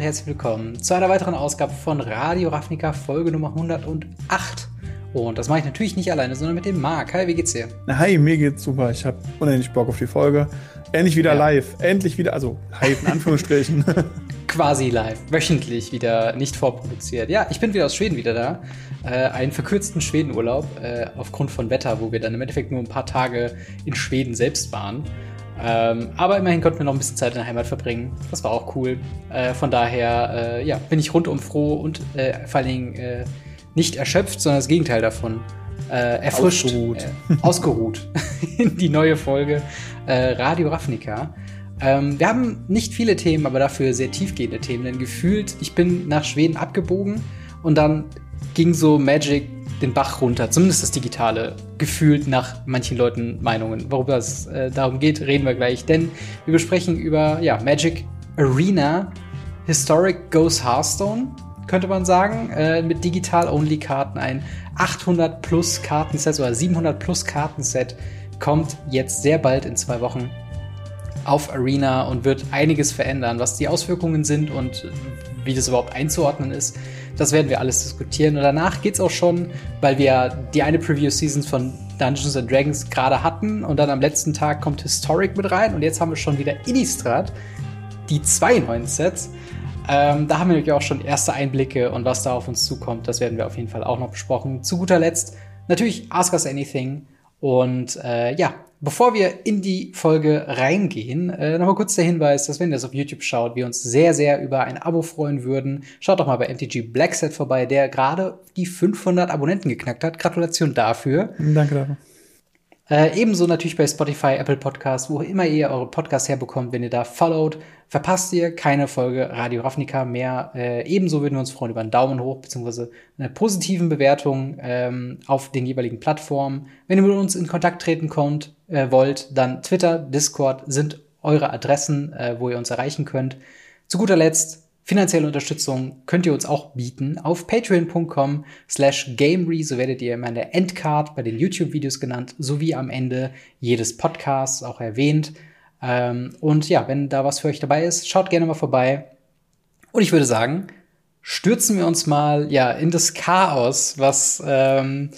und herzlich willkommen zu einer weiteren Ausgabe von Radio Ravnica, Folge Nummer 108. Und das mache ich natürlich nicht alleine, sondern mit dem Marc. Hi, wie geht's dir? Hi, mir geht's super. Ich habe unendlich Bock auf die Folge. Endlich wieder ja. live. Endlich wieder, also live in Anführungsstrichen. Quasi live, wöchentlich wieder, nicht vorproduziert. Ja, ich bin wieder aus Schweden wieder da. Äh, einen verkürzten Schwedenurlaub äh, aufgrund von Wetter, wo wir dann im Endeffekt nur ein paar Tage in Schweden selbst waren. Ähm, aber immerhin konnten wir noch ein bisschen Zeit in der Heimat verbringen. Das war auch cool. Äh, von daher, äh, ja, bin ich rundum froh und äh, vor allen Dingen äh, nicht erschöpft, sondern das Gegenteil davon. Äh, erfrischt, ausgeruht, äh, ausgeruht in die neue Folge Radio Ravnica. Ähm, wir haben nicht viele Themen, aber dafür sehr tiefgehende Themen, denn gefühlt, ich bin nach Schweden abgebogen und dann ging so Magic den Bach runter, zumindest das Digitale, gefühlt nach manchen Leuten Meinungen. Worüber es äh, darum geht, reden wir gleich, denn wir besprechen über ja, Magic Arena Historic Goes Hearthstone, könnte man sagen, äh, mit Digital-Only-Karten. Ein 800 plus Kartenset oder 700 plus Kartenset kommt jetzt sehr bald in zwei Wochen auf Arena und wird einiges verändern, was die Auswirkungen sind und wie das überhaupt einzuordnen ist. Das werden wir alles diskutieren. Und danach geht es auch schon, weil wir die eine Preview-Season von Dungeons and Dragons gerade hatten und dann am letzten Tag kommt Historic mit rein und jetzt haben wir schon wieder Innistrad, die zwei neuen Sets. Ähm, da haben wir natürlich auch schon erste Einblicke und was da auf uns zukommt, das werden wir auf jeden Fall auch noch besprochen. Zu guter Letzt natürlich Ask Us Anything und äh, ja, Bevor wir in die Folge reingehen, äh, nochmal kurz der Hinweis, dass wenn ihr das auf YouTube schaut, wir uns sehr, sehr über ein Abo freuen würden. Schaut doch mal bei MTG Blackset vorbei, der gerade die 500 Abonnenten geknackt hat. Gratulation dafür. Danke dafür. Äh, ebenso natürlich bei Spotify, Apple Podcasts, wo immer ihr eure Podcasts herbekommt, wenn ihr da followt, verpasst ihr keine Folge Radio Ravnica mehr. Äh, ebenso würden wir uns freuen über einen Daumen hoch beziehungsweise eine positiven Bewertung ähm, auf den jeweiligen Plattformen. Wenn ihr mit uns in Kontakt treten kommt, äh, wollt, dann Twitter, Discord sind eure Adressen, äh, wo ihr uns erreichen könnt. Zu guter Letzt Finanzielle Unterstützung könnt ihr uns auch bieten auf patreon.com slash gamery. So werdet ihr immer in der Endcard bei den YouTube-Videos genannt, sowie am Ende jedes Podcasts auch erwähnt. Ähm, und ja, wenn da was für euch dabei ist, schaut gerne mal vorbei. Und ich würde sagen, stürzen wir uns mal ja in das Chaos, was ähm,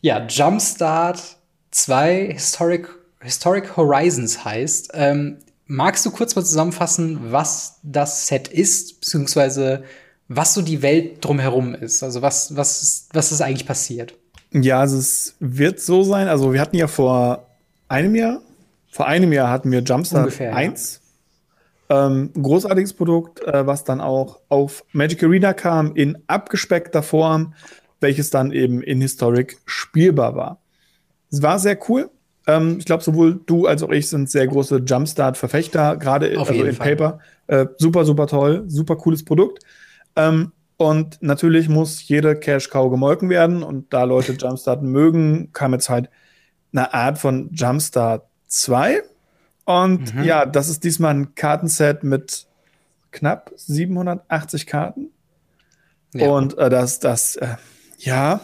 ja Jumpstart 2 Historic, Historic Horizons heißt. Ähm, Magst du kurz mal zusammenfassen, was das Set ist, beziehungsweise was so die Welt drumherum ist? Also was, was, was ist eigentlich passiert? Ja, also es wird so sein. Also wir hatten ja vor einem Jahr, vor einem Jahr hatten wir Jumpstart Ungefähr, 1. Ja. Ähm, großartiges Produkt, äh, was dann auch auf Magic Arena kam in abgespeckter Form, welches dann eben in Historic spielbar war. Es war sehr cool. Ähm, ich glaube, sowohl du als auch ich sind sehr große Jumpstart-Verfechter, gerade also in Fall. Paper. Äh, super, super toll, super cooles Produkt. Ähm, und natürlich muss jede Cash-Cow gemolken werden. Und da Leute Jumpstart mögen, kam jetzt halt eine Art von Jumpstart 2. Und mhm. ja, das ist diesmal ein Kartenset mit knapp 780 Karten. Ja. Und äh, das, das, äh, ja,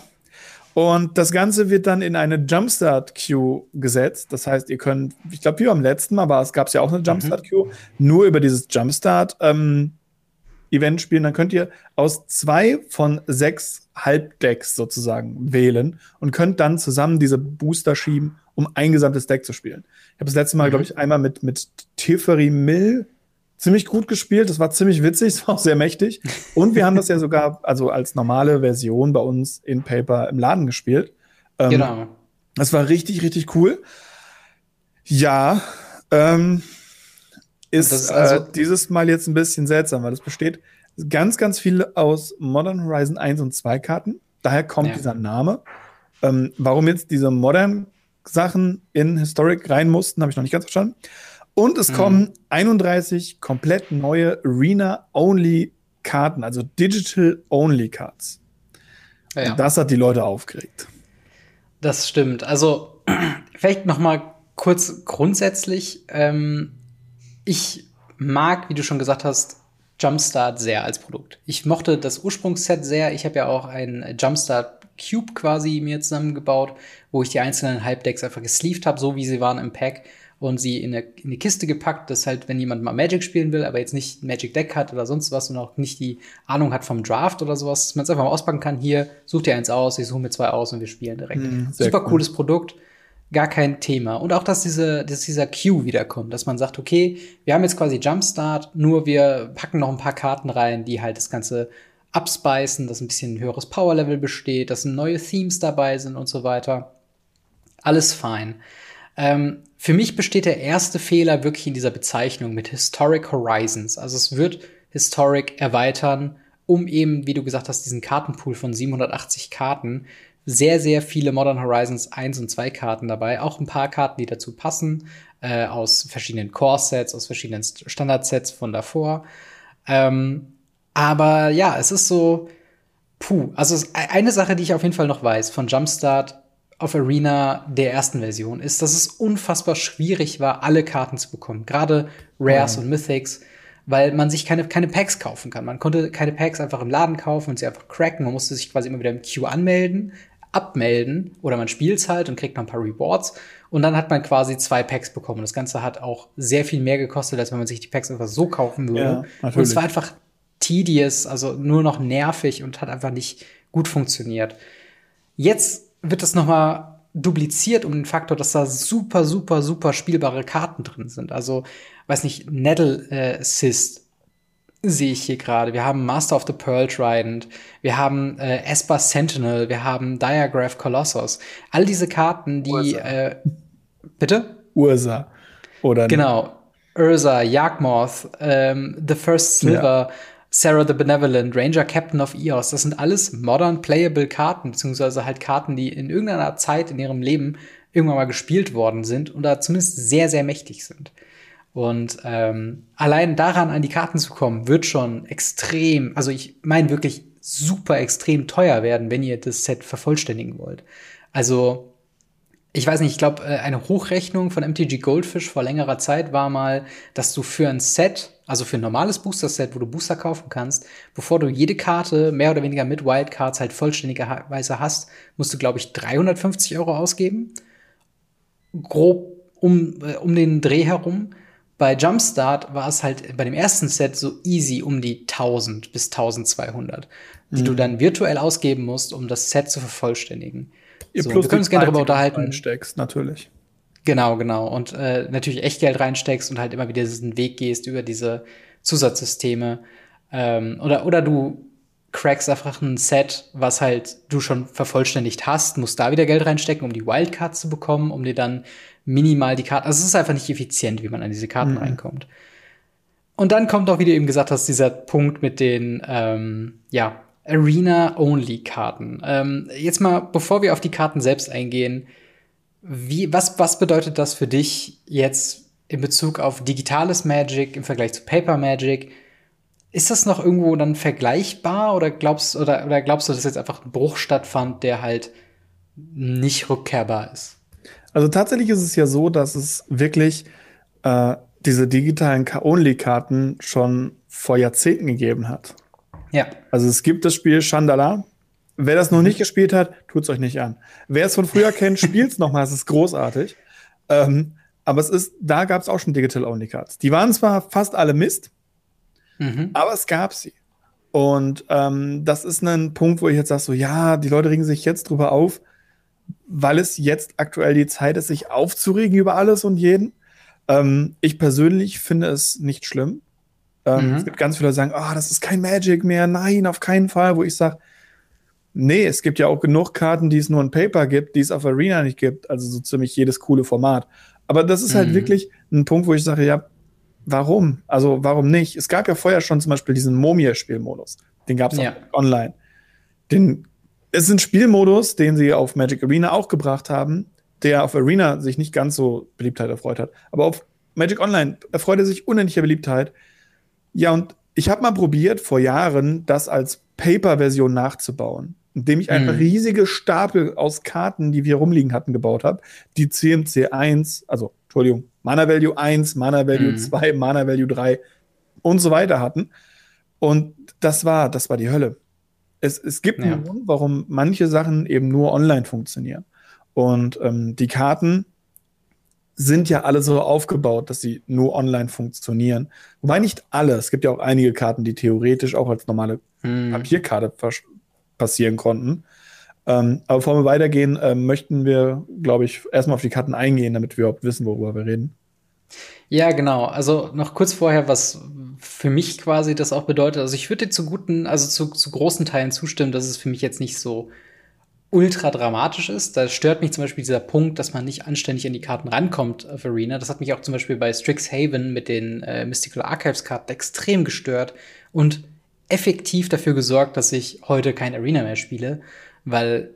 und das Ganze wird dann in eine Jumpstart-Queue gesetzt. Das heißt, ihr könnt, ich glaube, wie beim letzten Mal war es, gab es ja auch eine Jumpstart-Queue, mhm. nur über dieses Jumpstart-Event ähm, spielen. Dann könnt ihr aus zwei von sechs Halbdecks sozusagen wählen und könnt dann zusammen diese Booster schieben, um ein gesamtes Deck zu spielen. Ich habe das letzte Mal, mhm. glaube ich, einmal mit, mit Teferi Mill ziemlich gut gespielt. Das war ziemlich witzig, es war auch sehr mächtig. Und wir haben das ja sogar also als normale Version bei uns in Paper im Laden gespielt. Ähm, genau. Das war richtig, richtig cool. Ja, ähm, ist, also äh, dieses Mal jetzt ein bisschen seltsam, weil es besteht ganz, ganz viel aus Modern Horizon 1 und 2 Karten. Daher kommt ja. dieser Name. Ähm, warum jetzt diese Modern Sachen in Historic rein mussten, habe ich noch nicht ganz verstanden. Und es mhm. kommen 31 komplett neue Arena-Only-Karten, also Digital-Only-Cards. Ja. Das hat die Leute aufgeregt. Das stimmt. Also vielleicht noch mal kurz grundsätzlich. Ähm, ich mag, wie du schon gesagt hast, Jumpstart sehr als Produkt. Ich mochte das Ursprungsset sehr. Ich habe ja auch ein Jumpstart Cube quasi mir zusammengebaut, wo ich die einzelnen Halbdecks einfach gesleeved habe, so wie sie waren im Pack und sie in eine, in eine Kiste gepackt, dass halt, wenn jemand mal Magic spielen will, aber jetzt nicht Magic Deck hat oder sonst was und auch nicht die Ahnung hat vom Draft oder sowas, dass man es einfach mal auspacken kann. Hier, such dir eins aus, ich suche mir zwei aus und wir spielen direkt. Mm, Super cool. cooles Produkt. Gar kein Thema. Und auch, dass, diese, dass dieser Queue wiederkommt, dass man sagt, okay, wir haben jetzt quasi Jumpstart, nur wir packen noch ein paar Karten rein, die halt das Ganze abspeisen, dass ein bisschen höheres Power-Level besteht, dass neue Themes dabei sind und so weiter. Alles fein. Ähm, für mich besteht der erste Fehler wirklich in dieser Bezeichnung mit Historic Horizons. Also es wird Historic erweitern, um eben, wie du gesagt hast, diesen Kartenpool von 780 Karten, sehr, sehr viele Modern Horizons 1 und 2 Karten dabei, auch ein paar Karten, die dazu passen, äh, aus verschiedenen Core-Sets, aus verschiedenen Standard-Sets von davor. Ähm, aber ja, es ist so, puh, also eine Sache, die ich auf jeden Fall noch weiß von Jumpstart auf Arena der ersten Version ist, dass es unfassbar schwierig war, alle Karten zu bekommen. Gerade Rares mhm. und Mythics, weil man sich keine, keine Packs kaufen kann. Man konnte keine Packs einfach im Laden kaufen und sie einfach cracken. Man musste sich quasi immer wieder im Queue anmelden, abmelden oder man spielt halt und kriegt noch ein paar Rewards. Und dann hat man quasi zwei Packs bekommen. Das Ganze hat auch sehr viel mehr gekostet, als wenn man sich die Packs einfach so kaufen würde. Ja, und es war einfach tedious, also nur noch nervig und hat einfach nicht gut funktioniert. Jetzt wird das nochmal dupliziert um den Faktor, dass da super, super, super spielbare Karten drin sind. Also, weiß nicht, Nettle äh, Cyst sehe ich hier gerade. Wir haben Master of the Pearl Trident, wir haben äh, Esper Sentinel, wir haben Diagraph Colossus. All diese Karten, die Ursa. Äh, bitte? Ursa. Oder genau. Ursa, Jagdmoth, ähm, The First Silver, ja. Sarah the Benevolent, Ranger Captain of Eos, das sind alles modern playable Karten, beziehungsweise halt Karten, die in irgendeiner Zeit in ihrem Leben irgendwann mal gespielt worden sind und da zumindest sehr, sehr mächtig sind. Und ähm, allein daran an die Karten zu kommen, wird schon extrem, also ich meine wirklich super extrem teuer werden, wenn ihr das Set vervollständigen wollt. Also ich weiß nicht, ich glaube, äh, eine Hochrechnung von MTG Goldfish vor längerer Zeit war mal, dass du für ein Set also für ein normales Booster-Set, wo du Booster kaufen kannst, bevor du jede Karte mehr oder weniger mit Wildcards halt vollständigerweise hast, musst du, glaube ich, 350 Euro ausgeben. Grob um, äh, um den Dreh herum. Bei Jumpstart war es halt bei dem ersten Set so easy um die 1000 bis 1200, die mhm. du dann virtuell ausgeben musst, um das Set zu vervollständigen. Ihr so, plus wir können uns gerne darüber unterhalten. Steckst, natürlich. Genau, genau. Und äh, natürlich Echtgeld reinsteckst und halt immer wieder diesen Weg gehst über diese Zusatzsysteme. Ähm, oder, oder du crackst einfach ein Set, was halt du schon vervollständigt hast, musst da wieder Geld reinstecken, um die Wildcards zu bekommen, um dir dann minimal die Karten. Also es ist einfach nicht effizient, wie man an diese Karten mhm. reinkommt. Und dann kommt auch, wie du eben gesagt hast, dieser Punkt mit den, ähm, ja, Arena-Only-Karten. Ähm, jetzt mal, bevor wir auf die Karten selbst eingehen, wie, was, was bedeutet das für dich jetzt in Bezug auf digitales Magic im Vergleich zu Paper Magic? Ist das noch irgendwo dann vergleichbar oder glaubst, oder, oder glaubst du, dass jetzt einfach ein Bruch stattfand, der halt nicht rückkehrbar ist? Also tatsächlich ist es ja so, dass es wirklich äh, diese digitalen Only-Karten schon vor Jahrzehnten gegeben hat. Ja. Also es gibt das Spiel Chandala, Wer das noch nicht gespielt hat, tut es euch nicht an. Wer es von früher kennt, spielt es nochmal, es ist großartig. Ähm, aber es ist, da gab es auch schon Digital Only Cards. Die waren zwar fast alle Mist, mhm. aber es gab sie. Und ähm, das ist ein Punkt, wo ich jetzt sage, so ja, die Leute regen sich jetzt drüber auf, weil es jetzt aktuell die Zeit ist, sich aufzuregen über alles und jeden. Ähm, ich persönlich finde es nicht schlimm. Ähm, mhm. Es gibt ganz viele, die sagen, oh, das ist kein Magic mehr. Nein, auf keinen Fall. Wo ich sage, Nee, es gibt ja auch genug Karten, die es nur in Paper gibt, die es auf Arena nicht gibt. Also so ziemlich jedes coole Format. Aber das ist halt mhm. wirklich ein Punkt, wo ich sage, ja, warum? Also warum nicht? Es gab ja vorher schon zum Beispiel diesen Momia-Spielmodus. Den gab es ja. online. Den, es ist ein Spielmodus, den sie auf Magic Arena auch gebracht haben, der auf Arena sich nicht ganz so Beliebtheit erfreut hat. Aber auf Magic Online erfreut er sich unendlicher Beliebtheit. Ja, und ich habe mal probiert, vor Jahren das als Paper-Version nachzubauen indem ich einfach mhm. riesige Stapel aus Karten, die wir rumliegen hatten, gebaut habe, die CMC 1, also Entschuldigung, Mana Value 1, Mana Value mhm. 2, Mana Value 3 und so weiter hatten. Und das war, das war die Hölle. Es, es gibt ja. einen Grund, warum manche Sachen eben nur online funktionieren. Und ähm, die Karten sind ja alle so aufgebaut, dass sie nur online funktionieren. Wobei nicht alle. Es gibt ja auch einige Karten, die theoretisch auch als normale hm. Papierkarte passieren konnten. Ähm, aber bevor wir weitergehen, äh, möchten wir, glaube ich, erstmal auf die Karten eingehen, damit wir überhaupt wissen, worüber wir reden. Ja, genau. Also noch kurz vorher, was für mich quasi das auch bedeutet. Also ich würde zu guten, also zu, zu großen Teilen zustimmen, dass es für mich jetzt nicht so ultra dramatisch ist. Da stört mich zum Beispiel dieser Punkt, dass man nicht anständig an die Karten rankommt auf Arena. Das hat mich auch zum Beispiel bei Strixhaven mit den äh, Mystical Archives Karten extrem gestört und effektiv dafür gesorgt, dass ich heute kein Arena mehr spiele, weil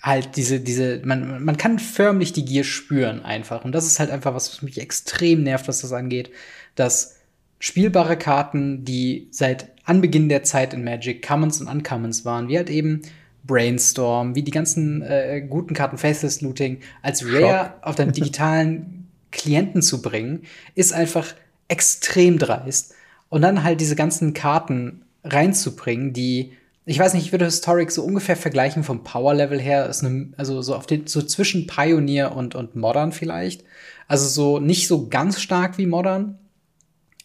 halt diese, diese, man, man kann förmlich die Gier spüren einfach. Und das ist halt einfach was, was mich extrem nervt, was das angeht, dass spielbare Karten, die seit Anbeginn der Zeit in Magic Commons und Uncommons waren, wie halt eben Brainstorm, wie die ganzen äh, guten Karten Faceless Looting als Rare Schock. auf deinen digitalen Klienten zu bringen, ist einfach extrem dreist. Und dann halt diese ganzen Karten reinzubringen, die ich weiß nicht, ich würde Historic so ungefähr vergleichen vom Power-Level her, ist eine, also so auf den, so zwischen Pioneer und, und Modern vielleicht. Also so nicht so ganz stark wie Modern,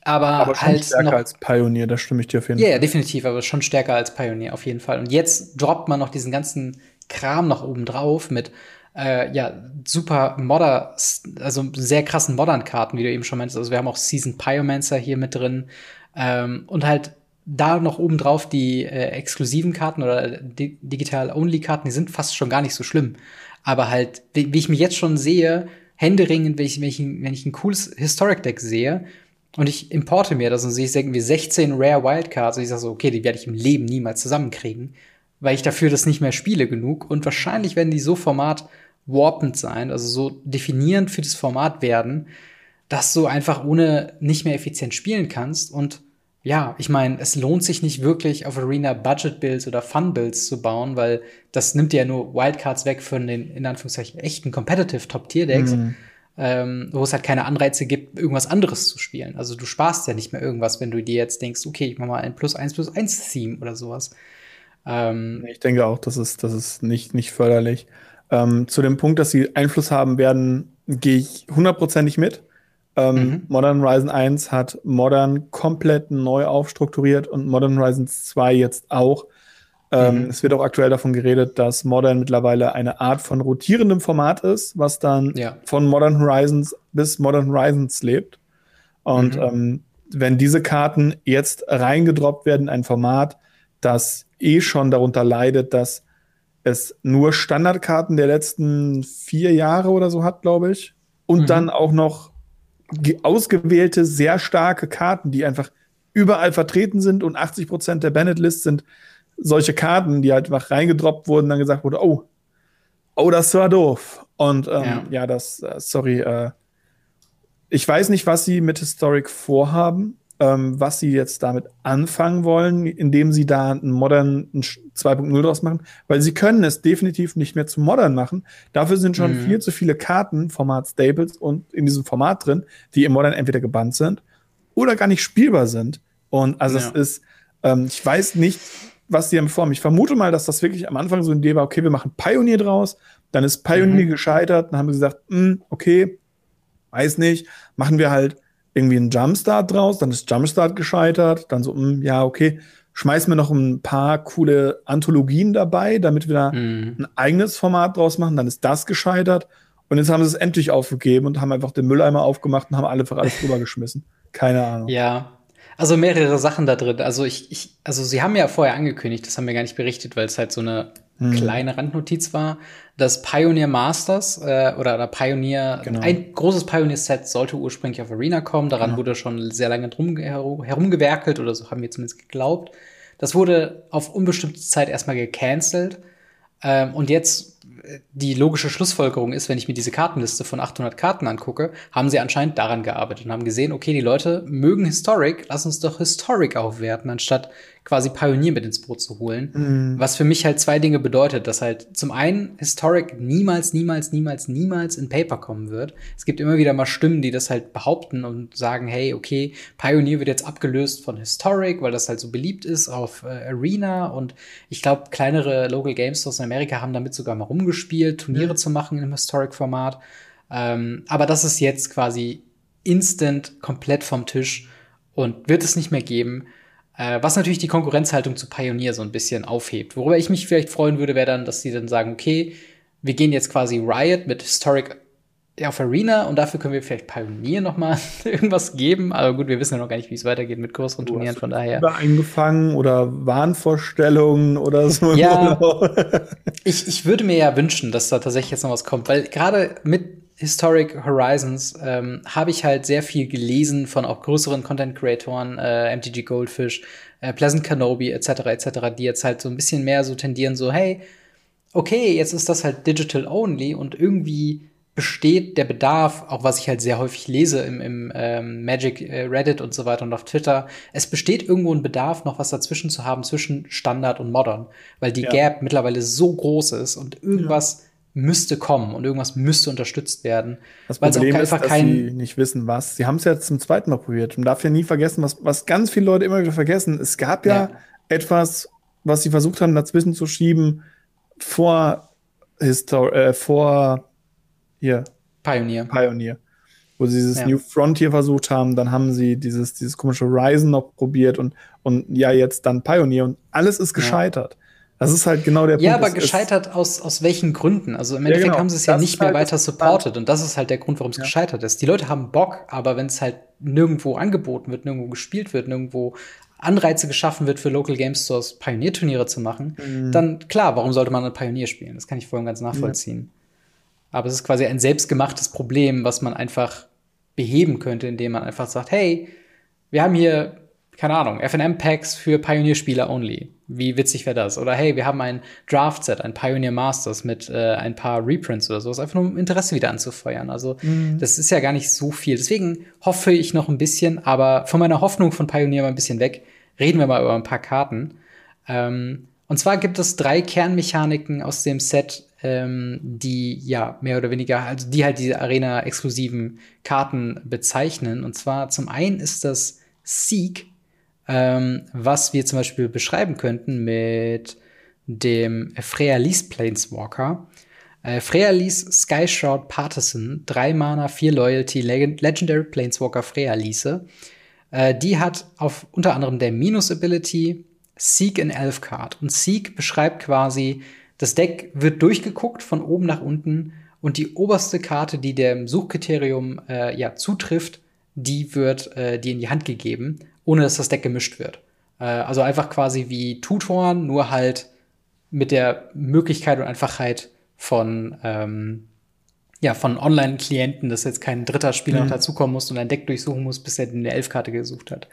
aber, aber schon halt stärker noch, als Pioneer, da stimme ich dir auf jeden yeah, Fall. Ja, definitiv, aber schon stärker als Pioneer auf jeden Fall. Und jetzt droppt man noch diesen ganzen Kram noch oben drauf mit äh, ja, super Modder, also sehr krassen Modern-Karten, wie du eben schon meinst. Also wir haben auch Season Pyromancer hier mit drin. Ähm, und halt da noch oben drauf die äh, exklusiven Karten oder di Digital-Only-Karten, die sind fast schon gar nicht so schlimm. Aber halt, wie, wie ich mich jetzt schon sehe, händeringend, wenn ich, wenn ich, wenn ich ein cooles Historic-Deck sehe, und ich importe mir das und sehe ich irgendwie 16 Rare Wildcards und ich sage so, okay, die werde ich im Leben niemals zusammenkriegen, weil ich dafür das nicht mehr spiele genug. Und wahrscheinlich werden die so Format warpend sein, also so definierend für das Format werden, dass du einfach ohne nicht mehr effizient spielen kannst. Und ja, ich meine, es lohnt sich nicht wirklich auf Arena Budget Builds oder Fun Builds zu bauen, weil das nimmt ja nur Wildcards weg von den in Anführungszeichen echten Competitive Top Tier Decks. Mhm ähm, wo es halt keine Anreize gibt, irgendwas anderes zu spielen. Also du sparst ja nicht mehr irgendwas, wenn du dir jetzt denkst, okay, ich mach mal ein plus eins plus eins Theme oder sowas. Ähm, ich denke auch, das ist, das ist nicht, nicht förderlich. Ähm, zu dem Punkt, dass sie Einfluss haben werden, gehe ich hundertprozentig mit. Ähm, mhm. Modern Horizon 1 hat Modern komplett neu aufstrukturiert und Modern Horizon 2 jetzt auch. Ähm, mhm. Es wird auch aktuell davon geredet, dass Modern mittlerweile eine Art von rotierendem Format ist, was dann ja. von Modern Horizons bis Modern Horizons lebt. Und mhm. ähm, wenn diese Karten jetzt reingedroppt werden in ein Format, das eh schon darunter leidet, dass es nur Standardkarten der letzten vier Jahre oder so hat, glaube ich. Und mhm. dann auch noch ausgewählte, sehr starke Karten, die einfach überall vertreten sind und 80 Prozent der Banned-List sind solche Karten, die halt einfach reingedroppt wurden, dann gesagt wurde, oh, oh, das war doof. Und ähm, ja. ja. das, äh, sorry, äh, ich weiß nicht, was sie mit Historic vorhaben, ähm, was sie jetzt damit anfangen wollen, indem sie da einen Modern 2.0 draus machen, weil sie können es definitiv nicht mehr zu Modern machen. Dafür sind schon mhm. viel zu viele Karten, Format Staples und in diesem Format drin, die im Modern entweder gebannt sind oder gar nicht spielbar sind. Und also ja. es ist, ähm, ich weiß nicht, was die haben vor. Ich vermute mal, dass das wirklich am Anfang so eine Idee war, okay, wir machen Pioneer draus, dann ist Pioneer mhm. gescheitert, dann haben wir gesagt, mh, hm, okay, weiß nicht, machen wir halt irgendwie einen Jumpstart draus, dann ist Jumpstart gescheitert, dann so, mh, hm, ja, okay, schmeißen wir noch ein paar coole Anthologien dabei, damit wir da mhm. ein eigenes Format draus machen, dann ist das gescheitert. Und jetzt haben sie es endlich aufgegeben und haben einfach den Mülleimer aufgemacht und haben alle für alles drüber geschmissen. Keine Ahnung. Ja, also mehrere Sachen da drin. Also ich, ich, also sie haben ja vorher angekündigt, das haben wir gar nicht berichtet, weil es halt so eine hm. kleine Randnotiz war, dass Pioneer Masters äh, oder, oder Pioneer, genau. ein großes Pioneer-Set sollte ursprünglich auf Arena kommen. Daran genau. wurde schon sehr lange drum herumgewerkelt oder so haben wir zumindest geglaubt. Das wurde auf unbestimmte Zeit erstmal gecancelt. Ähm, und jetzt die logische Schlussfolgerung ist, wenn ich mir diese Kartenliste von 800 Karten angucke, haben sie anscheinend daran gearbeitet und haben gesehen, okay, die Leute mögen Historic, lass uns doch Historic aufwerten, anstatt quasi Pioneer mit ins Boot zu holen. Mhm. Was für mich halt zwei Dinge bedeutet, dass halt zum einen Historic niemals, niemals, niemals, niemals in Paper kommen wird. Es gibt immer wieder mal Stimmen, die das halt behaupten und sagen, hey, okay, Pioneer wird jetzt abgelöst von Historic, weil das halt so beliebt ist auf äh, Arena und ich glaube, kleinere Local Game Stores in Amerika haben damit sogar mal rumgespielt, Turniere mhm. zu machen im Historic-Format. Ähm, aber das ist jetzt quasi instant komplett vom Tisch und wird es nicht mehr geben. Äh, was natürlich die Konkurrenzhaltung zu Pioneer so ein bisschen aufhebt. Worüber ich mich vielleicht freuen würde, wäre dann, dass sie dann sagen, okay, wir gehen jetzt quasi Riot mit Historic auf Arena und dafür können wir vielleicht Pioneer noch mal irgendwas geben. Aber gut, wir wissen ja noch gar nicht, wie es weitergeht mit größeren Turnieren, von daher. Eingefangen oder Wahnvorstellungen oder so. Ja, ich, ich würde mir ja wünschen, dass da tatsächlich jetzt noch was kommt, weil gerade mit Historic Horizons ähm, habe ich halt sehr viel gelesen von auch größeren Content-Creatoren, äh, MTG Goldfish, äh, Pleasant Kenobi etc. etc., die jetzt halt so ein bisschen mehr so tendieren, so hey, okay, jetzt ist das halt digital only und irgendwie besteht der Bedarf, auch was ich halt sehr häufig lese im, im ähm, Magic äh, Reddit und so weiter und auf Twitter, es besteht irgendwo ein Bedarf, noch was dazwischen zu haben zwischen Standard und Modern, weil die ja. Gap mittlerweile so groß ist und irgendwas ja müsste kommen und irgendwas müsste unterstützt werden. Das Problem ist, dass sie nicht wissen, was. Sie haben es ja zum zweiten Mal probiert. Man darf ja nie vergessen, was, was ganz viele Leute immer wieder vergessen. Es gab ja, ja. etwas, was sie versucht haben, dazwischen zu schieben, vor Histor äh, vor hier. Pioneer. Pioneer. Wo sie dieses ja. New Frontier versucht haben, dann haben sie dieses, dieses komische Horizon noch probiert und, und ja, jetzt dann Pioneer und alles ist gescheitert. Ja. Das ist halt genau der Punkt. Ja, aber gescheitert aus, aus welchen Gründen? Also im Endeffekt ja, genau. haben sie es ja nicht mehr halt weiter supported und das ist halt der Grund, warum es ja. gescheitert ist. Die Leute haben Bock, aber wenn es halt nirgendwo angeboten wird, nirgendwo gespielt wird, nirgendwo Anreize geschaffen wird für Local Game Stores, Pioneer-Turniere zu machen, mhm. dann klar, warum sollte man ein Pioneer spielen? Das kann ich voll und ganz nachvollziehen. Aber es ist quasi ein selbstgemachtes Problem, was man einfach beheben könnte, indem man einfach sagt, hey, wir haben hier keine Ahnung, FNM-Packs für Pioneer-Spieler only. Wie witzig wäre das? Oder hey, wir haben ein Draft-Set, ein Pioneer Masters mit äh, ein paar Reprints oder sowas, einfach nur um Interesse wieder anzufeuern. Also, mhm. das ist ja gar nicht so viel. Deswegen hoffe ich noch ein bisschen, aber von meiner Hoffnung von Pioneer mal ein bisschen weg, reden wir mal über ein paar Karten. Ähm, und zwar gibt es drei Kernmechaniken aus dem Set, ähm, die ja mehr oder weniger, also die halt diese Arena-exklusiven Karten bezeichnen. Und zwar zum einen ist das Seek, ähm, was wir zum Beispiel beschreiben könnten mit dem Freya-Lease Planeswalker. Äh, Freya-Lease Sky Shroud Partisan, 3 Mana, 4 Loyalty, Leg Legendary Planeswalker Freya-Lease. Äh, die hat auf unter anderem der Minus-Ability Seek in Elf Card. Und Seek beschreibt quasi, das Deck wird durchgeguckt von oben nach unten und die oberste Karte, die dem Suchkriterium äh, ja zutrifft, die wird äh, dir in die Hand gegeben ohne dass das Deck gemischt wird. Äh, also einfach quasi wie Tutoren, nur halt mit der Möglichkeit und Einfachheit von, ähm, ja, von Online-Klienten, dass jetzt kein dritter Spieler mhm. noch dazukommen muss und ein Deck durchsuchen muss, bis er eine Elfkarte gesucht hat.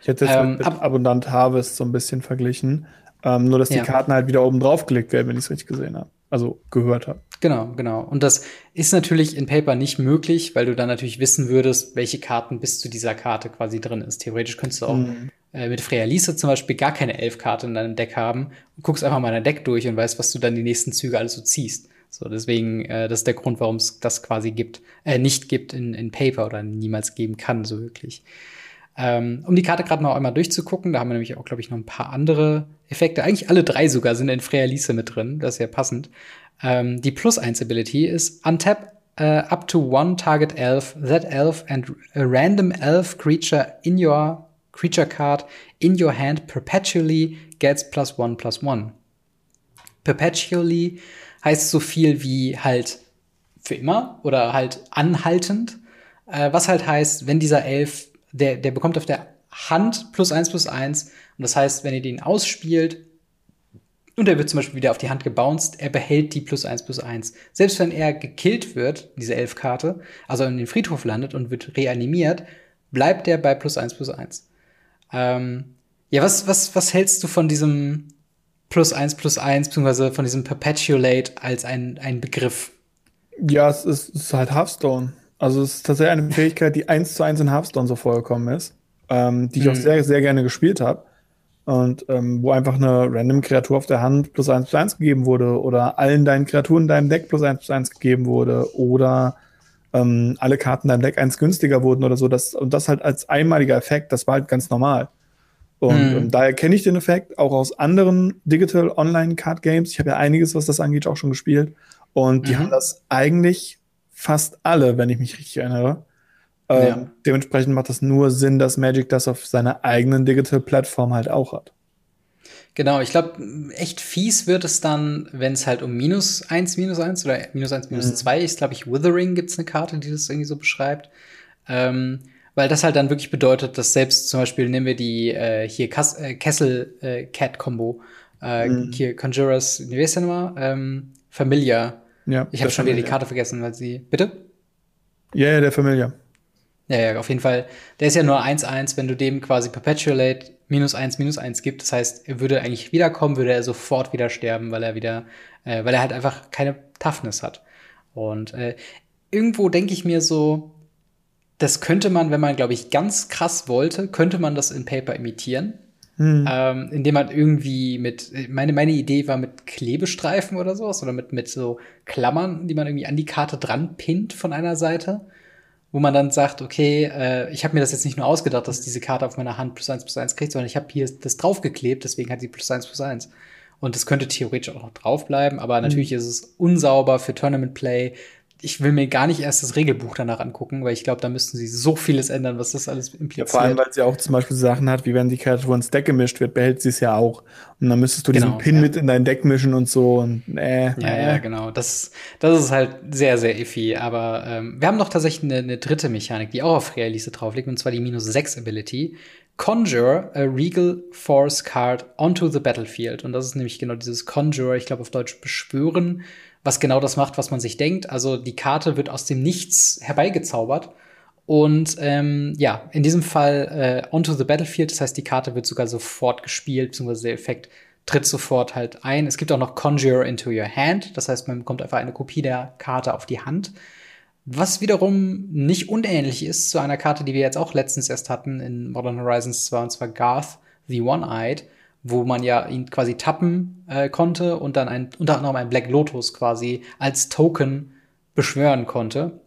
Ich hätte es ähm, mit Abundant Harvest so ein bisschen verglichen. Ähm, nur, dass die ja. Karten halt wieder oben drauf gelegt werden, wenn ich es richtig gesehen habe. Also gehört habe. Genau, genau. Und das ist natürlich in Paper nicht möglich, weil du dann natürlich wissen würdest, welche Karten bis zu dieser Karte quasi drin ist. Theoretisch könntest du auch mhm. äh, mit Freya Lise zum Beispiel gar keine Elf-Karte in deinem Deck haben und guckst einfach mal dein Deck durch und weißt, was du dann die nächsten Züge alles so ziehst. So, deswegen, äh, das ist der Grund, warum es das quasi gibt, äh, nicht gibt in, in Paper oder niemals geben kann, so wirklich. Ähm, um die Karte gerade noch einmal durchzugucken, da haben wir nämlich auch, glaube ich, noch ein paar andere Effekte. Eigentlich alle drei sogar sind in Freya Lise mit drin, das ist ja passend. Ähm, die Plus 1 Ability ist Untap uh, up to one target elf, that elf and a random elf creature in your creature card in your hand perpetually gets plus one plus one. Perpetually heißt so viel wie halt für immer oder halt anhaltend. Äh, was halt heißt, wenn dieser Elf, der, der bekommt auf der Hand plus eins plus eins. Und das heißt, wenn ihr den ausspielt, und er wird zum Beispiel wieder auf die Hand gebounced, er behält die plus eins plus eins. Selbst wenn er gekillt wird, diese Elfkarte, also in den Friedhof landet und wird reanimiert, bleibt er bei plus eins plus eins. Ähm, ja, was, was, was hältst du von diesem plus eins plus eins, beziehungsweise von diesem Perpetuate als ein, ein Begriff? Ja, es ist, es ist halt Hearthstone. Also es ist tatsächlich eine Fähigkeit, die eins zu eins in Hearthstone so vorgekommen ist, ähm, die ich mhm. auch sehr, sehr gerne gespielt habe. Und ähm, wo einfach eine random Kreatur auf der Hand plus eins plus eins gegeben wurde oder allen deinen Kreaturen in deinem Deck plus eins plus eins gegeben wurde oder ähm, alle Karten in deinem Deck eins günstiger wurden oder so. Das, und das halt als einmaliger Effekt, das war halt ganz normal. Und, mhm. und daher kenne ich den Effekt auch aus anderen Digital Online Card Games. Ich habe ja einiges, was das angeht, auch schon gespielt. Und die mhm. haben das eigentlich fast alle, wenn ich mich richtig erinnere. Ähm, ja. Dementsprechend macht das nur Sinn, dass Magic das auf seiner eigenen Digital-Plattform halt auch hat. Genau, ich glaube, echt fies wird es dann, wenn es halt um minus eins, minus eins oder minus eins, minus mhm. zwei ist, glaube ich, Withering gibt es eine Karte, die das irgendwie so beschreibt. Ähm, weil das halt dann wirklich bedeutet, dass selbst zum Beispiel nehmen wir die äh, hier Kas äh, Kessel äh, Cat Combo, äh, mhm. hier Conjurers, wie heißt der nochmal? Ähm, Familia. Ja. Ich habe schon wieder die Karte vergessen, weil sie. Bitte? Ja, yeah, der Familia. Ja, ja, auf jeden Fall. Der ist ja nur 1-1, wenn du dem quasi Perpetuate minus 1, minus 1 gibt. Das heißt, er würde eigentlich wiederkommen, würde er sofort wieder sterben, weil er wieder, äh, weil er halt einfach keine Toughness hat. Und äh, irgendwo denke ich mir so, das könnte man, wenn man, glaube ich, ganz krass wollte, könnte man das in Paper imitieren. Hm. Ähm, indem man irgendwie mit, meine, meine Idee war mit Klebestreifen oder sowas oder mit, mit so Klammern, die man irgendwie an die Karte dran pinnt von einer Seite wo man dann sagt, okay, äh, ich habe mir das jetzt nicht nur ausgedacht, dass diese Karte auf meiner Hand plus eins plus eins kriegt, sondern ich habe hier das draufgeklebt, deswegen hat sie plus eins plus eins. Und das könnte theoretisch auch noch draufbleiben, aber natürlich mhm. ist es unsauber für Tournament Play ich will mir gar nicht erst das Regelbuch danach angucken, weil ich glaube, da müssten sie so vieles ändern, was das alles impliziert. Ja, vor allem, weil sie auch zum Beispiel Sachen hat, wie wenn die Kreatur ins Deck gemischt wird, behält sie es ja auch. Und dann müsstest du genau, diesen Pin ja. mit in dein Deck mischen und so. Und, äh, ja, äh. ja, genau. Das, das ist halt sehr, sehr iffy. Aber ähm, wir haben noch tatsächlich eine, eine dritte Mechanik, die auch auf Realise drauf liegt, und zwar die minus 6 Ability. Conjure a Regal Force Card onto the battlefield. Und das ist nämlich genau dieses Conjure, ich glaube auf Deutsch beschwören was genau das macht, was man sich denkt. Also die Karte wird aus dem Nichts herbeigezaubert. Und ähm, ja, in diesem Fall äh, onto the battlefield, das heißt, die Karte wird sogar sofort gespielt, beziehungsweise der Effekt tritt sofort halt ein. Es gibt auch noch Conjure into your hand, das heißt, man bekommt einfach eine Kopie der Karte auf die Hand. Was wiederum nicht unähnlich ist zu einer Karte, die wir jetzt auch letztens erst hatten in Modern Horizons 2, und zwar Garth, the One-Eyed wo man ja ihn quasi tappen äh, konnte und dann ein, unter anderem ein Black Lotus quasi als Token beschwören konnte.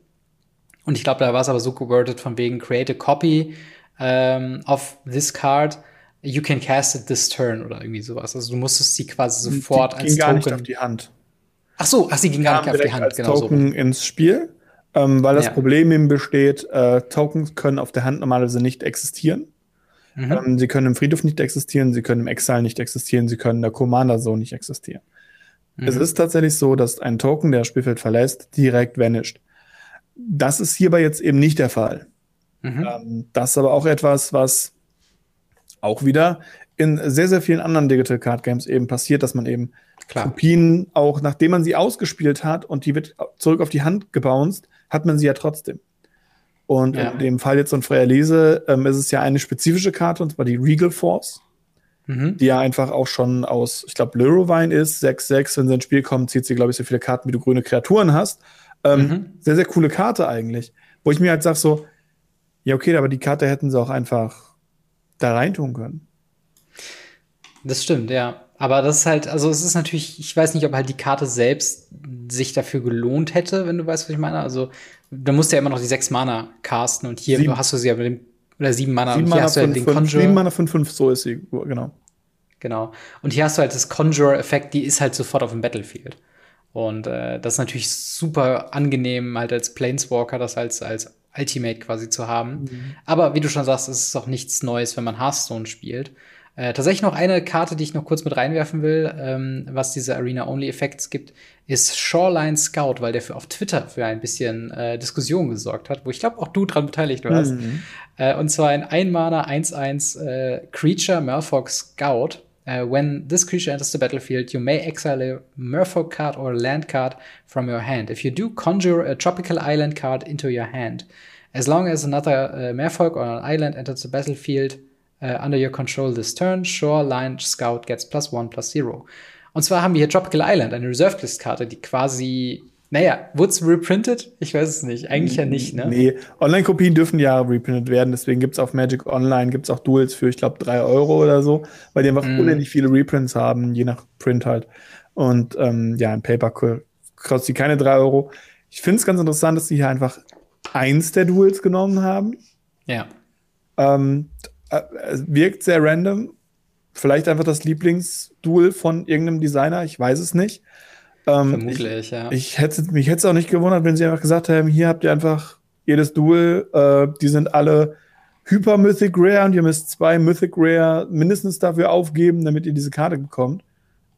Und ich glaube, da war es aber so gewordet von wegen create a copy ähm, of this card. You can cast it this turn oder irgendwie sowas. Also du musstest sie quasi sofort die als ging Token. Gar nicht auf die Hand. Ach so, ach, sie ging gar nicht auf die Hand, als genau Token so. ins Spiel, ähm, weil das ja. Problem eben besteht, äh, Tokens können auf der Hand normalerweise nicht existieren. Mhm. Ähm, sie können im Friedhof nicht existieren, sie können im Exile nicht existieren, sie können in der Commander Zone nicht existieren. Mhm. Es ist tatsächlich so, dass ein Token, der das Spielfeld verlässt, direkt vanisht. Das ist hierbei jetzt eben nicht der Fall. Mhm. Ähm, das ist aber auch etwas, was auch wieder in sehr, sehr vielen anderen Digital Card Games eben passiert, dass man eben Klar. Kopien auch, nachdem man sie ausgespielt hat und die wird zurück auf die Hand gebounced, hat man sie ja trotzdem. Und ja. in dem Fall jetzt von Freya Lese ähm, ist es ja eine spezifische Karte, und zwar die Regal Force, mhm. die ja einfach auch schon aus, ich glaube, Lurowine ist, 6-6, wenn sie ins Spiel kommt, zieht sie, glaube ich, so viele Karten, wie du grüne Kreaturen hast. Ähm, mhm. Sehr, sehr coole Karte eigentlich. Wo ich mir halt sage so, ja, okay, aber die Karte hätten sie auch einfach da reintun können. Das stimmt, ja. Aber das ist halt, also es ist natürlich, ich weiß nicht, ob halt die Karte selbst sich dafür gelohnt hätte, wenn du weißt, was ich meine. Also da musst du ja immer noch die sechs Mana casten und hier sieben. hast du sie ja mit dem, oder sieben Mana sieben und hier Mana hast du halt den fünf, Conjure. Sieben Mana 5, 5, so ist sie, genau. Genau. Und hier hast du halt das Conjure-Effekt, die ist halt sofort auf dem Battlefield. Und äh, das ist natürlich super angenehm, halt als Planeswalker das als, als Ultimate quasi zu haben. Mhm. Aber wie du schon sagst, es ist auch nichts Neues, wenn man Hearthstone spielt. Äh, tatsächlich noch eine Karte, die ich noch kurz mit reinwerfen will, ähm, was diese Arena-Only-Effekte gibt, ist Shoreline Scout, weil der für auf Twitter für ein bisschen äh, Diskussion gesorgt hat, wo ich glaube auch du dran beteiligt warst. Mhm. Äh, und zwar ein Einmaner 1-1 äh, Creature Merfolk Scout. Uh, when this creature enters the battlefield, you may exile a Merfolk card or a land card from your hand. If you do, conjure a tropical island card into your hand. As long as another uh, Merfolk or an island enters the battlefield, uh, under your control this turn, Shoreline Scout gets plus one, plus zero. Und zwar haben wir hier Tropical Island, eine Reserved List Karte, die quasi Naja, wurde es reprintet? Ich weiß es nicht. Eigentlich ja nicht, ne? Nee, Online-Kopien dürfen ja reprintet werden. Deswegen gibt es auf Magic Online gibt's auch Duels für, ich glaube, drei Euro oder so, weil die einfach mm. unendlich viele Reprints haben, je nach Print halt. Und ähm, ja, ein Paper kostet die keine drei Euro. Ich finde es ganz interessant, dass sie hier einfach eins der Duels genommen haben. Ja. Ähm, äh, wirkt sehr random. Vielleicht einfach das Lieblingsduel von irgendeinem Designer, ich weiß es nicht. Ähm, Vermutlich, ich, ja. Ich hätte, mich hätte es auch nicht gewundert, wenn sie einfach gesagt haben, hier habt ihr einfach jedes Duel, äh, die sind alle Hyper Mythic Rare und ihr müsst zwei Mythic Rare mindestens dafür aufgeben, damit ihr diese Karte bekommt.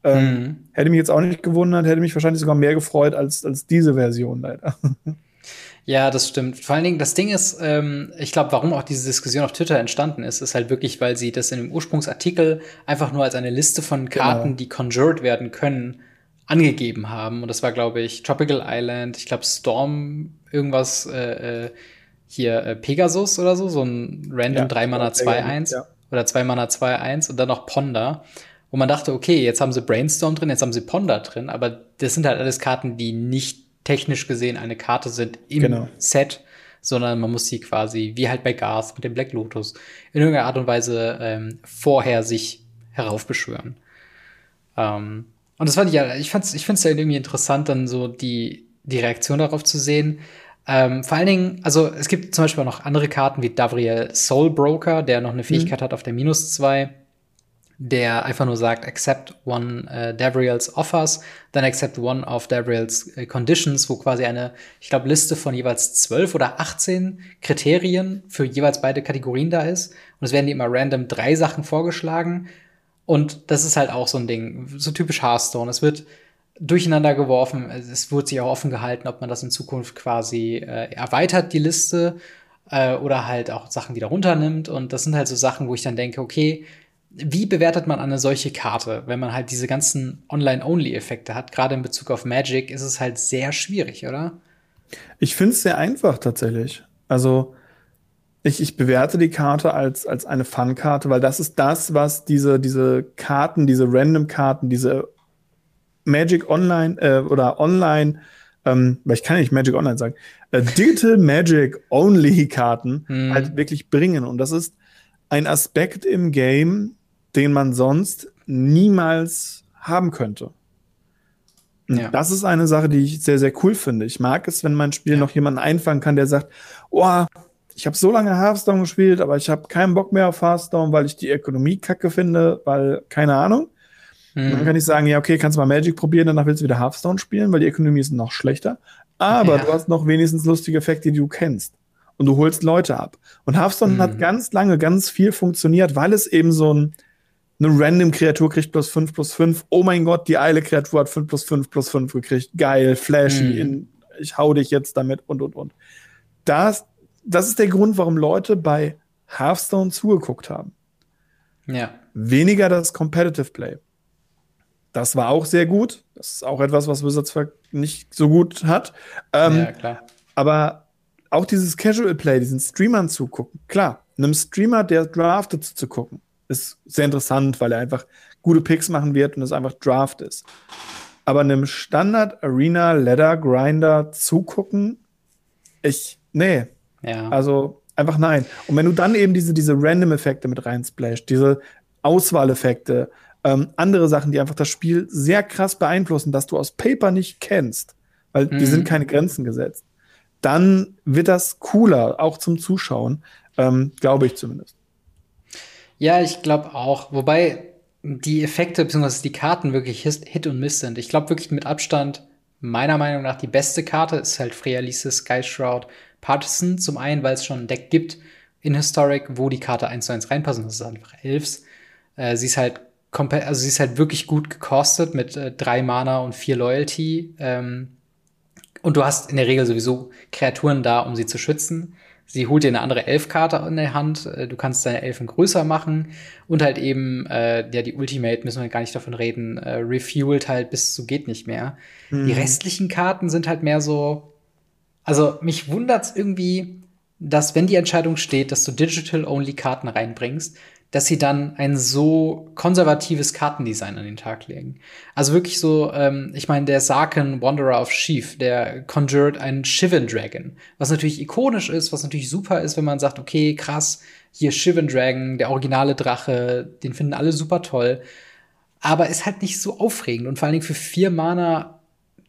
Ähm, mhm. Hätte mich jetzt auch nicht gewundert, hätte mich wahrscheinlich sogar mehr gefreut als, als diese Version leider. Ja, das stimmt. Vor allen Dingen, das Ding ist, ähm, ich glaube, warum auch diese Diskussion auf Twitter entstanden ist, ist halt wirklich, weil sie das in dem Ursprungsartikel einfach nur als eine Liste von Karten, genau. die conjured werden können, angegeben haben. Und das war, glaube ich, Tropical Island, ich glaube Storm, irgendwas äh, äh, hier äh, Pegasus oder so, so ein random ja, 3 Mana 2-1 ja. oder 2 Mana 2-1 und dann noch Ponder. Wo man dachte, okay, jetzt haben sie Brainstorm drin, jetzt haben sie Ponder drin, aber das sind halt alles Karten, die nicht technisch gesehen eine Karte sind im genau. Set, sondern man muss sie quasi, wie halt bei Garth mit dem Black Lotus, in irgendeiner Art und Weise ähm, vorher sich heraufbeschwören. Ähm, und das fand ich ja, ich fand's, ich find's ja irgendwie interessant, dann so die, die Reaktion darauf zu sehen. Ähm, vor allen Dingen, also es gibt zum Beispiel auch noch andere Karten wie Davriel Soul Broker, der noch eine mhm. Fähigkeit mhm. hat auf der Minus zwei der einfach nur sagt, accept one uh, Davriel's offers, dann accept one of Davriel's uh, conditions, wo quasi eine, ich glaube, Liste von jeweils zwölf oder 18 Kriterien für jeweils beide Kategorien da ist. Und es werden die immer random drei Sachen vorgeschlagen. Und das ist halt auch so ein Ding, so typisch Hearthstone. Es wird durcheinander geworfen. Es wird sich auch offen gehalten, ob man das in Zukunft quasi äh, erweitert, die Liste, äh, oder halt auch Sachen wieder runternimmt. Und das sind halt so Sachen, wo ich dann denke, okay, wie bewertet man eine solche Karte, wenn man halt diese ganzen Online-Only-Effekte hat? Gerade in Bezug auf Magic ist es halt sehr schwierig, oder? Ich finde es sehr einfach tatsächlich. Also ich, ich bewerte die Karte als, als eine Fun-Karte, weil das ist das, was diese, diese Karten, diese Random-Karten, diese Magic Online äh, oder Online, ähm, weil ich kann nicht Magic Online sagen, äh, Digital Magic Only Karten hm. halt wirklich bringen. Und das ist ein Aspekt im Game, den man sonst niemals haben könnte. Ja. Das ist eine Sache, die ich sehr, sehr cool finde. Ich mag es, wenn mein Spiel ja. noch jemanden einfangen kann, der sagt, oh, ich habe so lange Hearthstone gespielt, aber ich habe keinen Bock mehr auf Hearthstone, weil ich die Ökonomie kacke finde, weil, keine Ahnung. Mhm. Dann kann ich sagen, ja, okay, kannst du mal Magic probieren, danach willst du wieder Hearthstone spielen, weil die Ökonomie ist noch schlechter. Aber ja. du hast noch wenigstens lustige Effekte, die du kennst und du holst Leute ab. Und Hearthstone mhm. hat ganz lange ganz viel funktioniert, weil es eben so ein, eine random Kreatur kriegt plus 5 plus 5. Oh mein Gott, die eile Kreatur hat 5 plus 5 plus 5 gekriegt. Geil, flashy, mhm. ich hau dich jetzt damit und und und. Das, das ist der Grund, warum Leute bei Hearthstone zugeguckt haben. Ja. Weniger das Competitive Play. Das war auch sehr gut. Das ist auch etwas, was Wizards nicht so gut hat. Ähm, ja, klar. Aber auch dieses Casual Play, diesen Streamern zugucken. Klar, einem Streamer, der draftet zu gucken, ist sehr interessant, weil er einfach gute Picks machen wird und es einfach Draft ist. Aber einem Standard Arena Ladder Grinder zugucken, ich, nee. Ja. Also einfach nein. Und wenn du dann eben diese, diese Random-Effekte mit reinsplash, diese Auswahleffekte, ähm, andere Sachen, die einfach das Spiel sehr krass beeinflussen, dass du aus Paper nicht kennst, weil mhm. die sind keine Grenzen gesetzt dann wird das cooler, auch zum Zuschauen, ähm, glaube ich zumindest. Ja, ich glaube auch. Wobei die Effekte bzw. die Karten wirklich Hit und Miss sind. Ich glaube wirklich mit Abstand, meiner Meinung nach, die beste Karte ist halt Freya Sky Shroud Partisan. Zum einen, weil es schon ein Deck gibt in Historic, wo die Karte 1 zu 1 reinpassen. Das ist einfach Elves. Äh, sie ist halt also sie ist halt wirklich gut gekostet mit äh, drei Mana und vier Loyalty. Ähm, und du hast in der Regel sowieso Kreaturen da, um sie zu schützen. Sie holt dir eine andere Elfkarte in der Hand. Äh, du kannst deine Elfen größer machen. Und halt eben, äh, ja, die Ultimate, müssen wir gar nicht davon reden, äh, refuelt halt bis zu geht nicht mehr. Mhm. Die restlichen Karten sind halt mehr so. Also, mich wundert's irgendwie, dass, wenn die Entscheidung steht, dass du Digital-Only-Karten reinbringst, dass sie dann ein so konservatives Kartendesign an den Tag legen. Also wirklich so, ähm, ich meine, der Sarken Wanderer of Sheaf, der conjured einen Shivan Dragon, was natürlich ikonisch ist, was natürlich super ist, wenn man sagt, okay, krass, hier Shivan Dragon, der originale Drache, den finden alle super toll, aber ist halt nicht so aufregend und vor allen Dingen für vier Mana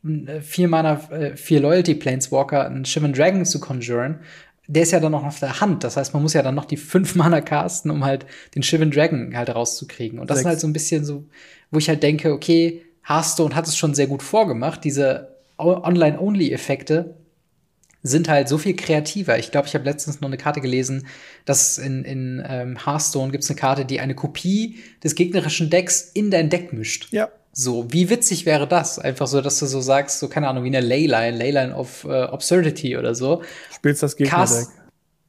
äh, vier Mana, äh, vier Loyalty Planeswalker einen Shivan Dragon zu conjuren, der ist ja dann noch auf der Hand. Das heißt, man muss ja dann noch die fünf Mana casten, um halt den Shivan Dragon halt rauszukriegen. Und das Sechs. ist halt so ein bisschen so, wo ich halt denke, okay, Hearthstone hat es schon sehr gut vorgemacht. Diese Online-Only-Effekte sind halt so viel kreativer. Ich glaube, ich habe letztens noch eine Karte gelesen, dass in, in ähm, Hearthstone gibt es eine Karte, die eine Kopie des gegnerischen Decks in dein Deck mischt. Ja. So, wie witzig wäre das? Einfach so, dass du so sagst, so, keine Ahnung, wie eine Leyline, Leyline of äh, Absurdity oder so. Spielst das Gegnerdeck.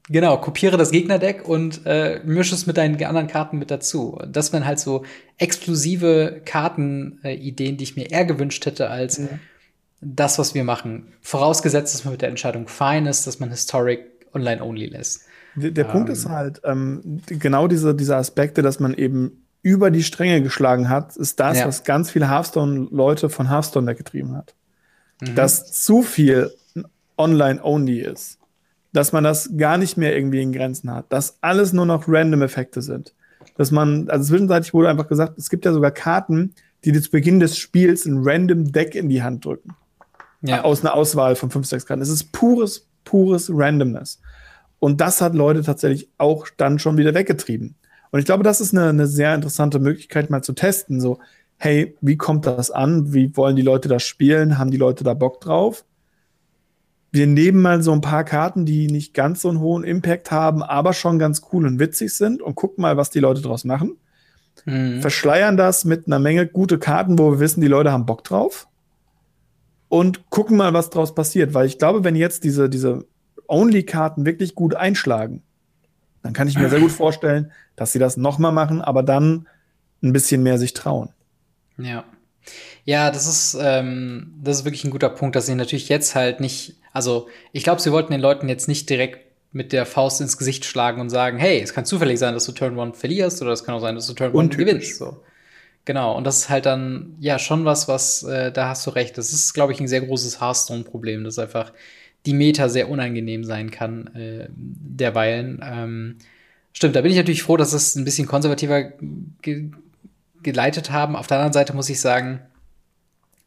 Genau, kopiere das Gegnerdeck und äh, mische es mit deinen anderen Karten mit dazu. Das wären halt so exklusive Kartenideen, äh, die ich mir eher gewünscht hätte als mhm. das, was wir machen. Vorausgesetzt, dass man mit der Entscheidung fein ist, dass man Historic online-only lässt. Der, der ähm, Punkt ist halt ähm, genau diese, diese Aspekte, dass man eben über die Stränge geschlagen hat, ist das, ja. was ganz viele Hearthstone-Leute von Hearthstone weggetrieben hat. Mhm. Dass zu viel online-only ist. Dass man das gar nicht mehr irgendwie in Grenzen hat. Dass alles nur noch Random-Effekte sind. Dass man, also zwischenzeitlich wurde einfach gesagt, es gibt ja sogar Karten, die dir zu Beginn des Spiels ein random Deck in die Hand drücken. Ja. Aus einer Auswahl von fünf, sechs Karten. Es ist pures, pures Randomness. Und das hat Leute tatsächlich auch dann schon wieder weggetrieben. Und ich glaube, das ist eine, eine sehr interessante Möglichkeit, mal zu testen. So, hey, wie kommt das an? Wie wollen die Leute das spielen? Haben die Leute da Bock drauf? Wir nehmen mal so ein paar Karten, die nicht ganz so einen hohen Impact haben, aber schon ganz cool und witzig sind und gucken mal, was die Leute draus machen. Mhm. Verschleiern das mit einer Menge gute Karten, wo wir wissen, die Leute haben Bock drauf. Und gucken mal, was draus passiert. Weil ich glaube, wenn jetzt diese, diese Only-Karten wirklich gut einschlagen, dann kann ich mir sehr gut vorstellen, dass sie das nochmal machen, aber dann ein bisschen mehr sich trauen. Ja. Ja, das ist, ähm, das ist wirklich ein guter Punkt, dass sie natürlich jetzt halt nicht, also ich glaube, sie wollten den Leuten jetzt nicht direkt mit der Faust ins Gesicht schlagen und sagen, hey, es kann zufällig sein, dass du Turn 1 verlierst oder es kann auch sein, dass du Turn 1 gewinnst. So. Genau, und das ist halt dann ja schon was, was, äh, da hast du recht. Das ist, glaube ich, ein sehr großes Hearthstone-Problem, dass einfach die Meta sehr unangenehm sein kann, äh, derweilen. Ähm, stimmt, da bin ich natürlich froh, dass es ein bisschen konservativer ge geleitet haben. Auf der anderen Seite muss ich sagen,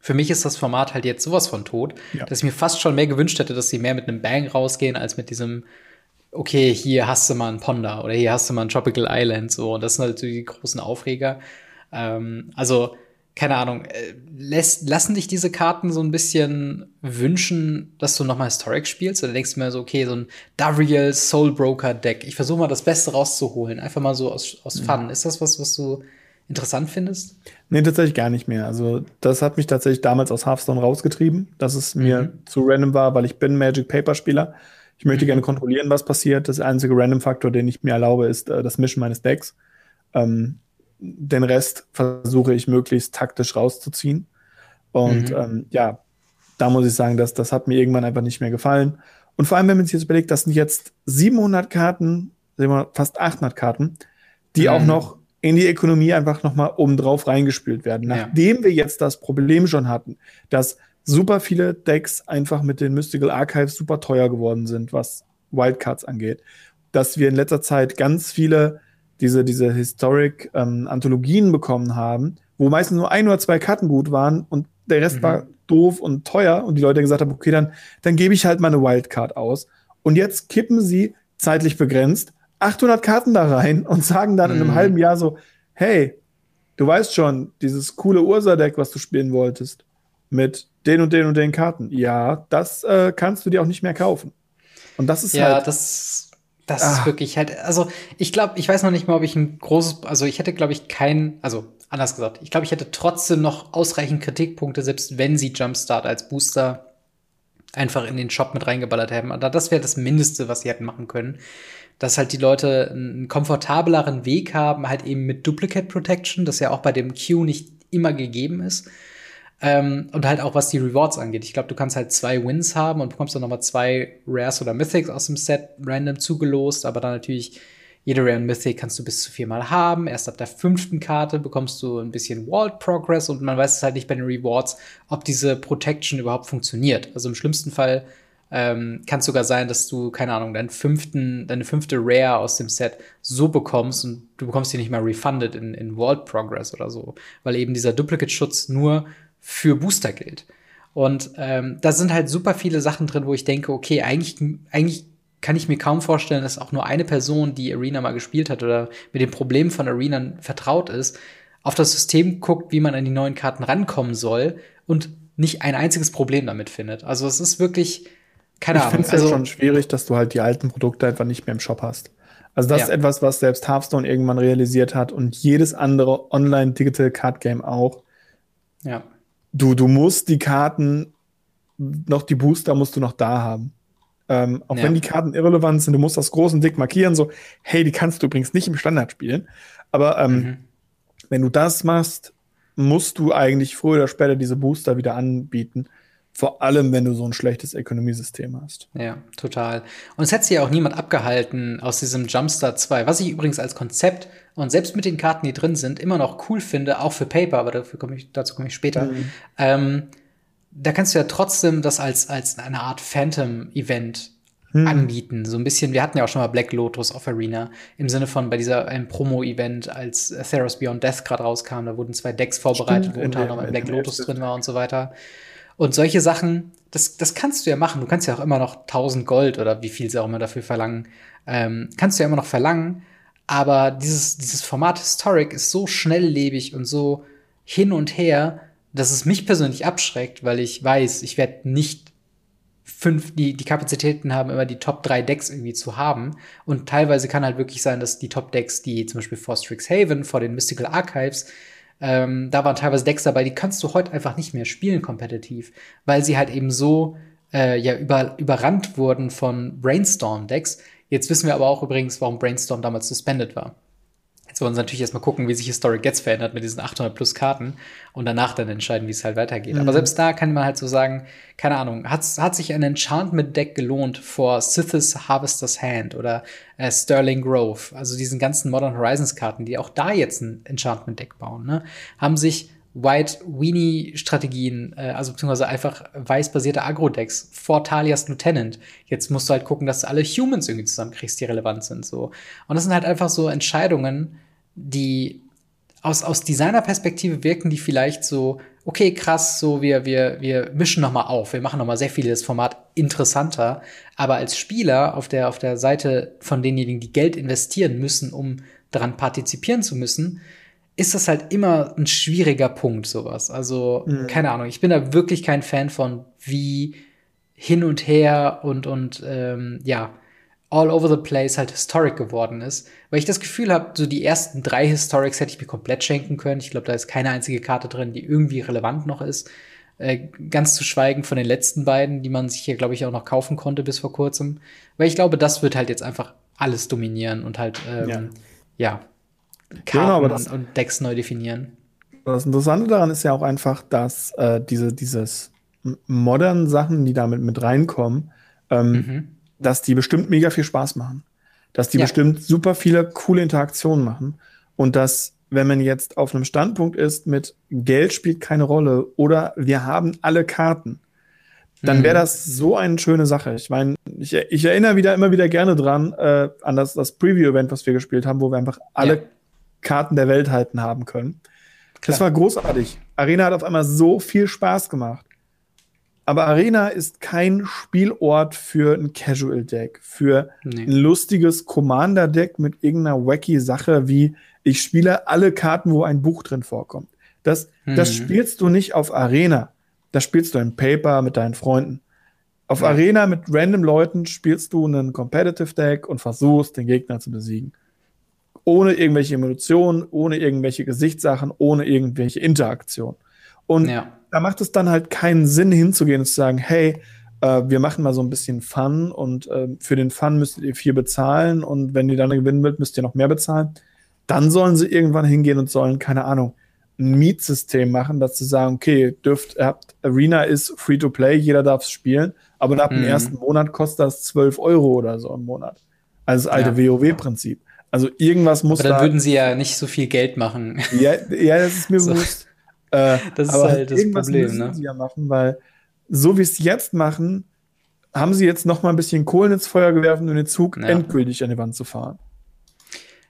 für mich ist das Format halt jetzt sowas von tot, ja. dass ich mir fast schon mehr gewünscht hätte, dass sie mehr mit einem Bang rausgehen, als mit diesem, okay, hier hast du mal einen Ponda oder hier hast du mal einen Tropical Island, so. Und das sind halt so die großen Aufreger. Ähm, also, keine Ahnung, äh, lässt, lassen dich diese Karten so ein bisschen wünschen, dass du nochmal Historic spielst? Oder denkst du mir so, okay, so ein Dariel Soulbroker Deck, ich versuche mal das Beste rauszuholen, einfach mal so aus, aus mhm. Fun. Ist das was, was du interessant findest? Nee, tatsächlich gar nicht mehr. Also, das hat mich tatsächlich damals aus Hearthstone rausgetrieben, dass es mir mhm. zu random war, weil ich bin Magic Paper Spieler. Ich möchte mhm. gerne kontrollieren, was passiert. Das einzige Random-Faktor, den ich mir erlaube, ist äh, das Mischen meines Decks. Ähm, den Rest versuche ich möglichst taktisch rauszuziehen. Und mhm. ähm, ja, da muss ich sagen, dass das hat mir irgendwann einfach nicht mehr gefallen. Und vor allem, wenn man sich jetzt überlegt, das sind jetzt 700 Karten, fast 800 Karten, die mhm. auch noch in die Ökonomie einfach nochmal obendrauf reingespielt werden. Nachdem ja. wir jetzt das Problem schon hatten, dass super viele Decks einfach mit den Mystical Archives super teuer geworden sind, was Wildcards angeht, dass wir in letzter Zeit ganz viele diese, diese Historic-Anthologien ähm, bekommen haben, wo meistens nur ein oder zwei Karten gut waren und der Rest mhm. war doof und teuer und die Leute gesagt haben, okay, dann, dann gebe ich halt mal eine Wildcard aus. Und jetzt kippen sie zeitlich begrenzt 800 Karten da rein und sagen dann mhm. in einem mhm. halben Jahr so, hey, du weißt schon, dieses coole Ursa-Deck, was du spielen wolltest, mit den und den und den Karten. Ja, das äh, kannst du dir auch nicht mehr kaufen. Und das ist ja, halt. das das ah. ist wirklich halt, also ich glaube, ich weiß noch nicht mal, ob ich ein großes, also ich hätte, glaube ich, kein, also anders gesagt, ich glaube, ich hätte trotzdem noch ausreichend Kritikpunkte, selbst wenn sie Jumpstart als Booster einfach in den Shop mit reingeballert hätten. Aber das wäre das Mindeste, was sie hätten machen können. Dass halt die Leute einen komfortableren Weg haben, halt eben mit Duplicate Protection, das ja auch bei dem Q nicht immer gegeben ist. Ähm, und halt auch was die Rewards angeht. Ich glaube, du kannst halt zwei Wins haben und bekommst dann nochmal zwei Rares oder Mythics aus dem Set random zugelost, aber dann natürlich jede Rare Mythic kannst du bis zu viermal haben. Erst ab der fünften Karte bekommst du ein bisschen Walled Progress und man weiß es halt nicht bei den Rewards, ob diese Protection überhaupt funktioniert. Also im schlimmsten Fall ähm, kann es sogar sein, dass du, keine Ahnung, deinen fünften, deine fünfte Rare aus dem Set so bekommst und du bekommst die nicht mal refunded in, in Vault Progress oder so, weil eben dieser Duplicate-Schutz nur für Booster gilt. Und ähm, da sind halt super viele Sachen drin, wo ich denke, okay, eigentlich, eigentlich kann ich mir kaum vorstellen, dass auch nur eine Person, die Arena mal gespielt hat oder mit den Problemen von Arena vertraut ist, auf das System guckt, wie man an die neuen Karten rankommen soll und nicht ein einziges Problem damit findet. Also es ist wirklich keine ich Ahnung. Ich finde es also, ja schon schwierig, dass du halt die alten Produkte einfach nicht mehr im Shop hast. Also das ja. ist etwas, was selbst Hearthstone irgendwann realisiert hat und jedes andere Online-Digital Card Game auch. Ja. Du, du musst die Karten, noch die Booster musst du noch da haben. Ähm, auch ja. wenn die Karten irrelevant sind, du musst das groß und dick markieren, so, hey, die kannst du übrigens nicht im Standard spielen. Aber ähm, mhm. wenn du das machst, musst du eigentlich früher oder später diese Booster wieder anbieten. Vor allem, wenn du so ein schlechtes Ökonomiesystem hast. Ja, total. Und es hätte sich ja auch niemand abgehalten aus diesem Jumpstart 2, was ich übrigens als Konzept und selbst mit den Karten, die drin sind, immer noch cool finde, auch für Paper, aber dafür komm ich, dazu komme ich später. Mhm. Ähm, da kannst du ja trotzdem das als, als eine Art Phantom-Event hm. anbieten. So ein bisschen, wir hatten ja auch schon mal Black Lotus of Arena im Sinne von bei dieser Promo-Event, als Theros Beyond Death gerade rauskam, da wurden zwei Decks vorbereitet, Stimmt, wo unter anderem ein Black Lotus drin war und so weiter. Und solche Sachen, das, das kannst du ja machen. Du kannst ja auch immer noch 1000 Gold oder wie viel sie auch immer dafür verlangen, ähm, kannst du ja immer noch verlangen. Aber dieses, dieses Format Historic ist so schnelllebig und so hin und her, dass es mich persönlich abschreckt, weil ich weiß, ich werde nicht fünf, die, die Kapazitäten haben, immer die Top 3 Decks irgendwie zu haben. Und teilweise kann halt wirklich sein, dass die Top Decks, die zum Beispiel vor Strixhaven, vor den Mystical Archives, ähm, da waren teilweise Decks dabei, die kannst du heute einfach nicht mehr spielen kompetitiv, weil sie halt eben so äh, ja über, überrannt wurden von Brainstorm-Decks. Jetzt wissen wir aber auch übrigens, warum Brainstorm damals suspended war. Jetzt wollen wir natürlich erstmal gucken, wie sich Historic Gets verändert mit diesen 800 plus Karten und danach dann entscheiden, wie es halt weitergeht. Mhm. Aber selbst da kann man halt so sagen, keine Ahnung, hat, hat sich ein Enchantment-Deck gelohnt vor Sith's Harvester's Hand oder äh, Sterling Grove, also diesen ganzen Modern Horizons Karten, die auch da jetzt ein Enchantment-Deck bauen, ne, haben sich White Weenie Strategien, äh, also beziehungsweise einfach weiß-basierte Agro-Decks vor Talias Lieutenant. Jetzt musst du halt gucken, dass du alle Humans irgendwie zusammenkriegst, die relevant sind, so. Und das sind halt einfach so Entscheidungen, die aus, aus Designer-Perspektive wirken die vielleicht so, okay, krass, so wir, wir, wir mischen noch mal auf, wir machen noch mal sehr viel das Format interessanter, aber als Spieler auf der, auf der Seite von denjenigen, die Geld investieren müssen, um daran partizipieren zu müssen, ist das halt immer ein schwieriger Punkt, sowas. Also, mhm. keine Ahnung, ich bin da wirklich kein Fan von, wie hin und her und, und ähm, ja, all over the place halt Historic geworden ist. Weil ich das Gefühl habe, so die ersten drei Historics hätte ich mir komplett schenken können. Ich glaube, da ist keine einzige Karte drin, die irgendwie relevant noch ist. Äh, ganz zu schweigen von den letzten beiden, die man sich hier, glaube ich, auch noch kaufen konnte bis vor kurzem. Weil ich glaube, das wird halt jetzt einfach alles dominieren und halt, ähm, ja. ja, Karten genau, und, Decks neu definieren. Das Interessante daran ist ja auch einfach, dass äh, diese dieses modernen Sachen, die damit mit reinkommen, ähm, mhm dass die bestimmt mega viel Spaß machen. Dass die ja. bestimmt super viele coole Interaktionen machen. Und dass, wenn man jetzt auf einem Standpunkt ist mit Geld spielt keine Rolle oder wir haben alle Karten, dann wäre mhm. das so eine schöne Sache. Ich meine, ich, ich, erinnere wieder immer wieder gerne dran äh, an das, das Preview-Event, was wir gespielt haben, wo wir einfach alle ja. Karten der Welt halten haben können. Klar. Das war großartig. Arena hat auf einmal so viel Spaß gemacht. Aber Arena ist kein Spielort für ein Casual-Deck, für nee. ein lustiges Commander-Deck mit irgendeiner wacky Sache wie ich spiele alle Karten, wo ein Buch drin vorkommt. Das, mhm. das spielst du nicht auf Arena. Das spielst du in Paper mit deinen Freunden. Auf ja. Arena mit random Leuten spielst du einen Competitive Deck und versuchst, den Gegner zu besiegen. Ohne irgendwelche Emotionen, ohne irgendwelche Gesichtssachen, ohne irgendwelche Interaktion. Und ja da macht es dann halt keinen Sinn hinzugehen und zu sagen, hey, äh, wir machen mal so ein bisschen Fun und äh, für den Fun müsst ihr viel bezahlen und wenn ihr dann gewinnen wollt, müsst ihr noch mehr bezahlen. Dann sollen sie irgendwann hingehen und sollen, keine Ahnung, ein Mietsystem machen, dass sie sagen, okay, dürft, ihr habt, Arena ist free to play, jeder darf es spielen, aber ab mhm. dem ersten Monat kostet das 12 Euro oder so im Monat. Also das alte ja. WoW-Prinzip. Also irgendwas muss aber dann da würden sie ja nicht so viel Geld machen. Ja, ja das ist mir so. bewusst. Äh, das ist halt das Problem, müssen ne? Sie ja machen, weil so wie es jetzt machen, haben sie jetzt noch mal ein bisschen Kohlen ins Feuer geworfen, um den Zug ja. endgültig an die Wand zu fahren.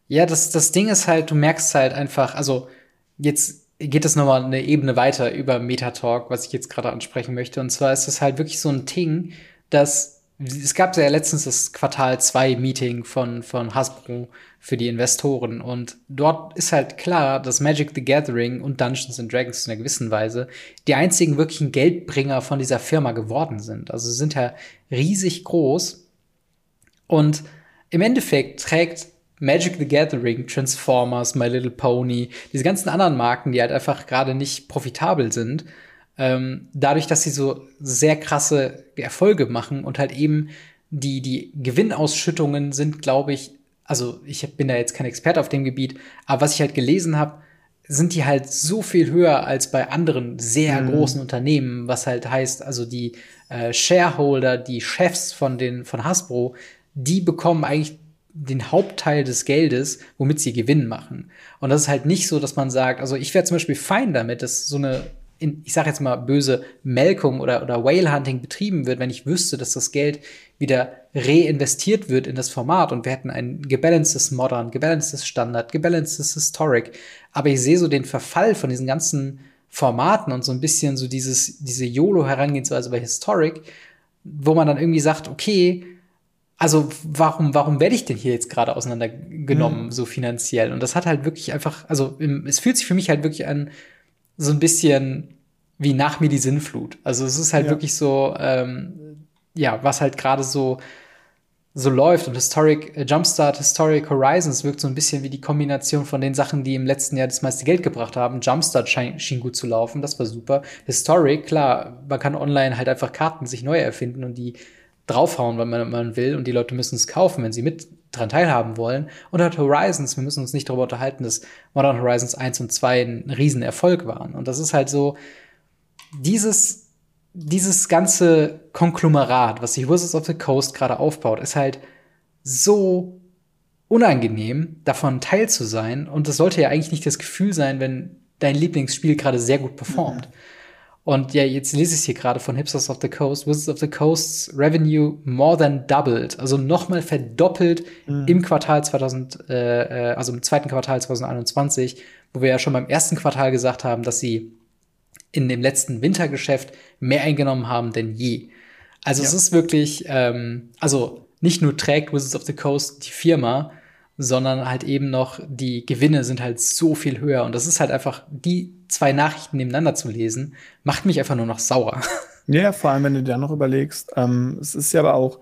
Ja, das, das Ding ist halt, du merkst halt einfach, also jetzt geht es nochmal eine Ebene weiter über Metatalk, was ich jetzt gerade ansprechen möchte. Und zwar ist es halt wirklich so ein Ding, dass es gab ja letztens das Quartal 2 Meeting von, von Hasbro für die Investoren und dort ist halt klar, dass Magic the Gathering und Dungeons and Dragons in einer gewissen Weise die einzigen wirklichen Geldbringer von dieser Firma geworden sind. Also sie sind ja riesig groß und im Endeffekt trägt Magic the Gathering, Transformers, My Little Pony, diese ganzen anderen Marken, die halt einfach gerade nicht profitabel sind, ähm, dadurch, dass sie so sehr krasse Erfolge machen und halt eben die, die Gewinnausschüttungen sind, glaube ich, also ich bin da jetzt kein Experte auf dem Gebiet, aber was ich halt gelesen habe, sind die halt so viel höher als bei anderen sehr mhm. großen Unternehmen, was halt heißt, also die äh, Shareholder, die Chefs von den von Hasbro, die bekommen eigentlich den Hauptteil des Geldes, womit sie Gewinn machen. Und das ist halt nicht so, dass man sagt, also ich wäre zum Beispiel fein damit, dass so eine in, ich sage jetzt mal böse Melkung oder, oder Whale Hunting betrieben wird, wenn ich wüsste, dass das Geld wieder reinvestiert wird in das Format und wir hätten ein gebalancedes Modern, gebalancedes Standard, gebalancedes Historic. Aber ich sehe so den Verfall von diesen ganzen Formaten und so ein bisschen so dieses, diese YOLO-Herangehensweise bei Historic, wo man dann irgendwie sagt, okay, also warum, warum werde ich denn hier jetzt gerade auseinandergenommen, mhm. so finanziell? Und das hat halt wirklich einfach, also es fühlt sich für mich halt wirklich an, so ein bisschen wie nach mir die Sinnflut. Also es ist halt ja. wirklich so, ähm, ja, was halt gerade so so läuft und Historic äh, Jumpstart Historic Horizons wirkt so ein bisschen wie die Kombination von den Sachen, die im letzten Jahr das meiste Geld gebracht haben. Jumpstart schien, schien gut zu laufen, das war super. Historic, klar, man kann online halt einfach Karten sich neu erfinden und die draufhauen, wenn man, man will und die Leute müssen es kaufen, wenn sie mit dran teilhaben wollen. Und halt Horizons, wir müssen uns nicht darüber unterhalten, dass Modern Horizons 1 und 2 ein Riesenerfolg waren. Und das ist halt so, dieses, dieses ganze Konglomerat, was sich Wizards of the Coast gerade aufbaut, ist halt so unangenehm, davon Teil zu sein. Und das sollte ja eigentlich nicht das Gefühl sein, wenn dein Lieblingsspiel gerade sehr gut performt. Mhm. Und ja, jetzt lese ich es hier gerade von Hipsters of the Coast. Wizards of the Coast's Revenue more than doubled, also nochmal verdoppelt mhm. im Quartal 2000, äh, äh, also im zweiten Quartal 2021, wo wir ja schon beim ersten Quartal gesagt haben, dass sie in dem letzten Wintergeschäft mehr eingenommen haben denn je. Also ja. es ist wirklich, ähm, also nicht nur trägt Wizards of the Coast die Firma, sondern halt eben noch die Gewinne sind halt so viel höher. Und das ist halt einfach, die zwei Nachrichten nebeneinander zu lesen, macht mich einfach nur noch sauer. Ja, vor allem, wenn du dir noch überlegst, ähm, es ist ja aber auch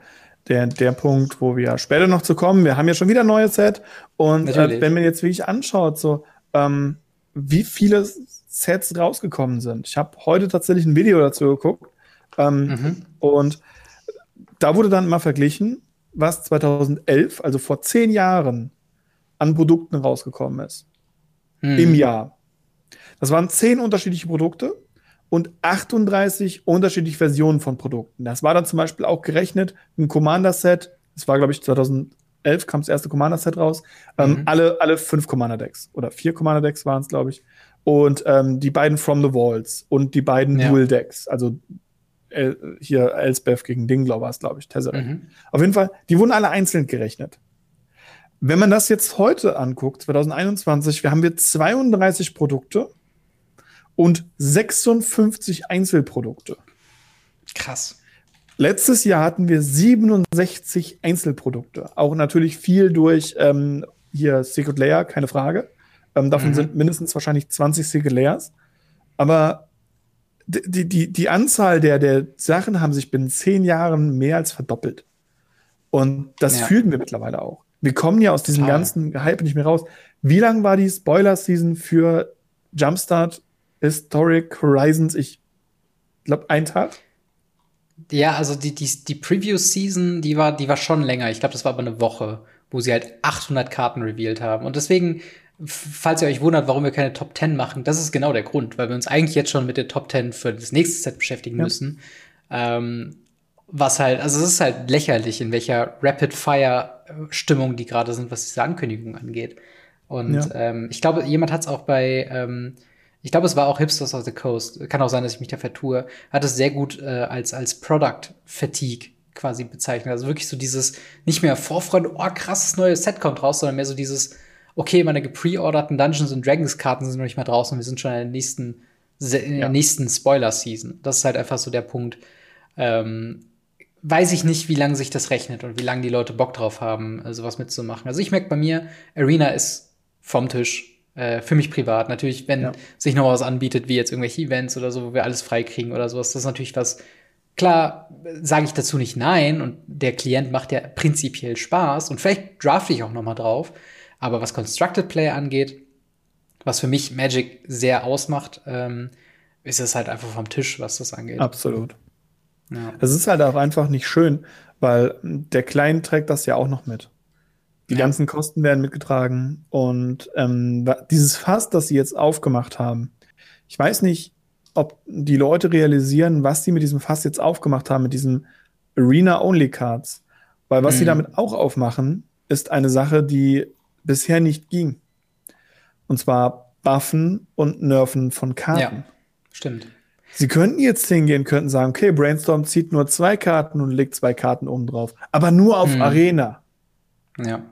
der, der Punkt, wo wir später noch zu kommen. Wir haben ja schon wieder ein neues Set. Und äh, wenn man jetzt wirklich anschaut, so, ähm, wie viele Sets rausgekommen sind. Ich habe heute tatsächlich ein Video dazu geguckt. Ähm, mhm. Und da wurde dann mal verglichen, was 2011, also vor zehn Jahren, an Produkten rausgekommen ist. Hm. Im Jahr. Das waren zehn unterschiedliche Produkte und 38 unterschiedliche Versionen von Produkten. Das war dann zum Beispiel auch gerechnet, ein Commander-Set, das war, glaube ich, 2011 kam das erste Commander-Set raus, ähm, mhm. alle, alle fünf Commander-Decks oder vier Commander-Decks waren es, glaube ich. Und ähm, die beiden From the Walls und die beiden ja. Dual-Decks, also El, hier Elsbeth gegen Dinglau war es, glaube ich, Tesseract. Mhm. Auf jeden Fall, die wurden alle einzeln gerechnet. Wenn man das jetzt heute anguckt, 2021, wir haben wir 32 Produkte und 56 Einzelprodukte. Krass. Letztes Jahr hatten wir 67 Einzelprodukte. Auch natürlich viel durch ähm, hier Secret Layer, keine Frage. Ähm, davon mhm. sind mindestens wahrscheinlich 20 Secret Layers. Aber die, die, die Anzahl der, der Sachen haben sich binnen zehn Jahren mehr als verdoppelt. Und das ja. fühlen wir mittlerweile auch. Wir kommen ja aus diesem Total. ganzen Hype nicht mehr raus. Wie lang war die Spoiler-Season für Jumpstart Historic Horizons? Ich glaube, ein Tag. Ja, also die, die, die Preview-Season, die war, die war schon länger. Ich glaube, das war aber eine Woche, wo sie halt 800 Karten revealed haben. Und deswegen falls ihr euch wundert, warum wir keine Top 10 machen, das ist genau der Grund, weil wir uns eigentlich jetzt schon mit der Top 10 für das nächste Set beschäftigen ja. müssen. Ähm, Was halt, also es ist halt lächerlich, in welcher Rapid-Fire-Stimmung die gerade sind, was diese Ankündigung angeht. Und ja. ähm, ich glaube, jemand hat es auch bei, ähm, ich glaube, es war auch Hipsters of the Coast. Kann auch sein, dass ich mich da vertue. Hat es sehr gut äh, als, als Product Fatigue quasi bezeichnet. Also wirklich so dieses, nicht mehr Vorfreude, oh, krasses neues Set kommt raus, sondern mehr so dieses, okay, meine gepreorderten Dungeons and Dragons Karten sind noch nicht mehr draußen, wir sind schon in der nächsten, in der nächsten Spoiler-Season. Das ist halt einfach so der Punkt. Ähm, weiß ich nicht, wie lange sich das rechnet und wie lange die Leute Bock drauf haben, äh, sowas mitzumachen. Also ich merke bei mir, Arena ist vom Tisch. Äh, für mich privat. Natürlich, wenn ja. sich noch was anbietet, wie jetzt irgendwelche Events oder so, wo wir alles freikriegen oder sowas, das ist natürlich was, klar sage ich dazu nicht nein und der Klient macht ja prinzipiell Spaß und vielleicht drafte ich auch noch mal drauf, aber was Constructed Play angeht, was für mich Magic sehr ausmacht, ähm, ist es halt einfach vom Tisch, was das angeht. Absolut. Ja. Es ist halt auch einfach nicht schön, weil der Client trägt das ja auch noch mit. Die ja. ganzen Kosten werden mitgetragen und ähm, dieses Fass, das sie jetzt aufgemacht haben, ich weiß nicht, ob die Leute realisieren, was sie mit diesem Fass jetzt aufgemacht haben, mit diesen Arena-Only-Cards. Weil was mhm. sie damit auch aufmachen, ist eine Sache, die bisher nicht ging. Und zwar Buffen und Nerven von Karten. Ja, stimmt. Sie könnten jetzt hingehen, könnten sagen, okay, Brainstorm zieht nur zwei Karten und legt zwei Karten oben drauf. Aber nur auf hm. Arena. Ja.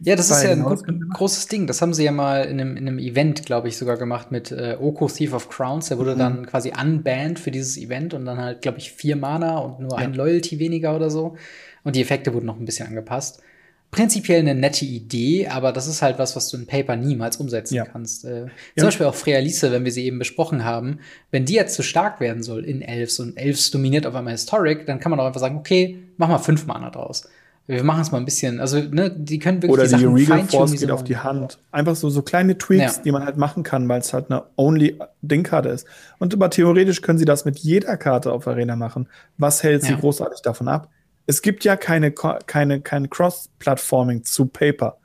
Ja, das ist ja ein gut, großes Ding. Das haben sie ja mal in einem, in einem Event, glaube ich, sogar gemacht mit äh, Oko Thief of Crowns. Der wurde mhm. dann quasi unbanned für dieses Event und dann halt, glaube ich, vier Mana und nur ja. ein Loyalty weniger oder so. Und die Effekte wurden noch ein bisschen angepasst prinzipiell eine nette Idee, aber das ist halt was, was du in Paper niemals umsetzen ja. kannst. Äh, zum ja. Beispiel auch Frealise, wenn wir sie eben besprochen haben, wenn die jetzt zu stark werden soll in Elves und Elves dominiert auf einmal Historic, dann kann man auch einfach sagen, okay, mach mal fünf Mana draus. Wir machen es mal ein bisschen, also ne, die können wirklich Oder die, die Sachen Regal Force geht auf die Hand. Einfach so so kleine Tweaks, ja. die man halt machen kann, weil es halt eine Only Ding-Karte ist. Und aber theoretisch können sie das mit jeder Karte auf Arena machen. Was hält sie großartig davon ab? Es gibt ja keine, keine, kein Cross-Platforming zu Paper.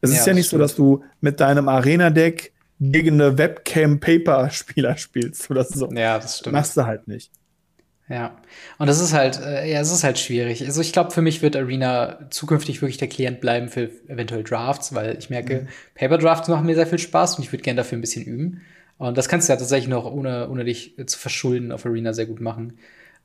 Es ja, ist ja nicht stimmt. so, dass du mit deinem Arena-Deck gegen eine Webcam-Paper-Spieler spielst oder so. Ja, das stimmt. Machst du halt nicht. Ja, und das ist halt, äh, ja, es ist halt schwierig. Also ich glaube, für mich wird Arena zukünftig wirklich der Klient bleiben für eventuell Drafts, weil ich merke, mhm. Paper Drafts machen mir sehr viel Spaß und ich würde gerne dafür ein bisschen üben. Und das kannst du ja tatsächlich noch, ohne, ohne dich zu verschulden, auf Arena sehr gut machen.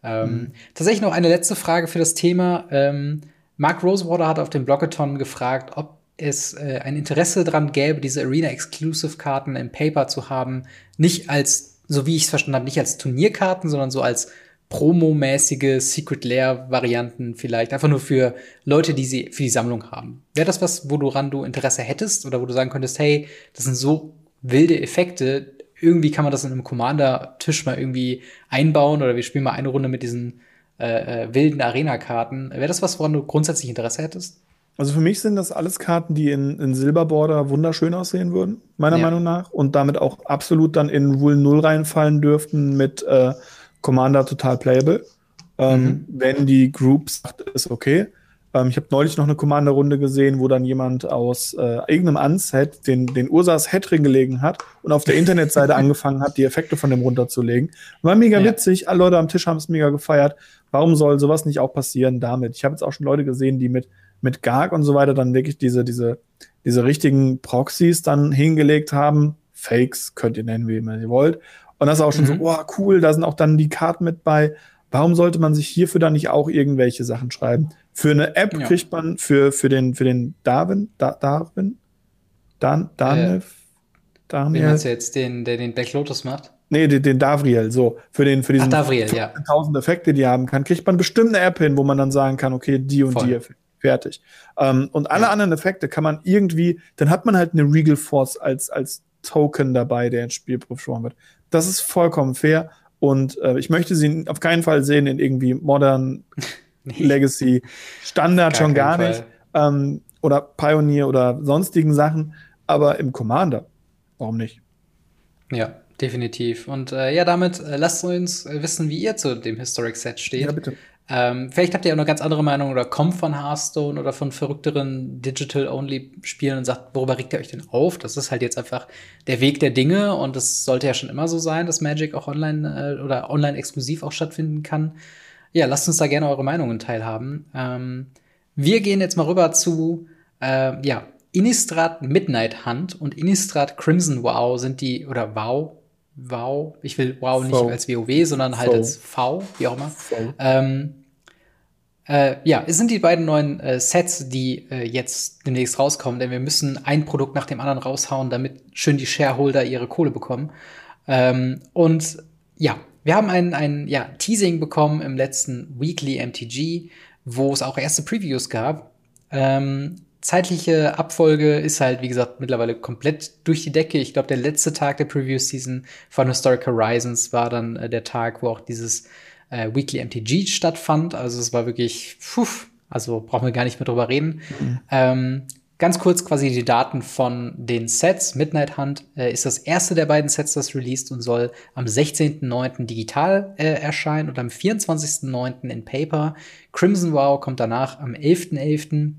Ähm, mhm. Tatsächlich noch eine letzte Frage für das Thema. Ähm, Mark Rosewater hat auf dem Bloggeton gefragt, ob es äh, ein Interesse daran gäbe, diese Arena-Exclusive-Karten im Paper zu haben. Nicht als, so wie ich es verstanden habe, nicht als Turnierkarten, sondern so als Promo-mäßige Secret Lair-Varianten vielleicht. Einfach nur für Leute, die sie für die Sammlung haben. Wäre das was, woran du Interesse hättest oder wo du sagen könntest, hey, das sind so wilde Effekte, irgendwie kann man das in einem Commander-Tisch mal irgendwie einbauen oder wir spielen mal eine Runde mit diesen äh, äh, wilden Arena-Karten. Wäre das was, woran du grundsätzlich Interesse hättest? Also für mich sind das alles Karten, die in, in Silberborder wunderschön aussehen würden, meiner ja. Meinung nach. Und damit auch absolut dann in Rule 0 reinfallen dürften mit äh, Commander total playable. Ähm, mhm. Wenn die Group sagt, ist okay. Ähm, ich habe neulich noch eine Commander-Runde gesehen, wo dann jemand aus äh, irgendeinem Unset den, den Ursas Head gelegen hat und auf der Internetseite angefangen hat, die Effekte von dem runterzulegen. War mega ja. witzig, alle Leute am Tisch haben es mega gefeiert. Warum soll sowas nicht auch passieren damit? Ich habe jetzt auch schon Leute gesehen, die mit, mit Garg und so weiter dann wirklich diese, diese, diese richtigen Proxys dann hingelegt haben. Fakes könnt ihr nennen, wie ihr wollt. Und das ist auch schon mhm. so, oh, cool, da sind auch dann die Karten mit bei. Warum sollte man sich hierfür dann nicht auch irgendwelche Sachen schreiben? Für eine App ja. kriegt man für, für den, für den Darwin, da, Darwin, Dan, Danev, äh, Daniel. Wie meinst du jetzt, den, der den Black Lotus macht? Nee, den, den Davriel, so. Für den, für diesen Ach, Davriel, ja. tausend Effekte, die haben kann, kriegt man bestimmt eine App hin, wo man dann sagen kann, okay, die und Voll. die Effekte. Fertig. Ähm, und alle ja. anderen Effekte kann man irgendwie, dann hat man halt eine Regal Force als, als Token dabei, der ins Spiel beschworen wird. Das ist vollkommen fair. Und äh, ich möchte sie auf keinen Fall sehen in irgendwie Modern Legacy, Standard gar schon gar nicht. Ähm, oder Pioneer oder sonstigen Sachen. Aber im Commander, warum nicht? Ja, definitiv. Und äh, ja, damit äh, lasst uns äh, wissen, wie ihr zu dem Historic Set steht. Ja, bitte. Ähm, vielleicht habt ihr auch eine ganz andere Meinung oder kommt von Hearthstone oder von verrückteren Digital-Only-Spielen und sagt, worüber regt ihr euch denn auf? Das ist halt jetzt einfach der Weg der Dinge und es sollte ja schon immer so sein, dass Magic auch online äh, oder online exklusiv auch stattfinden kann. ja, lasst uns da gerne eure Meinungen teilhaben. Ähm, wir gehen jetzt mal rüber zu, äh, ja, Innistrad Midnight Hunt und Innistrad Crimson Wow sind die, oder Wow, Wow, ich will Wow nicht v. als WoW, sondern halt v. als V, wie auch immer. Ähm, äh, ja, es sind die beiden neuen äh, Sets, die äh, jetzt demnächst rauskommen, denn wir müssen ein Produkt nach dem anderen raushauen, damit schön die Shareholder ihre Kohle bekommen. Ähm, und ja, wir haben ein, ein ja, Teasing bekommen im letzten Weekly MTG, wo es auch erste Previews gab. Ähm, zeitliche Abfolge ist halt, wie gesagt, mittlerweile komplett durch die Decke. Ich glaube, der letzte Tag der Preview-Season von Historic Horizons war dann äh, der Tag, wo auch dieses äh, Weekly MTG stattfand. Also es war wirklich, puh, also brauchen wir gar nicht mehr drüber reden. Mhm. Ähm, ganz kurz quasi die Daten von den Sets. Midnight Hunt äh, ist das erste der beiden Sets, das released und soll am 16.09. digital äh, erscheinen und am 24.09. in Paper. Crimson Wow kommt danach am 11.11. .11.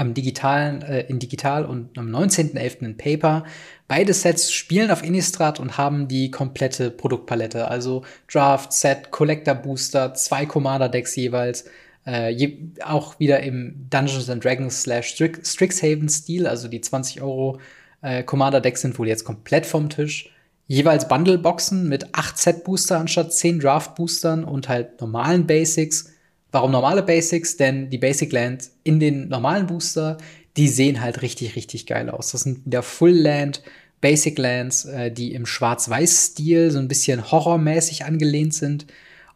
am digitalen, äh, in digital und am 19.11. in Paper. Beide Sets spielen auf Innistrad und haben die komplette Produktpalette, also Draft, Set, Collector Booster, zwei Commander-Decks jeweils, äh, je, auch wieder im Dungeons and Dragons slash Strixhaven-Stil, also die 20 Euro äh, Commander-Decks sind wohl jetzt komplett vom Tisch. Jeweils Bundle-Boxen mit 8 Set-Booster anstatt 10 Draft-Boostern und halt normalen Basics. Warum normale Basics? Denn die Basic Land in den normalen Booster, die sehen halt richtig, richtig geil aus. Das sind wieder Full Land, Basic Lands, äh, die im Schwarz-Weiß-Stil so ein bisschen horrormäßig angelehnt sind.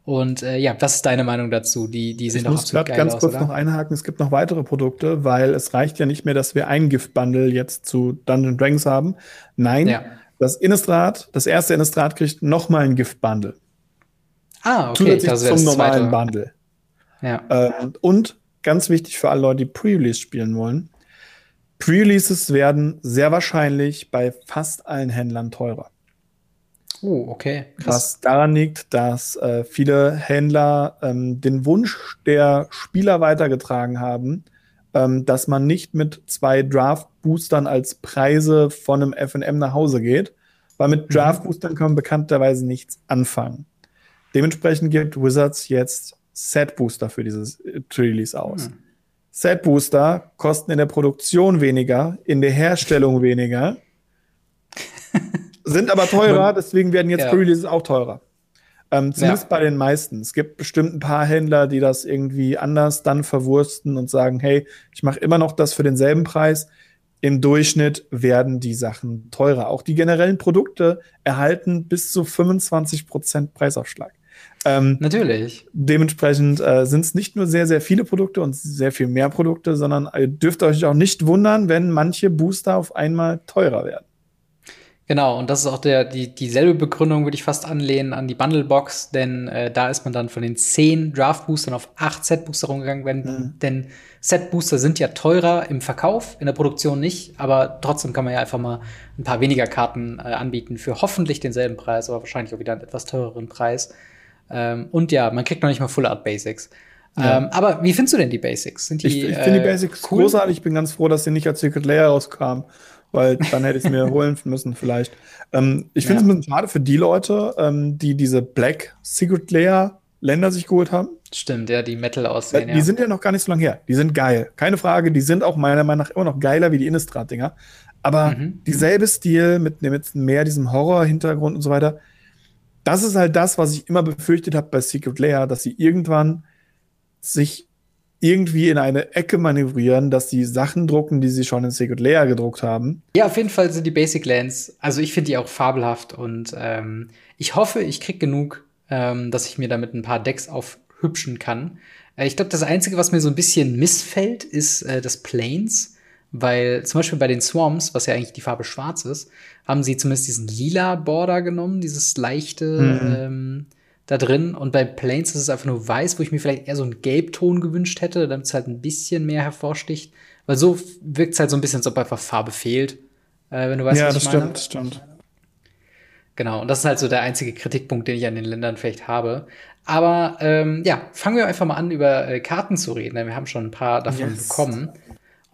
Und äh, ja, was ist deine Meinung dazu? Die, die sehen ich doch muss absolut geil ganz kurz oder? noch einhaken. Es gibt noch weitere Produkte, weil es reicht ja nicht mehr, dass wir ein Gift-Bundle jetzt zu Dungeon Dragons haben. Nein, ja. das Innistrad, das erste Innistrad kriegt noch mal ein Gift-Bundle. Ah, okay. Zusätzlich das zum normalen Bundle. Ja. Ähm, und ganz wichtig für alle Leute, die Pre-Release spielen wollen, Pre-Releases werden sehr wahrscheinlich bei fast allen Händlern teurer. Oh, okay. Krass. Was daran liegt, dass äh, viele Händler ähm, den Wunsch der Spieler weitergetragen haben, ähm, dass man nicht mit zwei Draft-Boostern als Preise von einem FM nach Hause geht, weil mit mhm. Draft-Boostern kann man bekannterweise nichts anfangen. Dementsprechend gibt Wizards jetzt Set-Booster für dieses äh, Release aus. Mhm. Set-Booster kosten in der Produktion weniger, in der Herstellung weniger, sind aber teurer, deswegen werden jetzt ja. Pre-Releases auch teurer. Ähm, zumindest ja. bei den meisten. Es gibt bestimmt ein paar Händler, die das irgendwie anders dann verwursten und sagen, hey, ich mache immer noch das für denselben Preis. Im Durchschnitt werden die Sachen teurer. Auch die generellen Produkte erhalten bis zu 25% Preisaufschlag. Ähm, Natürlich. Dementsprechend äh, sind es nicht nur sehr, sehr viele Produkte und sehr viel mehr Produkte, sondern ihr dürft euch auch nicht wundern, wenn manche Booster auf einmal teurer werden. Genau, und das ist auch der, die, dieselbe Begründung, würde ich fast anlehnen an die Bundle-Box, denn äh, da ist man dann von den zehn Draft-Boostern auf acht Set-Booster rumgegangen, wenn, mhm. denn Set-Booster sind ja teurer im Verkauf, in der Produktion nicht, aber trotzdem kann man ja einfach mal ein paar weniger Karten äh, anbieten für hoffentlich denselben Preis, aber wahrscheinlich auch wieder einen etwas teureren Preis. Ähm, und ja, man kriegt noch nicht mal Full Art Basics. Ja. Ähm, aber wie findest du denn die Basics? Sind die, ich ich finde die äh, Basics cool? großartig. Ich bin ganz froh, dass sie nicht als Secret Layer rauskam, weil dann hätte ich es mir holen müssen vielleicht. Ähm, ich finde es ja. ein bisschen schade für die Leute, ähm, die diese Black Secret Layer Länder sich geholt haben. Stimmt, ja, die Metal aussehen. Die ja. sind ja noch gar nicht so lange her. Die sind geil. Keine Frage. Die sind auch meiner Meinung nach immer noch geiler wie die Innistrad-Dinger. Aber mhm. dieselbe Stil mit, mit mehr diesem Horror-Hintergrund und so weiter das ist halt das, was ich immer befürchtet habe bei Secret Layer, dass sie irgendwann sich irgendwie in eine Ecke manövrieren, dass sie Sachen drucken, die sie schon in Secret Layer gedruckt haben. Ja, auf jeden Fall sind die Basic Lands, also ich finde die auch fabelhaft und ähm, ich hoffe, ich krieg genug, ähm, dass ich mir damit ein paar Decks aufhübschen kann. Äh, ich glaube, das Einzige, was mir so ein bisschen missfällt, ist äh, das Planes weil zum Beispiel bei den Swamps, was ja eigentlich die Farbe schwarz ist, haben sie zumindest diesen lila Border genommen, dieses leichte mhm. ähm, da drin. Und bei Plains ist es einfach nur weiß, wo ich mir vielleicht eher so einen Gelbton gewünscht hätte, damit es halt ein bisschen mehr hervorsticht. Weil so wirkt es halt so ein bisschen, als ob einfach Farbe fehlt. Äh, wenn du weißt, ja, was ich meine. Ja, das stimmt, das stimmt. Genau, und das ist halt so der einzige Kritikpunkt, den ich an den Ländern vielleicht habe. Aber ähm, ja, fangen wir einfach mal an, über äh, Karten zu reden, denn wir haben schon ein paar davon yes. bekommen.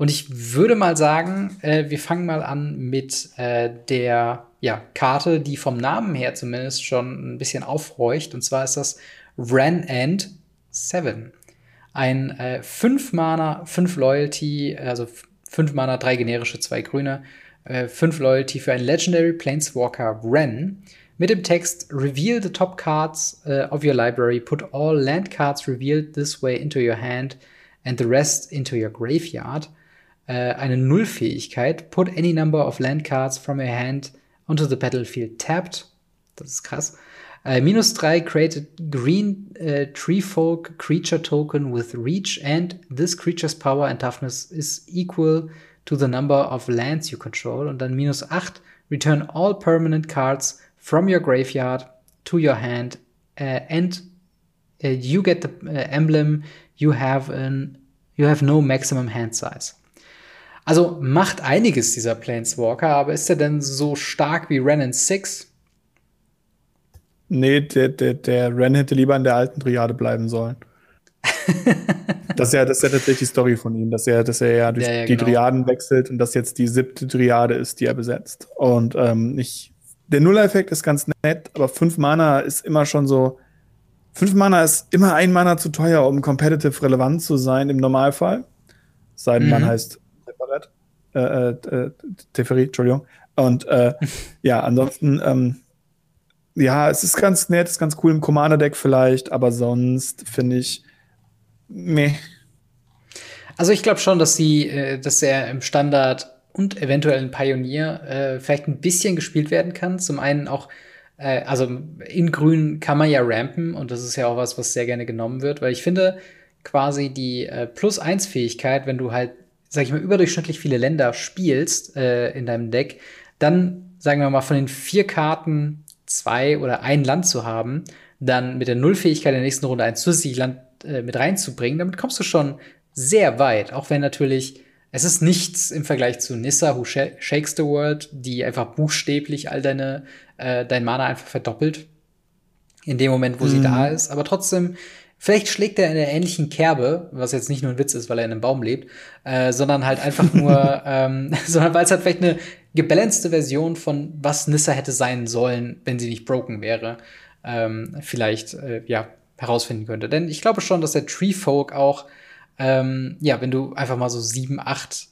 Und ich würde mal sagen, äh, wir fangen mal an mit äh, der ja, Karte, die vom Namen her zumindest schon ein bisschen aufhorcht. Und zwar ist das Ran End 7. Ein 5 äh, Mana, 5 Loyalty, also 5 Mana, 3 generische, 2 grüne, 5 äh, Loyalty für einen Legendary Planeswalker Ren mit dem Text Reveal the top cards uh, of your library, put all land cards revealed this way into your hand and the rest into your graveyard. Uh, eine Nullfähigkeit, put any number of land cards from your hand onto the battlefield tapped. Das ist krass. Uh, minus 3 created green uh, tree folk creature token with reach and this creature's power and toughness is equal to the number of lands you control. Und dann minus 8 return all permanent cards from your graveyard to your hand uh, and uh, you get the uh, emblem you have an you have no maximum hand size. Also macht einiges dieser Planeswalker, aber ist er denn so stark wie Ren 6? Nee, der, der, der Ren hätte lieber in der alten Triade bleiben sollen. das, ist ja, das ist ja tatsächlich die Story von ihm, dass er, dass er ja durch ja, ja, die genau. Triaden wechselt und das jetzt die siebte Triade ist, die er besetzt. Und ähm, ich der Null-Effekt ist ganz nett, aber 5 Mana ist immer schon so. 5 Mana ist immer ein Mana zu teuer, um competitive relevant zu sein im Normalfall. Sei denn, mhm. man heißt. Äh, äh, Teferi, Entschuldigung. Und äh, ja, ansonsten, ähm, ja, es ist ganz nett, ist ganz cool im Commander-Deck vielleicht, aber sonst finde ich, meh. Also ich glaube schon, dass sie, äh, dass er im Standard und eventuell ein Pioneer äh, vielleicht ein bisschen gespielt werden kann. Zum einen auch, äh, also in Grün kann man ja rampen und das ist ja auch was, was sehr gerne genommen wird, weil ich finde quasi die äh, Plus-1-Fähigkeit, wenn du halt, sag ich mal, überdurchschnittlich viele Länder spielst äh, in deinem Deck, dann, sagen wir mal, von den vier Karten zwei oder ein Land zu haben, dann mit der Null-Fähigkeit in der nächsten Runde ein zusätzliches Land äh, mit reinzubringen, damit kommst du schon sehr weit, auch wenn natürlich es ist nichts im Vergleich zu Nissa, Who Shakes the World, die einfach buchstäblich all deine, äh, dein Mana einfach verdoppelt. In dem Moment, wo mhm. sie da ist. Aber trotzdem, vielleicht schlägt er in der ähnlichen Kerbe, was jetzt nicht nur ein Witz ist, weil er in einem Baum lebt, äh, sondern halt einfach nur, ähm, sondern weil es halt vielleicht eine gebalancete Version von was Nissa hätte sein sollen, wenn sie nicht broken wäre, ähm, vielleicht, äh, ja, herausfinden könnte. Denn ich glaube schon, dass der Tree Folk auch ähm, ja, wenn du einfach mal so sieben, acht,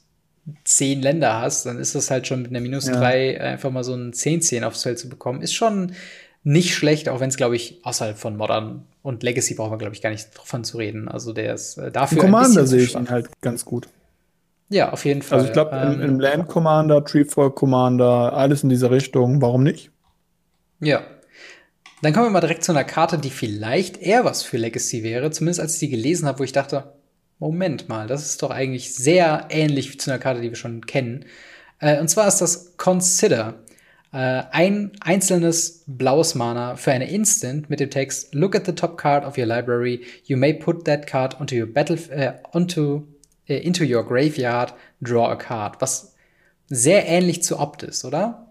zehn Länder hast, dann ist das halt schon mit einer minus ja. drei einfach mal so ein 10-10 aufs Feld zu bekommen, ist schon nicht schlecht, auch wenn es, glaube ich, außerhalb von Modern und Legacy brauchen wir, glaube ich, gar nicht davon zu reden. Also der ist äh, dafür. Im Commander sehe ich ihn halt ganz gut. Ja, auf jeden Fall. Also ich glaube, ähm, im, im, Land Commander, Treefolk Commander, alles in dieser Richtung, warum nicht? Ja. Dann kommen wir mal direkt zu einer Karte, die vielleicht eher was für Legacy wäre, zumindest als ich die gelesen habe, wo ich dachte, Moment mal, das ist doch eigentlich sehr ähnlich zu einer Karte, die wir schon kennen. Äh, und zwar ist das Consider. Äh, ein einzelnes blaues Mana für eine Instant mit dem Text Look at the top card of your library. You may put that card onto your battle äh, onto äh, into your graveyard. Draw a card. Was sehr ähnlich zu Opt ist, oder?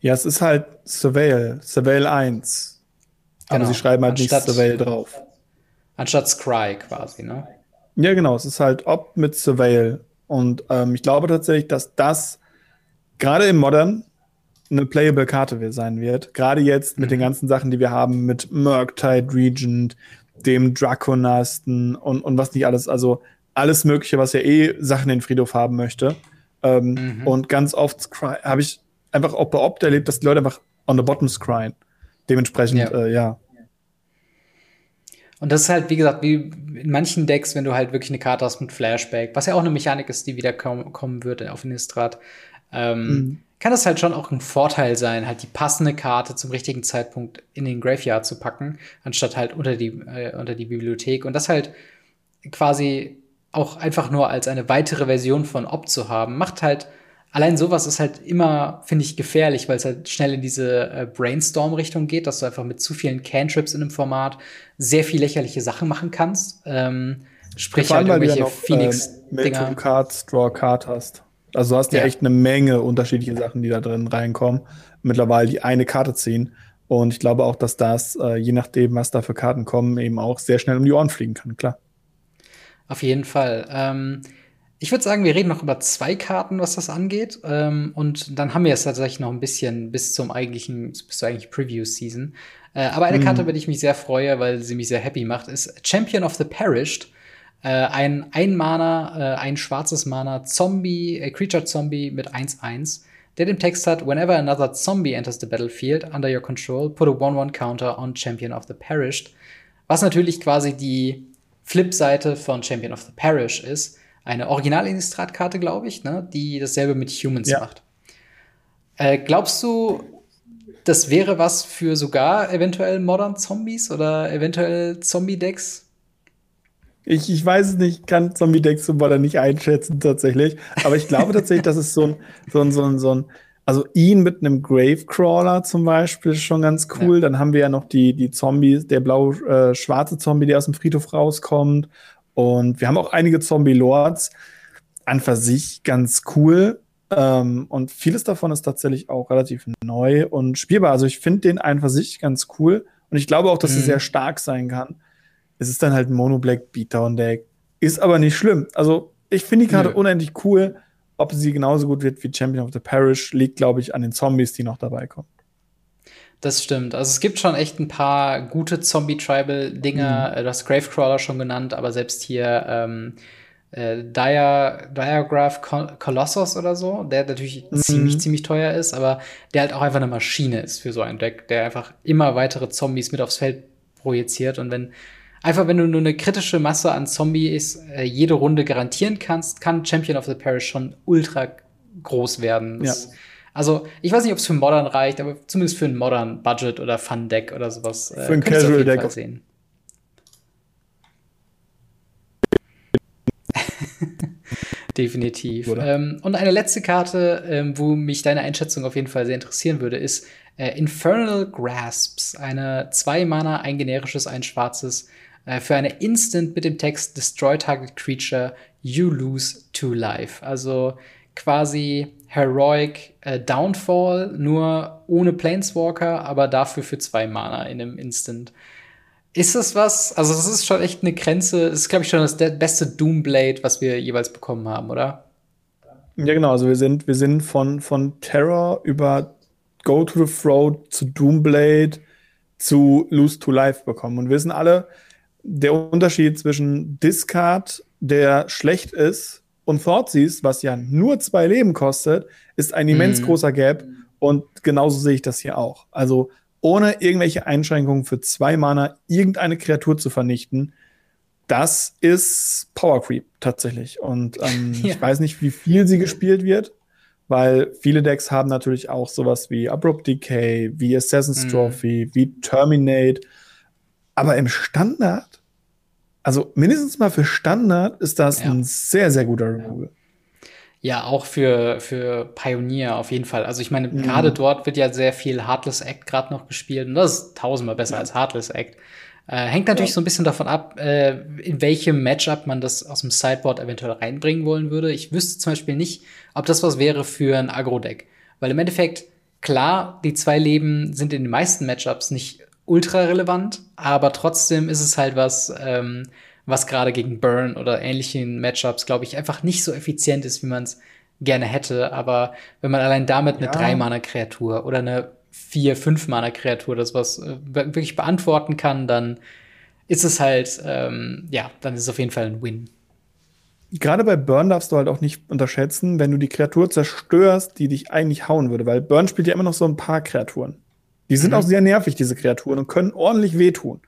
Ja, es ist halt Surveil, Surveil 1. Genau. Aber sie schreiben halt anstatt, nicht Surveil drauf. Anstatt Scry quasi, ne? Ja, genau. Es ist halt Opt mit Surveil. Und ähm, ich glaube tatsächlich, dass das gerade im Modern eine playable Karte sein wird. Gerade jetzt mit mhm. den ganzen Sachen, die wir haben, mit Murktide Regent, dem Draconasten und, und was nicht alles. Also alles Mögliche, was ja eh Sachen in den Friedhof haben möchte. Ähm, mhm. Und ganz oft habe ich einfach auch bei Opt erlebt, dass die Leute einfach on the bottom scryen. Dementsprechend, ja. Äh, ja. Und das ist halt, wie gesagt, wie in manchen Decks, wenn du halt wirklich eine Karte hast mit Flashback, was ja auch eine Mechanik ist, die wieder kom kommen wird auf Innistrad, ähm, mhm. kann das halt schon auch ein Vorteil sein, halt die passende Karte zum richtigen Zeitpunkt in den Graveyard zu packen, anstatt halt unter die, äh, unter die Bibliothek. Und das halt quasi auch einfach nur als eine weitere Version von Op zu haben, macht halt allein sowas ist halt immer, finde ich, gefährlich, weil es halt schnell in diese äh, Brainstorm-Richtung geht, dass du einfach mit zu vielen Cantrips in einem Format sehr viel lächerliche Sachen machen kannst. Ähm, sprich halt irgendwelche noch, Phoenix-Dinger. Äh, Cards, Draw Card hast. Also du hast ja. ja echt eine Menge unterschiedliche Sachen, die da drin reinkommen. Mittlerweile die eine Karte ziehen. Und ich glaube auch, dass das, äh, je nachdem, was da für Karten kommen, eben auch sehr schnell um die Ohren fliegen kann, klar. Auf jeden Fall. Ähm, ich würde sagen, wir reden noch über zwei Karten, was das angeht. Ähm, und dann haben wir es tatsächlich noch ein bisschen bis zum eigentlichen, bis zur eigentlichen Preview-Season. Äh, aber eine mhm. Karte, über die ich mich sehr freue, weil sie mich sehr happy macht, ist Champion of the Perished. Äh, ein Ein-Mana, äh, ein schwarzes Mana Zombie, äh, Creature Zombie mit 1-1, der den Text hat, whenever another zombie enters the battlefield under your control, put a 1-1 counter on Champion of the Perished. Was natürlich quasi die Flip-Seite von Champion of the Parish ist. Eine Original-Innistrad-Karte, glaube ich, ne, die dasselbe mit Humans ja. macht. Äh, glaubst du, das wäre was für sogar eventuell Modern Zombies oder eventuell Zombie-Decks? Ich, ich weiß es nicht, kann Zombie-Decks zum Modern nicht einschätzen tatsächlich. Aber ich glaube tatsächlich, dass es so ein, so ein, so ein, so ein also ihn mit einem Gravecrawler zum Beispiel ist schon ganz cool. Ja. Dann haben wir ja noch die, die Zombies, der blau-schwarze äh, Zombie, der aus dem Friedhof rauskommt. Und wir haben auch einige Zombie-Lords. An für sich ganz cool. Ähm, und vieles davon ist tatsächlich auch relativ neu und spielbar. Also ich finde den einfach sich ganz cool. Und ich glaube auch, dass mhm. er sehr stark sein kann. Es ist dann halt ein Mono-Black Beatdown-Deck. Ist aber nicht schlimm. Also ich finde die Karte Nö. unendlich cool. Ob sie genauso gut wird wie Champion of the Parish, liegt, glaube ich, an den Zombies, die noch dabei kommen. Das stimmt. Also es gibt schon echt ein paar gute Zombie-Tribal-Dinger. Mhm. Du hast Gravecrawler schon genannt, aber selbst hier ähm, äh, Dia Diagraph Colossus oder so, der natürlich mhm. ziemlich, ziemlich teuer ist, aber der halt auch einfach eine Maschine ist für so ein Deck, der einfach immer weitere Zombies mit aufs Feld projiziert. Und wenn einfach, wenn du nur eine kritische Masse an Zombies äh, jede Runde garantieren kannst, kann Champion of the Parish schon ultra groß werden. Ja. also, ich weiß nicht, ob es für Modern reicht, aber zumindest für ein Modern Budget oder Fun Deck oder sowas. Äh, für ein Casual Deck. Sehen. Definitiv. Ähm, und eine letzte Karte, ähm, wo mich deine Einschätzung auf jeden Fall sehr interessieren würde, ist äh, Infernal Grasps. Eine zwei Mana, ein generisches, ein schwarzes. Äh, für eine Instant mit dem Text Destroy Target Creature, you lose two life. Also quasi Heroic äh, Downfall, nur ohne Planeswalker, aber dafür für zwei Mana in einem Instant. Ist das was? Also, das ist schon echt eine Grenze. Das ist, glaube ich, schon das beste Doomblade, was wir jeweils bekommen haben, oder? Ja, genau. Also, wir sind, wir sind von, von Terror über Go to the Throat zu Doomblade zu Lose to Life bekommen. Und wir wissen alle, der Unterschied zwischen Discard, der schlecht ist, und Thoughtseize, was ja nur zwei Leben kostet, ist ein immens mhm. großer Gap. Und genauso sehe ich das hier auch. Also ohne irgendwelche Einschränkungen für zwei Mana irgendeine Kreatur zu vernichten, das ist Power Creep tatsächlich. Und ähm, ja. ich weiß nicht, wie viel sie gespielt wird, weil viele Decks haben natürlich auch sowas wie Abrupt Decay, wie Assassin's mhm. Trophy, wie Terminate. Aber im Standard, also mindestens mal für Standard, ist das ja. ein sehr, sehr guter Removal. Ja, auch für, für Pioneer auf jeden Fall. Also ich meine, mhm. gerade dort wird ja sehr viel Heartless Act gerade noch gespielt und das ist tausendmal besser ja. als Heartless Act. Äh, hängt natürlich ja. so ein bisschen davon ab, äh, in welchem Matchup man das aus dem Sideboard eventuell reinbringen wollen würde. Ich wüsste zum Beispiel nicht, ob das was wäre für ein Agro-Deck. Weil im Endeffekt, klar, die zwei Leben sind in den meisten Matchups nicht ultra relevant, aber trotzdem ist es halt was, ähm, was gerade gegen Burn oder ähnlichen Matchups, glaube ich, einfach nicht so effizient ist, wie man es gerne hätte. Aber wenn man allein damit eine ja. Drei-Mana-Kreatur oder eine vier, fünf Mana-Kreatur das was äh, wirklich beantworten kann, dann ist es halt, ähm, ja, dann ist es auf jeden Fall ein Win. Gerade bei Burn darfst du halt auch nicht unterschätzen, wenn du die Kreatur zerstörst, die dich eigentlich hauen würde, weil Burn spielt ja immer noch so ein paar Kreaturen. Die sind mhm. auch sehr nervig, diese Kreaturen, und können ordentlich wehtun.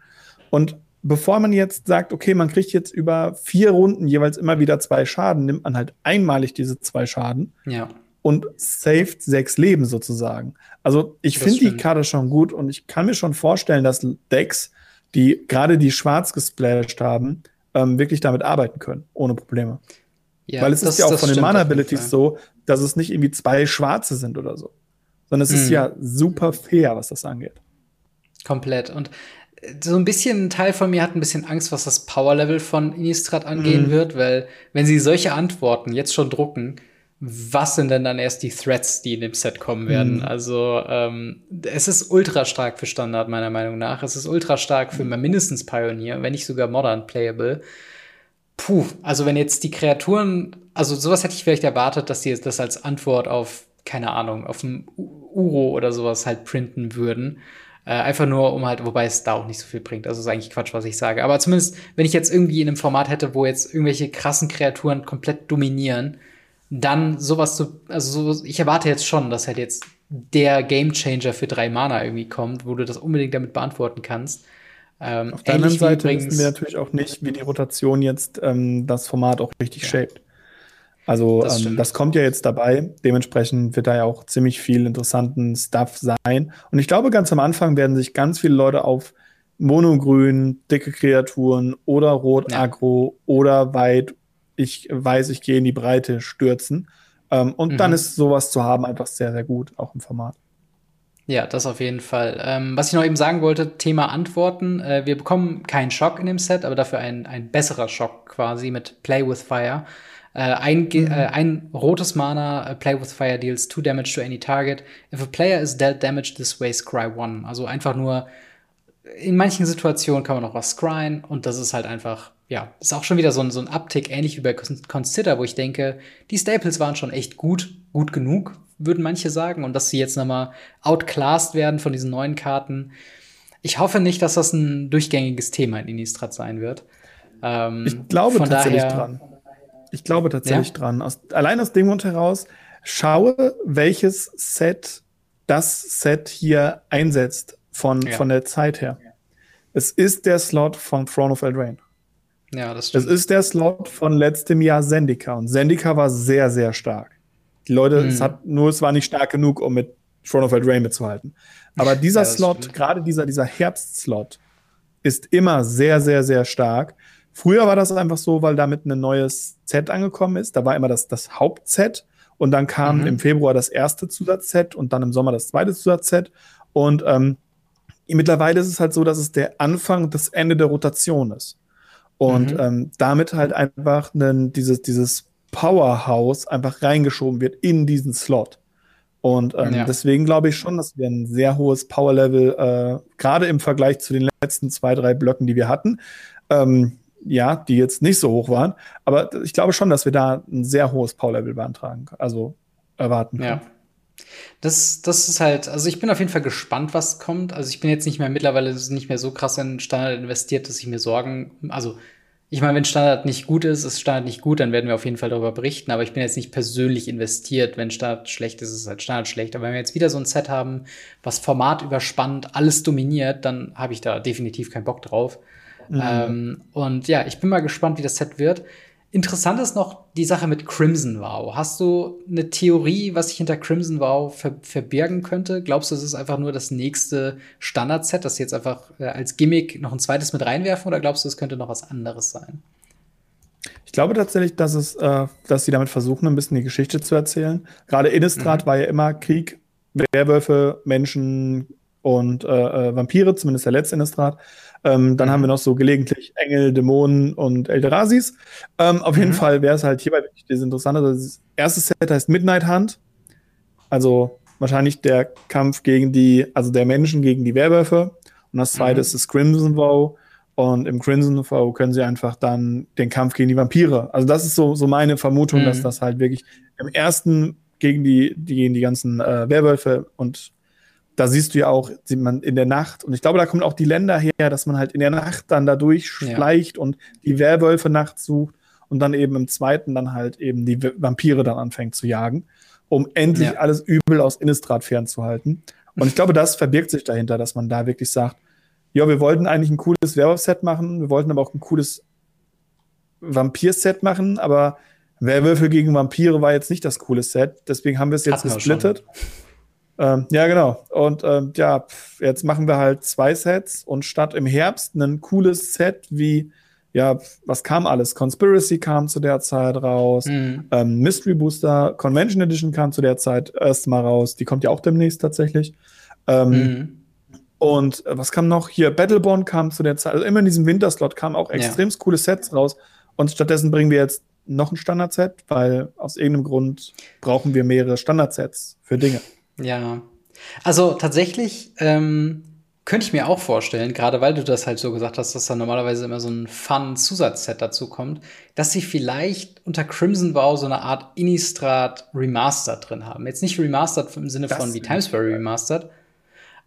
Und bevor man jetzt sagt, okay, man kriegt jetzt über vier Runden jeweils immer wieder zwei Schaden, nimmt man halt einmalig diese zwei Schaden ja. und saved sechs Leben sozusagen. Also ich finde die Karte schon gut und ich kann mir schon vorstellen, dass Decks, die gerade die schwarz gesplashed haben, ähm, wirklich damit arbeiten können, ohne Probleme. Ja, Weil es das, ist ja auch von den Mana-Abilities so, dass es nicht irgendwie zwei schwarze sind oder so. Sondern es mhm. ist ja super fair, was das angeht. Komplett. Und so ein bisschen ein Teil von mir hat ein bisschen Angst, was das Power-Level von Innistrad angehen mhm. wird, weil wenn sie solche Antworten jetzt schon drucken, was sind denn dann erst die Threats, die in dem Set kommen werden? Mhm. Also ähm, es ist ultra stark für Standard meiner Meinung nach. Es ist ultra stark für mhm. mindestens Pioneer, wenn nicht sogar Modern Playable. Puh, also wenn jetzt die Kreaturen, also sowas hätte ich vielleicht erwartet, dass sie das als Antwort auf keine Ahnung auf dem Uro oder sowas halt printen würden. Äh, einfach nur, um halt, wobei es da auch nicht so viel bringt. Also ist eigentlich Quatsch, was ich sage. Aber zumindest, wenn ich jetzt irgendwie in einem Format hätte, wo jetzt irgendwelche krassen Kreaturen komplett dominieren, dann sowas zu, also so, ich erwarte jetzt schon, dass halt jetzt der Gamechanger für drei Mana irgendwie kommt, wo du das unbedingt damit beantworten kannst. Ähm, Auf der anderen Seite wissen wir natürlich auch nicht, wie die Rotation jetzt ähm, das Format auch richtig ja. shaped. Also das, ähm, das, kommt ja jetzt dabei. Dementsprechend wird da ja auch ziemlich viel interessanten Stuff sein. Und ich glaube, ganz am Anfang werden sich ganz viele Leute auf Monogrün, dicke Kreaturen oder Rot ja. Oder weit, ich weiß, ich gehe in die Breite stürzen. Ähm, und mhm. dann ist sowas zu haben einfach sehr, sehr gut, auch im Format. Ja, das auf jeden Fall. Ähm, was ich noch eben sagen wollte, Thema Antworten. Äh, wir bekommen keinen Schock in dem Set, aber dafür ein, ein besserer Schock quasi mit Play with Fire. Äh, ein, mhm. äh, ein rotes Mana, uh, Play with Fire deals two damage to any target. If a player is dealt damage this way, scry one. Also einfach nur, in manchen Situationen kann man noch was scryen und das ist halt einfach, ja, ist auch schon wieder so ein, so ein Uptick, ähnlich wie bei Consider, wo ich denke, die Staples waren schon echt gut, gut genug, würden manche sagen. Und dass sie jetzt nochmal outclassed werden von diesen neuen Karten. Ich hoffe nicht, dass das ein durchgängiges Thema in Innistrad sein wird. Ähm, ich glaube tatsächlich daher, dran. Ich glaube tatsächlich ja? dran. Aus, allein aus dem Grund heraus, schaue, welches Set das Set hier einsetzt von, ja. von der Zeit her. Es ist der Slot von Throne of Eldraine. Ja, das stimmt. Es ist der Slot von letztem Jahr Zendika. Und Zendika war sehr, sehr stark. Die Leute, mhm. es hat, nur es war nicht stark genug, um mit Throne of Eldraine mitzuhalten. Aber dieser ja, Slot, gerade dieser, dieser Herbst-Slot, ist immer sehr, sehr, sehr stark. Früher war das einfach so, weil damit ein neues Set angekommen ist. Da war immer das, das Hauptset und dann kam mhm. im Februar das erste Zusatzset und dann im Sommer das zweite Zusatzset. Und ähm, mittlerweile ist es halt so, dass es der Anfang und das Ende der Rotation ist. Und mhm. ähm, damit halt einfach ein, dieses, dieses Powerhouse einfach reingeschoben wird in diesen Slot. Und ähm, ja. deswegen glaube ich schon, dass wir ein sehr hohes Power-Level, äh, gerade im Vergleich zu den letzten zwei, drei Blöcken, die wir hatten, ähm, ja, die jetzt nicht so hoch waren. Aber ich glaube schon, dass wir da ein sehr hohes Power-Level beantragen, also erwarten können. Ja. Das, das ist halt, also ich bin auf jeden Fall gespannt, was kommt. Also ich bin jetzt nicht mehr mittlerweile nicht mehr so krass in Standard investiert, dass ich mir Sorgen, also ich meine, wenn Standard nicht gut ist, ist Standard nicht gut, dann werden wir auf jeden Fall darüber berichten. Aber ich bin jetzt nicht persönlich investiert. Wenn Standard schlecht ist, ist halt Standard schlecht. Aber wenn wir jetzt wieder so ein Set haben, was Format überspannt, alles dominiert, dann habe ich da definitiv keinen Bock drauf. Mhm. Ähm, und ja, ich bin mal gespannt, wie das Set wird. Interessant ist noch die Sache mit Crimson Vow. Hast du eine Theorie, was sich hinter Crimson Vow ver verbergen könnte? Glaubst du, es ist einfach nur das nächste Standard-Set, das sie jetzt einfach äh, als Gimmick noch ein zweites mit reinwerfen? Oder glaubst du, es könnte noch was anderes sein? Ich glaube tatsächlich, dass es, äh, dass sie damit versuchen, ein bisschen die Geschichte zu erzählen. Gerade Innistrad mhm. war ja immer Krieg, Werwölfe, Menschen und äh, äh Vampire, zumindest der letzte Innistrad. Ähm, dann mhm. haben wir noch so gelegentlich Engel, Dämonen und Eldrasis. Ähm, auf mhm. jeden Fall wäre es halt hierbei wirklich das Interessante. Das erste Set heißt Midnight Hunt. Also wahrscheinlich der Kampf gegen die, also der Menschen gegen die Werwölfe. Und das zweite mhm. ist das Crimson Vow. Und im Crimson Vow können sie einfach dann den Kampf gegen die Vampire. Also das ist so, so meine Vermutung, dass mhm. das halt wirklich im ersten gegen die, die, gegen die ganzen äh, Werwölfe und da siehst du ja auch, sieht man in der Nacht, und ich glaube, da kommen auch die Länder her, dass man halt in der Nacht dann da durchschleicht ja. und die Werwölfe nachts sucht und dann eben im zweiten dann halt eben die Vampire dann anfängt zu jagen, um endlich ja. alles Übel aus Innistrad fernzuhalten. Und ich glaube, das verbirgt sich dahinter, dass man da wirklich sagt, ja, wir wollten eigentlich ein cooles Werwolf-Set machen, wir wollten aber auch ein cooles Vampir-Set machen, aber Werwölfe gegen Vampire war jetzt nicht das coole Set, deswegen haben wir es jetzt gesplittet. Ähm, ja, genau. Und ähm, ja, jetzt machen wir halt zwei Sets und statt im Herbst ein cooles Set wie, ja, was kam alles? Conspiracy kam zu der Zeit raus, mhm. ähm, Mystery Booster Convention Edition kam zu der Zeit erstmal raus. Die kommt ja auch demnächst tatsächlich. Ähm, mhm. Und äh, was kam noch? Hier, Battleborn kam zu der Zeit, also immer in diesem Winterslot kamen auch extrem ja. coole Sets raus. Und stattdessen bringen wir jetzt noch ein Standardset, weil aus irgendeinem Grund brauchen wir mehrere Standardsets für Dinge. Ja. Also tatsächlich ähm, könnte ich mir auch vorstellen, gerade weil du das halt so gesagt hast, dass da normalerweise immer so ein Fun-Zusatzset dazu kommt, dass sie vielleicht unter Crimson Vow so eine Art Innistrad Remastered drin haben. Jetzt nicht Remastered im Sinne das von wie Timesbury Remastered,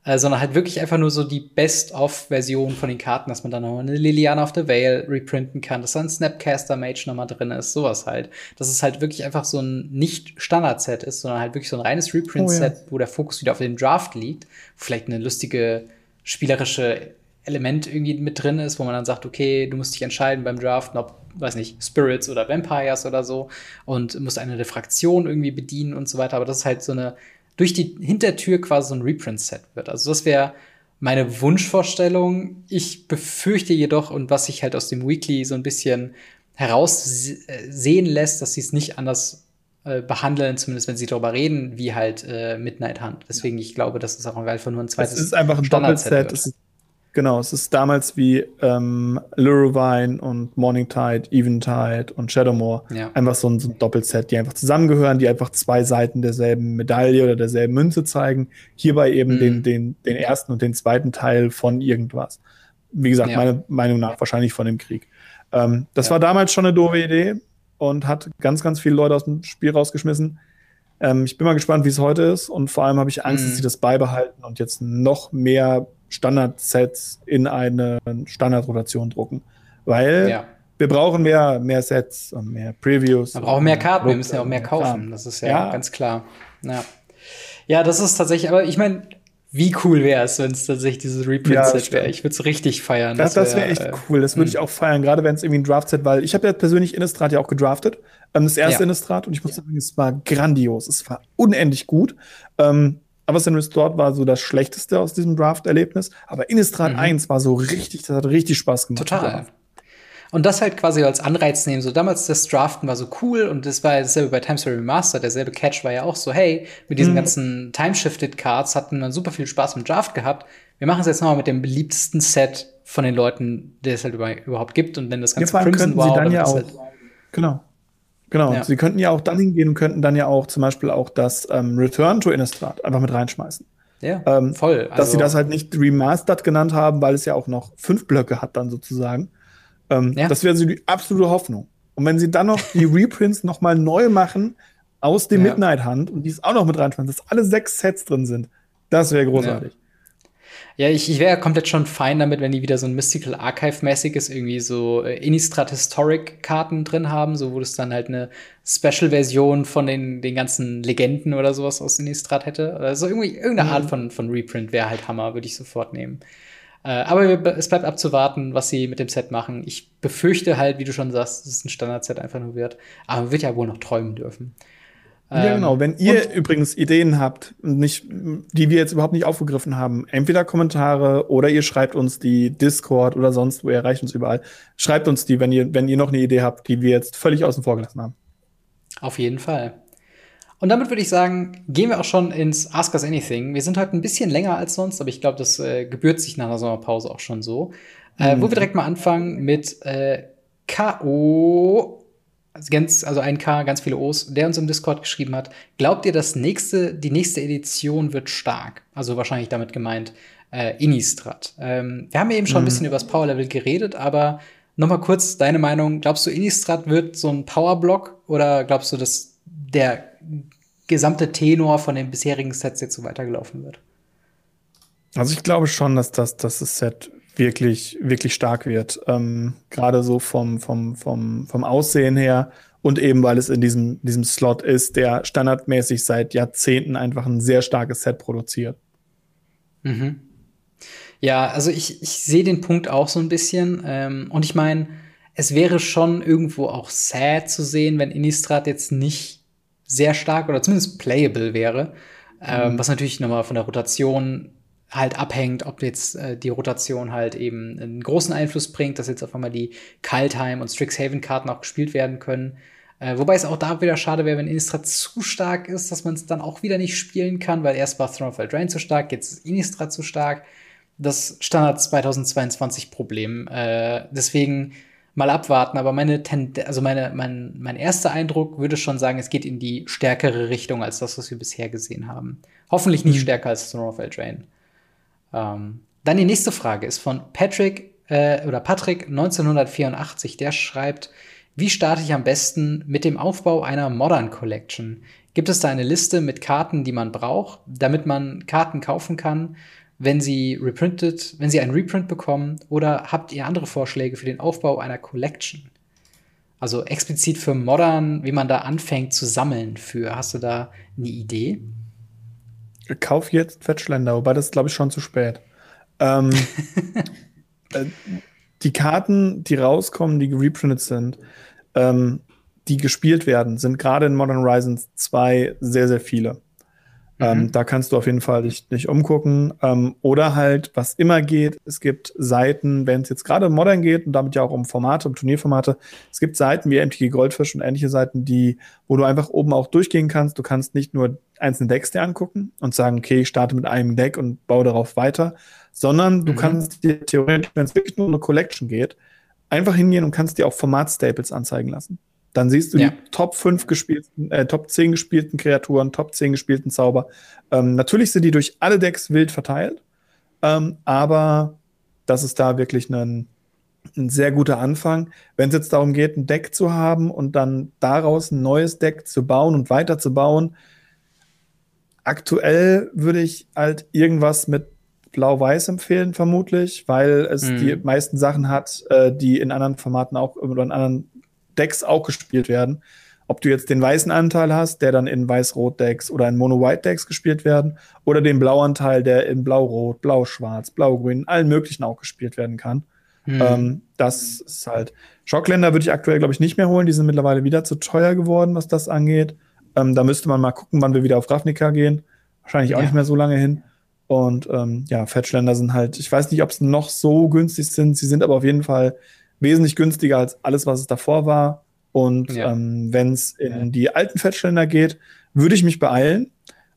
äh, sondern halt wirklich einfach nur so die Best-of-Version von den Karten, dass man dann noch eine Liliana of the Veil reprinten kann, dass da ein Snapcaster Mage nochmal drin ist, sowas halt. Dass es halt wirklich einfach so ein nicht Standard-Set ist, sondern halt wirklich so ein reines Reprint-Set, oh, ja. wo der Fokus wieder auf dem Draft liegt, vielleicht eine lustige spielerische Element irgendwie mit drin ist, wo man dann sagt, okay, du musst dich entscheiden beim Draften, ob, weiß nicht, Spirits oder Vampires oder so und musst eine Diffraktion irgendwie bedienen und so weiter. Aber das ist halt so eine durch die Hintertür quasi so ein Reprint-Set wird. Also das wäre meine Wunschvorstellung. Ich befürchte jedoch, und was sich halt aus dem Weekly so ein bisschen heraussehen lässt, dass sie es nicht anders äh, behandeln, zumindest wenn sie darüber reden, wie halt äh, Midnight Hunt. Deswegen, ich glaube, das ist auch einfach nur ein zweites. Es ist einfach ein Doppelset. Es ist Genau, es ist damals wie ähm, Luruvine und Morningtide, Eventide und Shadowmoor. Ja. Einfach so ein, so ein, Doppelset, die einfach zusammengehören, die einfach zwei Seiten derselben Medaille oder derselben Münze zeigen. Hierbei eben mhm. den, den, den ersten und den zweiten Teil von irgendwas. Wie gesagt, ja. meiner Meinung nach wahrscheinlich von dem Krieg. Ähm, das ja. war damals schon eine doofe Idee und hat ganz, ganz viele Leute aus dem Spiel rausgeschmissen. Ähm, ich bin mal gespannt, wie es heute ist und vor allem habe ich Angst, mhm. dass sie das beibehalten und jetzt noch mehr Standardsets in eine Standardrotation drucken. Weil ja. wir brauchen mehr, mehr Sets und mehr Previews. Wir brauchen mehr Karten, wir müssen ja auch mehr kaufen. Das ist ja, ja, ganz klar. Ja. ja, das ist tatsächlich, aber ich meine, wie cool wäre es, wenn es tatsächlich dieses Reprint-Set ja, wäre. Ich würde es richtig feiern. Das, das wäre wär echt äh, cool. Das würde ich hm. auch feiern, gerade wenn es irgendwie ein Draft-Set, weil ich habe ja persönlich Innistrad ja auch gedraftet. Ähm, das erste ja. Innistrad und ich muss sagen, es war grandios. Es war unendlich gut. Ähm, Everson Restored war so das Schlechteste aus diesem Draft-Erlebnis. Aber Innistrad mhm. 1 war so richtig, das hat richtig Spaß gemacht. Total. Und das halt quasi als Anreiz nehmen. So damals das Draften war so cool und das war dasselbe bei Times Remastered. Derselbe Catch war ja auch so, hey, mit diesen mhm. ganzen Time-Shifted Cards hatten wir super viel Spaß im Draft gehabt. Wir machen es jetzt nochmal mit dem beliebtesten Set von den Leuten, der es halt überhaupt gibt. Und wenn das ganze ja, Crimson wow, dann ja auch. Halt genau. Genau, ja. sie könnten ja auch dann hingehen und könnten dann ja auch zum Beispiel auch das ähm, Return to Innistrad einfach mit reinschmeißen. Ja, ähm, voll. Also dass sie also das halt nicht Remastered genannt haben, weil es ja auch noch fünf Blöcke hat dann sozusagen. Ähm, ja. Das wäre so die absolute Hoffnung. Und wenn sie dann noch die Reprints noch mal neu machen aus dem ja. Midnight Hunt und dies auch noch mit reinschmeißen, dass alle sechs Sets drin sind, das wäre großartig. Ja, ich, ich wäre komplett schon fein damit, wenn die wieder so ein Mystical Archive-mäßiges, irgendwie so äh, Innistrad Historic-Karten drin haben, so wo das dann halt eine Special-Version von den, den ganzen Legenden oder sowas aus Innistrad hätte. Also irgendwie irgendeine mhm. Art von, von Reprint wäre halt Hammer, würde ich sofort nehmen. Äh, aber es bleibt abzuwarten, was sie mit dem Set machen. Ich befürchte halt, wie du schon sagst, dass es ein Standard-Set einfach nur wird. Aber man wird ja wohl noch träumen dürfen. Ja, genau. Wenn ihr übrigens Ideen habt, nicht, die wir jetzt überhaupt nicht aufgegriffen haben, entweder Kommentare oder ihr schreibt uns die Discord oder sonst wo, ihr erreicht uns überall. Schreibt uns die, wenn ihr, wenn ihr noch eine Idee habt, die wir jetzt völlig außen vor gelassen haben. Auf jeden Fall. Und damit würde ich sagen, gehen wir auch schon ins Ask Us Anything. Wir sind heute ein bisschen länger als sonst, aber ich glaube, das äh, gebührt sich nach der Sommerpause auch schon so. Äh, mhm. Wo wir direkt mal anfangen mit äh, K.O ganz, also ein K, ganz viele O's, der uns im Discord geschrieben hat, glaubt ihr, das nächste, die nächste Edition wird stark? Also wahrscheinlich damit gemeint äh, Innistrad. Ähm, wir haben eben schon mhm. ein bisschen über das Power-Level geredet, aber noch mal kurz deine Meinung. Glaubst du, Innistrad wird so ein Power-Block oder glaubst du, dass der gesamte Tenor von den bisherigen Sets jetzt so weitergelaufen wird? Also ich glaube schon, dass das, dass das Set wirklich, wirklich stark wird. Ähm, Gerade so vom, vom, vom, vom Aussehen her und eben, weil es in diesem, diesem Slot ist, der standardmäßig seit Jahrzehnten einfach ein sehr starkes Set produziert. Mhm. Ja, also ich, ich sehe den Punkt auch so ein bisschen. Ähm, und ich meine, es wäre schon irgendwo auch sad zu sehen, wenn Innistrad jetzt nicht sehr stark oder zumindest playable wäre. Ähm, mhm. was natürlich nochmal von der Rotation halt abhängt, ob jetzt äh, die Rotation halt eben einen großen Einfluss bringt, dass jetzt auf einmal die Kaltheim und Strixhaven-Karten auch gespielt werden können. Äh, wobei es auch da wieder schade wäre, wenn Innistrad zu stark ist, dass man es dann auch wieder nicht spielen kann, weil erst war Throne of Eldraine zu stark, jetzt ist Innistrad zu stark. Das Standard 2022 Problem. Äh, deswegen mal abwarten, aber meine Tend also meine, mein, mein erster Eindruck würde schon sagen, es geht in die stärkere Richtung als das, was wir bisher gesehen haben. Hoffentlich nicht mhm. stärker als Throne of Eldraine. Ähm, dann die nächste Frage ist von Patrick äh, oder Patrick 1984. Der schreibt, wie starte ich am besten mit dem Aufbau einer Modern Collection? Gibt es da eine Liste mit Karten, die man braucht, damit man Karten kaufen kann? wenn sie reprinted, wenn sie einen Reprint bekommen? Oder habt ihr andere Vorschläge für den Aufbau einer Collection? Also explizit für Modern, wie man da anfängt zu sammeln für. Hast du da eine Idee? Kauf jetzt Fetchländer, wobei das glaube ich schon zu spät. Ähm, äh, die Karten, die rauskommen, die gereprintet sind, ähm, die gespielt werden, sind gerade in Modern Horizons 2 sehr, sehr viele. Ähm, mhm. Ähm, da kannst du auf jeden Fall dich, dich umgucken. Ähm, oder halt, was immer geht, es gibt Seiten, wenn es jetzt gerade um Modern geht und damit ja auch um Formate, um Turnierformate, es gibt Seiten wie MTG Goldfish und ähnliche Seiten, die, wo du einfach oben auch durchgehen kannst. Du kannst nicht nur einzelne Decks dir angucken und sagen, okay, ich starte mit einem Deck und baue darauf weiter, sondern du mhm. kannst dir theoretisch, wenn es wirklich nur um eine Collection geht, einfach hingehen und kannst dir auch Format-Staples anzeigen lassen. Dann siehst du ja. die Top 5 gespielten, äh, Top 10 gespielten Kreaturen, Top 10 gespielten Zauber. Ähm, natürlich sind die durch alle Decks wild verteilt, ähm, aber das ist da wirklich ein, ein sehr guter Anfang. Wenn es jetzt darum geht, ein Deck zu haben und dann daraus ein neues Deck zu bauen und weiterzubauen, aktuell würde ich halt irgendwas mit Blau-Weiß empfehlen, vermutlich, weil es mhm. die meisten Sachen hat, äh, die in anderen Formaten auch oder in anderen Decks auch gespielt werden. Ob du jetzt den weißen Anteil hast, der dann in Weiß-Rot-Decks oder in Mono-White-Decks gespielt werden, oder den Blauanteil, der in Blau-Rot, Blau-Schwarz, Blau-Grün, allen möglichen auch gespielt werden kann. Mhm. Ähm, das ist halt. Schockländer würde ich aktuell, glaube ich, nicht mehr holen. Die sind mittlerweile wieder zu teuer geworden, was das angeht. Ähm, da müsste man mal gucken, wann wir wieder auf Ravnica gehen. Wahrscheinlich auch ja. nicht mehr so lange hin. Und ähm, ja, Fetchländer sind halt, ich weiß nicht, ob sie noch so günstig sind. Sie sind aber auf jeden Fall wesentlich günstiger als alles, was es davor war. Und ja. ähm, wenn es in die alten Fettständer geht, würde ich mich beeilen,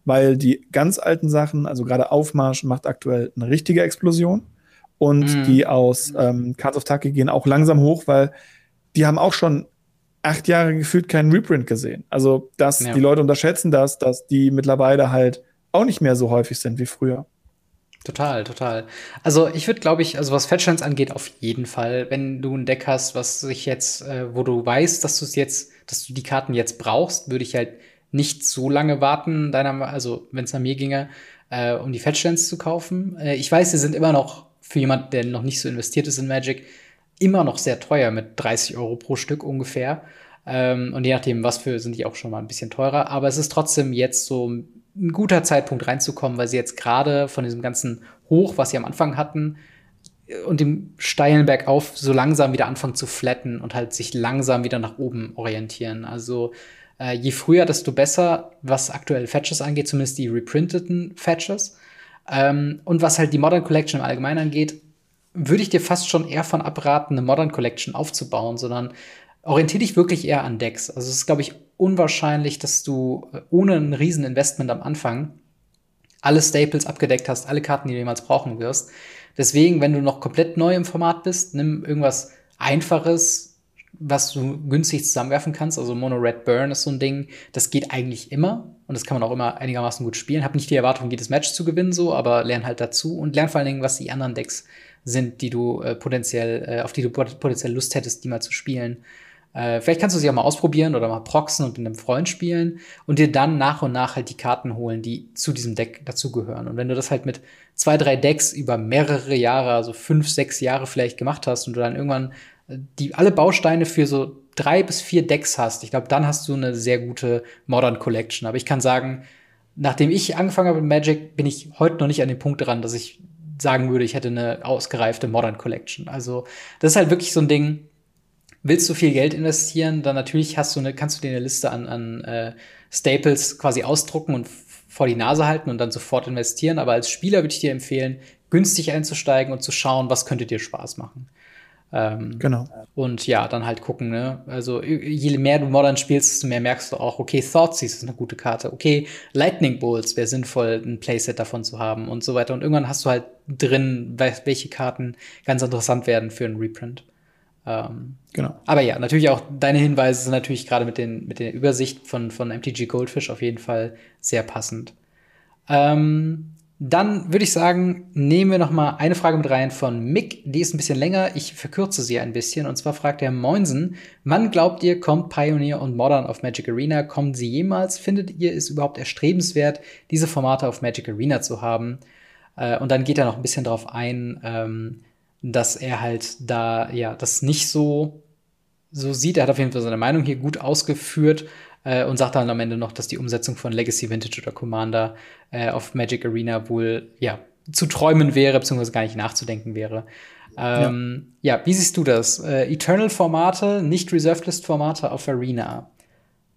weil die ganz alten Sachen, also gerade Aufmarsch, macht aktuell eine richtige Explosion. Und mhm. die aus ähm, Cards of Taki gehen auch langsam hoch, weil die haben auch schon acht Jahre gefühlt keinen Reprint gesehen. Also, dass ja. die Leute unterschätzen das, dass die mittlerweile halt auch nicht mehr so häufig sind wie früher. Total, total. Also ich würde, glaube ich, also was Fetchlands angeht, auf jeden Fall, wenn du ein Deck hast, was sich jetzt, äh, wo du weißt, dass du es jetzt, dass du die Karten jetzt brauchst, würde ich halt nicht so lange warten, deiner, also wenn es an mir ginge, äh, um die Fetchlands zu kaufen. Äh, ich weiß, sie sind immer noch für jemanden, der noch nicht so investiert ist in Magic, immer noch sehr teuer mit 30 Euro pro Stück ungefähr. Ähm, und je nachdem, was für, sind die auch schon mal ein bisschen teurer. Aber es ist trotzdem jetzt so ein guter Zeitpunkt reinzukommen, weil sie jetzt gerade von diesem ganzen Hoch, was sie am Anfang hatten, und dem steilen Bergauf so langsam wieder anfangen zu flatten und halt sich langsam wieder nach oben orientieren. Also äh, je früher, desto besser, was aktuell Fetches angeht, zumindest die reprinteten Fetches. Ähm, und was halt die Modern Collection im Allgemeinen angeht, würde ich dir fast schon eher von abraten, eine Modern Collection aufzubauen, sondern orientiere dich wirklich eher an Decks. Also es ist, glaube ich, unwahrscheinlich, dass du äh, ohne ein Rieseninvestment am Anfang alle Staples abgedeckt hast, alle Karten, die du jemals brauchen wirst. Deswegen, wenn du noch komplett neu im Format bist, nimm irgendwas Einfaches, was du günstig zusammenwerfen kannst. Also Mono Red Burn ist so ein Ding, das geht eigentlich immer und das kann man auch immer einigermaßen gut spielen. Hab nicht die Erwartung, jedes Match zu gewinnen, so, aber lern halt dazu und lern vor allen Dingen, was die anderen Decks sind, die du äh, potenziell, äh, auf die du potenziell Lust hättest, die mal zu spielen. Äh, vielleicht kannst du sie auch mal ausprobieren oder mal proxen und mit einem Freund spielen und dir dann nach und nach halt die Karten holen, die zu diesem Deck dazugehören. Und wenn du das halt mit zwei, drei Decks über mehrere Jahre, also fünf, sechs Jahre vielleicht gemacht hast und du dann irgendwann äh, die alle Bausteine für so drei bis vier Decks hast, ich glaube, dann hast du eine sehr gute Modern Collection. Aber ich kann sagen, nachdem ich angefangen habe mit Magic, bin ich heute noch nicht an dem Punkt dran, dass ich sagen würde, ich hätte eine ausgereifte Modern Collection. Also, das ist halt wirklich so ein Ding, willst du viel Geld investieren, dann natürlich hast du eine, kannst du dir eine Liste an, an äh, Staples quasi ausdrucken und vor die Nase halten und dann sofort investieren. Aber als Spieler würde ich dir empfehlen, günstig einzusteigen und zu schauen, was könnte dir Spaß machen. Ähm, genau. Und ja, dann halt gucken, ne? Also je mehr du Modern spielst, desto mehr merkst du auch, okay, Thoughtseize ist eine gute Karte, okay, Lightning Bolts wäre sinnvoll, ein Playset davon zu haben und so weiter. Und irgendwann hast du halt drin, welche Karten ganz interessant werden für einen Reprint. Ähm, genau. Aber ja, natürlich auch deine Hinweise sind natürlich gerade mit, den, mit der Übersicht von, von MTG Goldfish auf jeden Fall sehr passend. Ähm, dann würde ich sagen, nehmen wir noch mal eine Frage mit rein von Mick. Die ist ein bisschen länger. Ich verkürze sie ein bisschen. Und zwar fragt er Moinsen, wann glaubt ihr, kommt Pioneer und Modern auf Magic Arena? Kommen sie jemals? Findet ihr es überhaupt erstrebenswert, diese Formate auf Magic Arena zu haben? Äh, und dann geht er noch ein bisschen darauf ein, ähm, dass er halt da ja das nicht so so sieht. Er hat auf jeden Fall seine Meinung hier gut ausgeführt äh, und sagt dann am Ende noch, dass die Umsetzung von Legacy Vintage oder Commander äh, auf Magic Arena wohl ja zu träumen wäre, beziehungsweise gar nicht nachzudenken wäre. Ähm, ja. ja. wie siehst du das? Äh, Eternal-Formate, nicht Reserved List-Formate auf Arena.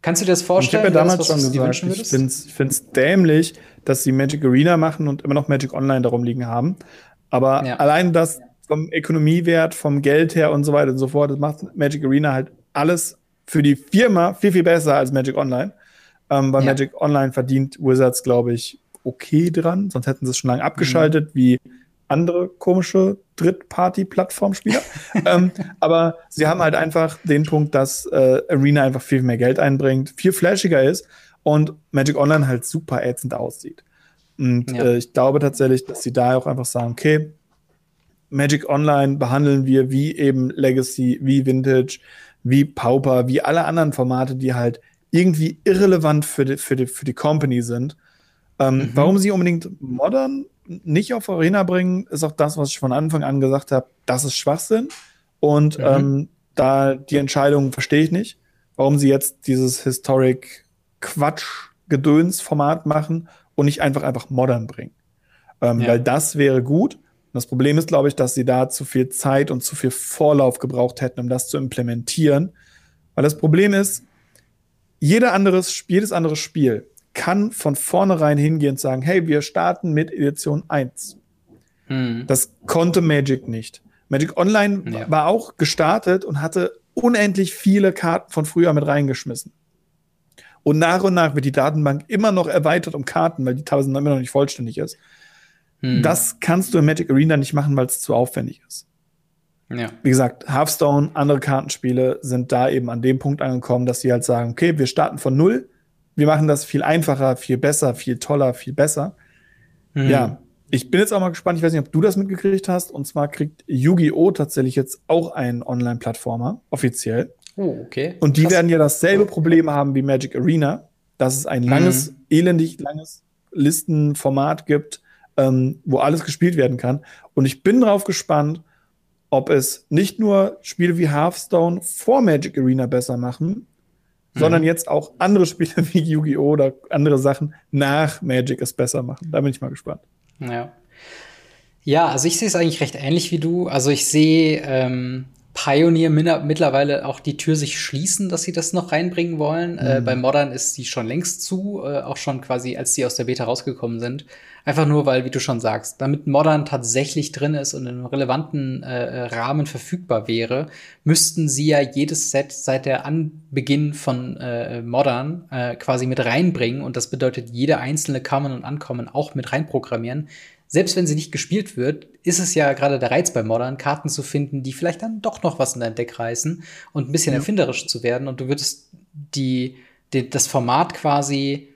Kannst du dir das vorstellen? Ich habe ja damals das, schon gesagt, ich finde es dämlich, dass sie Magic Arena machen und immer noch Magic Online darum liegen haben. Aber ja. allein das vom Ökonomiewert, vom Geld her und so weiter und so fort, das macht Magic Arena halt alles für die Firma viel, viel besser als Magic Online. Ähm, weil ja. Magic Online verdient Wizards, glaube ich, okay dran, sonst hätten sie es schon lange abgeschaltet, mhm. wie andere komische Drittparty-Plattformspieler. ähm, aber sie haben halt einfach den Punkt, dass äh, Arena einfach viel mehr Geld einbringt, viel flashiger ist und Magic Online halt super ätzend aussieht. Und ja. äh, ich glaube tatsächlich, dass sie da auch einfach sagen, okay, Magic Online behandeln wir wie eben Legacy, wie Vintage, wie Pauper, wie alle anderen Formate, die halt irgendwie irrelevant für die, für die, für die Company sind. Ähm, mhm. Warum sie unbedingt Modern nicht auf Arena bringen, ist auch das, was ich von Anfang an gesagt habe, das ist Schwachsinn. Und mhm. ähm, da die Entscheidung verstehe ich nicht, warum sie jetzt dieses Historic Quatsch-Gedöns-Format machen und nicht einfach einfach Modern bringen. Ähm, ja. Weil das wäre gut. Das Problem ist, glaube ich, dass sie da zu viel Zeit und zu viel Vorlauf gebraucht hätten, um das zu implementieren. Weil das Problem ist, jeder anderes, jedes andere Spiel kann von vornherein hingehen und sagen, hey, wir starten mit Edition 1. Hm. Das konnte Magic nicht. Magic Online ja. war auch gestartet und hatte unendlich viele Karten von früher mit reingeschmissen. Und nach und nach wird die Datenbank immer noch erweitert um Karten, weil die teilweise immer noch nicht vollständig ist. Hm. Das kannst du in Magic Arena nicht machen, weil es zu aufwendig ist. Ja. Wie gesagt, Hearthstone, andere Kartenspiele sind da eben an dem Punkt angekommen, dass sie halt sagen, okay, wir starten von null, wir machen das viel einfacher, viel besser, viel toller, viel besser. Mhm. Ja, ich bin jetzt auch mal gespannt, ich weiß nicht, ob du das mitgekriegt hast. Und zwar kriegt Yu-Gi-Oh! tatsächlich jetzt auch einen Online-Plattformer, offiziell. Oh, okay. Und die Krass. werden ja dasselbe Problem haben wie Magic Arena, dass es ein langes, mhm. elendig langes Listenformat gibt, ähm, wo alles gespielt werden kann. Und ich bin drauf gespannt, ob es nicht nur Spiele wie Hearthstone vor Magic Arena besser machen, sondern mhm. jetzt auch andere Spiele wie Yu-Gi-Oh! oder andere Sachen nach Magic es besser machen. Da bin ich mal gespannt. Ja. Ja, also ich sehe es eigentlich recht ähnlich wie du. Also ich sehe ähm, Pioneer mittlerweile auch die Tür sich schließen, dass sie das noch reinbringen wollen. Äh, mhm. Äh, bei Modern ist sie schon längst zu, äh, auch schon quasi, als sie aus der Beta rausgekommen sind. Einfach nur, weil, wie du schon sagst, damit Modern tatsächlich drin ist und in einem relevanten äh, äh, Rahmen verfügbar wäre, müssten sie ja jedes Set seit der Anbeginn von äh, Modern quasi mit reinbringen. Und das bedeutet, jede einzelne Kommen und Ankommen auch mit reinprogrammieren. Selbst wenn sie nicht gespielt wird, ist es ja gerade der Reiz bei Modern, Karten zu finden, die vielleicht dann doch noch was in dein Deck reißen und ein bisschen ja. erfinderisch zu werden. Und du würdest die, die das Format quasi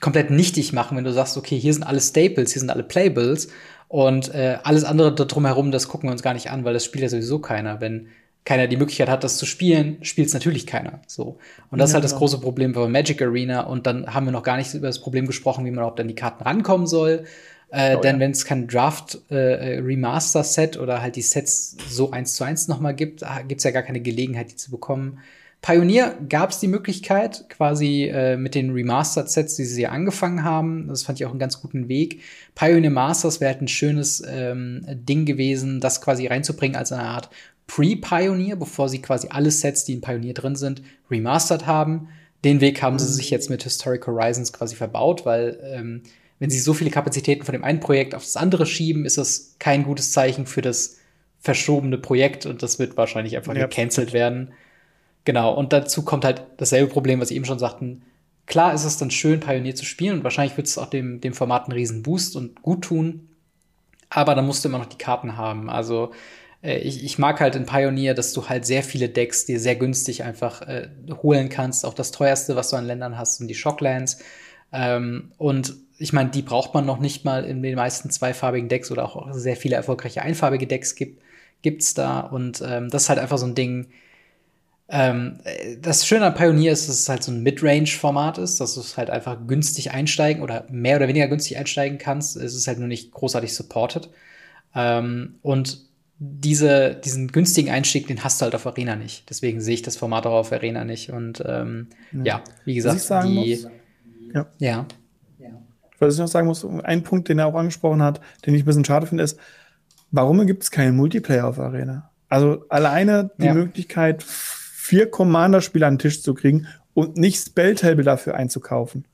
komplett nichtig machen, wenn du sagst, okay, hier sind alle Staples, hier sind alle Playables und äh, alles andere da drumherum, das gucken wir uns gar nicht an, weil das spielt ja sowieso keiner. Wenn keiner die Möglichkeit hat, das zu spielen, spielt es natürlich keiner. So. Und das ja, ist halt das genau. große Problem bei Magic Arena. Und dann haben wir noch gar nicht über das Problem gesprochen, wie man auch dann die Karten rankommen soll. Äh, oh, denn ja. wenn es kein Draft äh, äh, Remaster Set oder halt die Sets so eins zu eins nochmal gibt, gibt es ja gar keine Gelegenheit, die zu bekommen. Pioneer gab es die Möglichkeit, quasi äh, mit den Remastered-Sets, die sie ja angefangen haben. Das fand ich auch einen ganz guten Weg. Pioneer Masters wäre halt ein schönes ähm, Ding gewesen, das quasi reinzubringen als eine Art Pre-Pioneer, bevor sie quasi alle Sets, die in Pioneer drin sind, remastered haben. Den Weg haben sie sich jetzt mit Historic Horizons quasi verbaut, weil ähm, wenn sie so viele Kapazitäten von dem einen Projekt auf das andere schieben, ist das kein gutes Zeichen für das verschobene Projekt und das wird wahrscheinlich einfach ja. gecancelt werden. Genau, und dazu kommt halt dasselbe Problem, was Sie eben schon sagten. Klar ist es dann schön, Pionier zu spielen und wahrscheinlich wird es auch dem, dem Format einen riesen Boost und gut tun. Aber dann musst du immer noch die Karten haben. Also äh, ich, ich mag halt in Pioneer, dass du halt sehr viele Decks dir sehr günstig einfach äh, holen kannst. Auch das teuerste, was du an Ländern hast, sind die Shocklands. Ähm, und ich meine, die braucht man noch nicht mal in den meisten zweifarbigen Decks oder auch sehr viele erfolgreiche einfarbige Decks gibt, gibt's da. Und ähm, das ist halt einfach so ein Ding, Ähm, das Schöne an Pioneer ist, dass es halt so ein Midrange-Format ist, dass du es halt einfach günstig einsteigen oder mehr oder weniger günstig einsteigen kannst. Es ist halt nur nicht großartig supported. Ähm, und diese, diesen günstigen Einstieg, den hast du halt auf Arena nicht. Deswegen sehe ich das Format auch auf Arena nicht. Und ähm, ja. ja. wie gesagt, die. Muss, ja. ja. Was ich noch sagen muss, ein Punkt, den er auch angesprochen hat, den ich ein bisschen schade finde, ist, warum gibt es keinen Multiplayer auf Arena? Also alleine die ja. Möglichkeit, vier Commander-Spiele an den Tisch zu kriegen und nicht Spelltable dafür einzukaufen.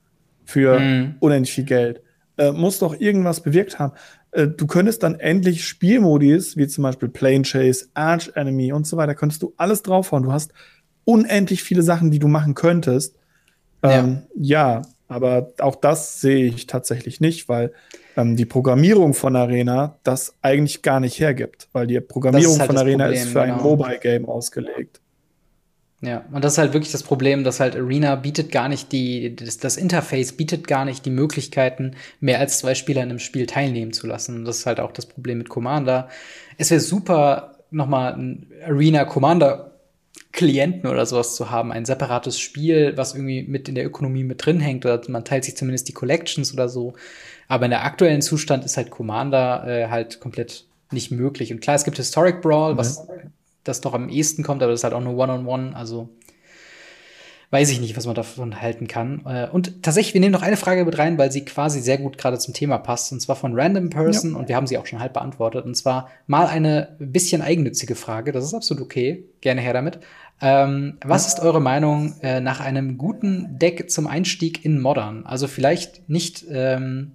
Für mhm. unendlich viel Geld. Äh, muss doch irgendwas bewirkt haben. Äh, du könntest dann endlich Spielmodis, wie zum Beispiel Plane Chase, Arch Enemy und so weiter, könntest du alles draufhauen. Du hast unendlich viele Sachen, die du machen könntest. Ähm, ja. ja, aber auch das sehe ich tatsächlich nicht, weil ähm, die Programmierung von Arena das eigentlich gar nicht hergibt, weil die Programmierung halt von Arena Problem, ist für genau. ein Mobile-Game ausgelegt. Ja, und das ist halt wirklich das Problem, dass halt Arena bietet gar nicht die, das, das, Interface bietet gar nicht die Möglichkeiten, mehr als zwei Spieler in einem Spiel teilnehmen zu lassen. Und das ist halt auch das Problem mit Commander. Es wäre super, nochmal ein Arena Commander Klienten oder sowas zu haben, ein separates Spiel, was irgendwie mit in der Ökonomie mit drin hängt, oder man teilt sich zumindest die Collections oder so. Aber in der aktuellen Zustand ist halt Commander äh, halt komplett nicht möglich. Und klar, es gibt Historic Brawl, was das doch am ehesten kommt, aber das ist halt auch nur One-on-One, -on -one, also weiß ich nicht, was man davon halten kann. Äh, und tatsächlich, wir nehmen noch eine Frage mit rein, weil sie quasi sehr gut gerade zum Thema passt, und zwar von Random Person, ja. und wir haben sie auch schon halb beantwortet, und zwar mal eine bisschen eigennützige Frage, das ist absolut okay, gerne her damit. Ähm, was ist eure Meinung äh, nach einem guten Deck zum Einstieg in Modern? Also vielleicht nicht ähm,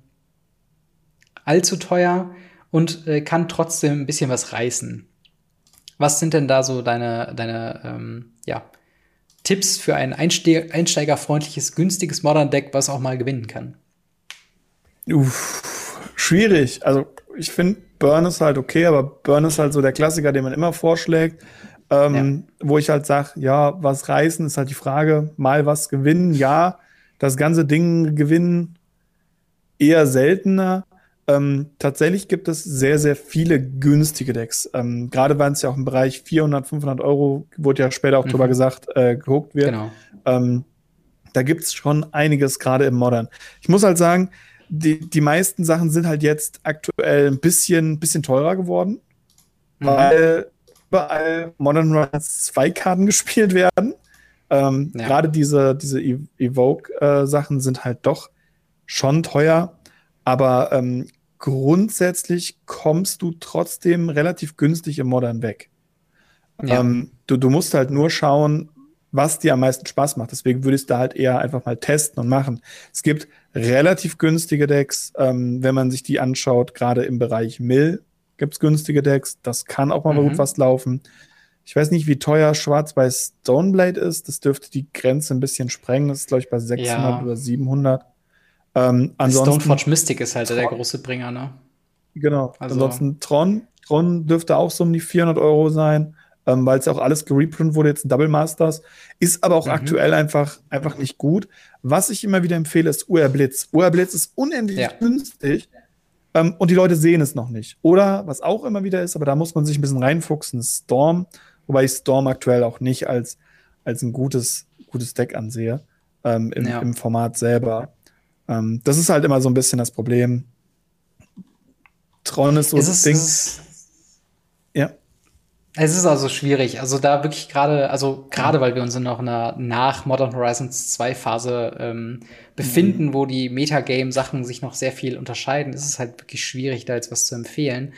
allzu teuer und äh, kann trotzdem ein bisschen was reißen. Was sind denn da so deine, deine ähm, ja, Tipps für ein Einste einsteigerfreundliches, günstiges Modern-Deck, was auch mal gewinnen kann? Uff, schwierig. Also ich finde, Burn ist halt okay, aber Burn ist halt so der Klassiker, den man immer vorschlägt. Ähm, ja. Wo ich halt sage, ja, was reißen, ist halt die Frage, mal was gewinnen, ja. Das ganze Ding gewinnen eher seltener. Ähm, tatsächlich gibt es sehr, sehr viele günstige Decks. Ähm, Gerade weil es ja auch im Bereich 400, 500 Euro, wurde ja später auch mhm. drüber gesagt, äh, geguckt wird. Genau. Ähm, da gibt es schon einiges, gerade im Modern. Ich muss halt sagen, die, die meisten Sachen sind halt jetzt aktuell ein bisschen, bisschen teurer geworden, mhm. weil überall Modern Horizons 2 Karten gespielt werden. Ähm, ja. Gerade diese, diese Evoke-Sachen äh, sind halt doch schon teuer. Aber ähm, grundsätzlich kommst du trotzdem relativ günstig im Modern weg. Ja. Ähm, du, du musst halt nur schauen, was dir am meisten Spaß macht. Deswegen würde ich es da halt eher einfach mal testen und machen. Es gibt relativ günstige Decks, ähm, wenn man sich die anschaut, gerade im Bereich Mill gibt es günstige Decks. Das kann auch mal mhm. gut was laufen. Ich weiß nicht, wie teuer Schwarz bei Stoneblade ist. Das dürfte die Grenze ein bisschen sprengen. Das ist, glaube ich, bei 600 ja. oder 700. Ähm, ansonsten, Stoneforge Mystic ist halt Tron, der große Bringer, ne? Genau. Also, ansonsten Tron. Tron dürfte auch so um die 400 Euro sein, ähm, weil es auch alles gereprintet wurde, jetzt Double Masters. Ist aber auch mhm. aktuell einfach, einfach nicht gut. Was ich immer wieder empfehle, ist UR Blitz. UR Blitz ist unendlich ja. günstig ähm, und die Leute sehen es noch nicht. Oder, was auch immer wieder ist, aber da muss man sich ein bisschen reinfuchsen, Storm. Wobei ich Storm aktuell auch nicht als, als ein gutes, gutes Deck ansehe ähm, im, ja. im Format selber. Ähm, das ist halt immer so ein bisschen das Problem. Tron ist so das Ding. Ja. Es ist also schwierig. Also da wirklich gerade, also gerade weil wir uns in noch einer nach Modern Horizons 2 Phase ähm, befinden, mhm. wo die Metagame-Sachen sich noch sehr viel unterscheiden, ist es halt wirklich schwierig, da jetzt was zu empfehlen.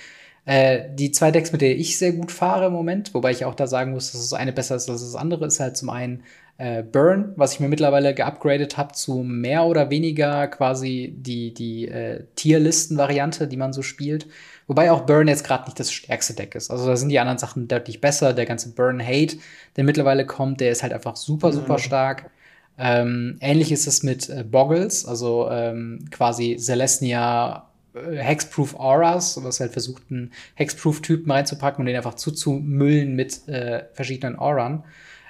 Äh, die zwei Decks, mit denen ich sehr gut fahre im Moment, wobei ich auch da sagen muss, dass das eine besser ist als das andere, ist halt zum einen äh, Burn, was ich mir mittlerweile geupgradet habe zu mehr oder weniger quasi die, die äh, Tierlisten-Variante, die man so spielt. Wobei auch Burn jetzt gerade nicht das stärkste Deck ist. Also da sind die anderen Sachen deutlich besser. Der ganze Burn-Hate, der mittlerweile kommt, der ist halt einfach super, super mhm. stark. Ähm, ähnlich ist es mit äh, Boggles, also ähm, quasi Celestia äh, Hexproof Auras, was halt versucht, einen Hexproof-Typen reinzupacken und den einfach zuzumüllen mit äh, verschiedenen Auran.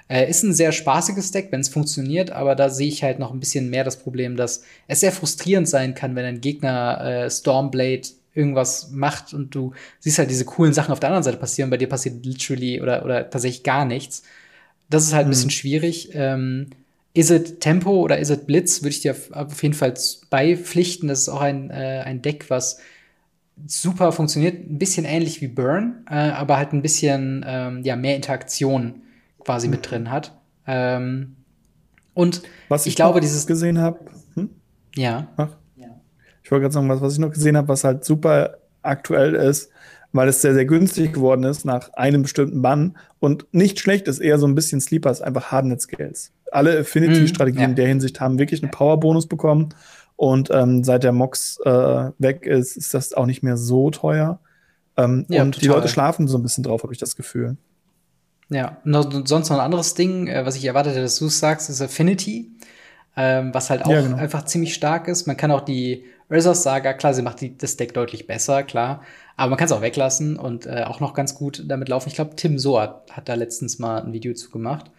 Äh, ist ein sehr spaßiges Deck, wenn es funktioniert, aber da sehe ich halt noch ein bisschen mehr das Problem, dass es sehr frustrierend sein kann, wenn ein Gegner äh, Stormblade irgendwas macht und du siehst halt diese coolen Sachen auf der anderen Seite passieren, bei dir passiert literally oder, oder tatsächlich gar nichts. das ist halt ein bisschen mhm. schwierig. Ähm, ist es Tempo oder ist es Blitz, würde ich dir auf jeden Fall beipflichten. Das ist auch ein, äh, ein Deck, was super funktioniert. Ein bisschen ähnlich wie Burn, äh, aber halt ein bisschen ähm, ja, mehr Interaktion quasi mit drin hat. Ähm, und was ich, ich glaube, dieses gesehen habe. Hm? Ja. Ach. Ich wollte gerade sagen, was, was ich noch gesehen habe, was halt super aktuell ist, weil es sehr, sehr günstig geworden ist nach einem bestimmten Bann und nicht schlecht ist, eher so ein bisschen Sleepers, einfach Hardnet Scales. Alle Affinity-Strategien mhm, ja. in der Hinsicht haben wirklich einen Power-Bonus bekommen und ähm, seit der Mox äh, weg ist, ist das auch nicht mehr so teuer. Ähm, ja, und total. die Leute schlafen so ein bisschen drauf, habe ich das Gefühl. Ja, und sonst noch ein anderes Ding, äh, was ich erwartete, dass du es sagst, ist Affinity, ähm, was halt auch ja, genau. einfach ziemlich stark ist. Man kann auch die Ursas Saga, klar, sie macht die, das Deck deutlich besser, klar. Aber man kann es auch weglassen und äh, auch noch ganz gut damit laufen. Ich glaube, Tim Soat hat da letztens mal ein Video zu gemacht.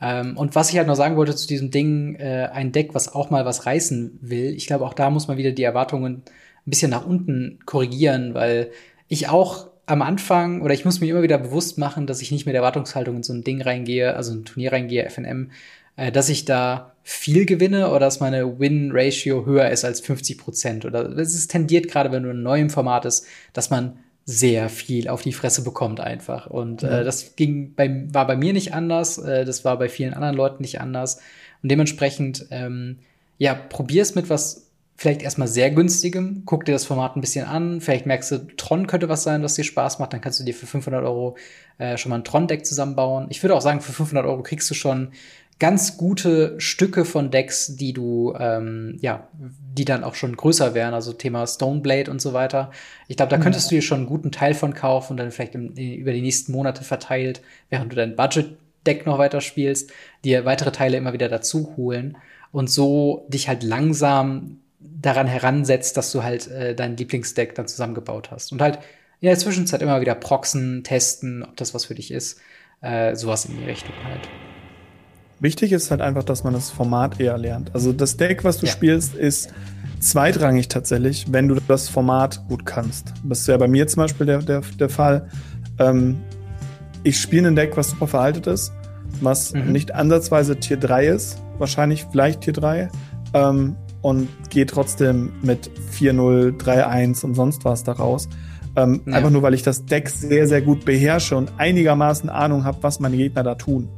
Ähm, und was ich halt noch sagen wollte zu diesem Ding, äh, ein Deck, was auch mal was reißen will, ich glaube, auch da muss man wieder die Erwartungen ein bisschen nach unten korrigieren, weil ich auch am Anfang oder ich muss mir immer wieder bewusst machen, dass ich nicht mit Erwartungshaltung in so ein Ding reingehe, also ein Turnier reingehe, FNM, äh, dass ich da viel gewinne oder dass meine Win-Ratio höher ist als 50 Prozent. Oder es tendiert gerade, wenn du in neuem Format ist, dass man sehr viel auf die Fresse bekommt einfach. Und äh, das ging bei, war bei mir nicht anders, äh, das war bei vielen anderen Leuten nicht anders. Und dementsprechend, ähm, ja, probier es mit was vielleicht erstmal sehr günstigem, guck dir das Format ein bisschen an, vielleicht merkst du, Tron könnte was sein, was dir Spaß macht, dann kannst du dir für 500 Euro äh, schon mal ein Tron-Deck zusammenbauen. Ich würde auch sagen, für 500 Euro kriegst du schon ganz gute Stücke von Decks, die du, ähm, ja, die dann auch schon größer wären, also Thema Stoneblade und so weiter. Ich glaube, da könntest ja. du dir schon einen guten Teil von kaufen und dann vielleicht im, über die nächsten Monate verteilt, während du dein Budget-Deck noch weiter spielst, dir weitere Teile immer wieder dazu holen und so dich halt langsam daran heransetzt, dass du halt äh, dein Lieblingsdeck dann zusammengebaut hast. Und halt in der Zwischenzeit immer wieder proxen, testen, ob das was für dich ist. Äh, sowas in die Richtung halt. Wichtig ist halt einfach, dass man das Format eher lernt. Also das Deck, was du ja. spielst, ist zweitrangig tatsächlich, wenn du das Format gut kannst. Das ist ja bei mir zum Beispiel der, der, der Fall. Ähm, ich spiele ein Deck, was super veraltet ist, was mhm. nicht ansatzweise Tier 3 ist, wahrscheinlich vielleicht Tier 3, ähm, und gehe trotzdem mit 4-0, 3-1 und sonst was daraus. Ähm, ja. Einfach nur, weil ich das Deck sehr, sehr gut beherrsche und einigermaßen Ahnung habe, was meine Gegner da tun.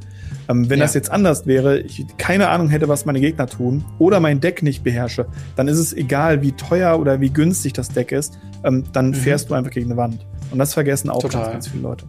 Ähm, wenn ja. das jetzt anders wäre, ich keine Ahnung hätte, was meine Gegner tun oder mein Deck nicht beherrsche, dann ist es egal, wie teuer oder wie günstig das Deck ist, ähm, dann mhm. fährst du einfach gegen eine Wand. Und das vergessen auch ganz, ganz viele Leute.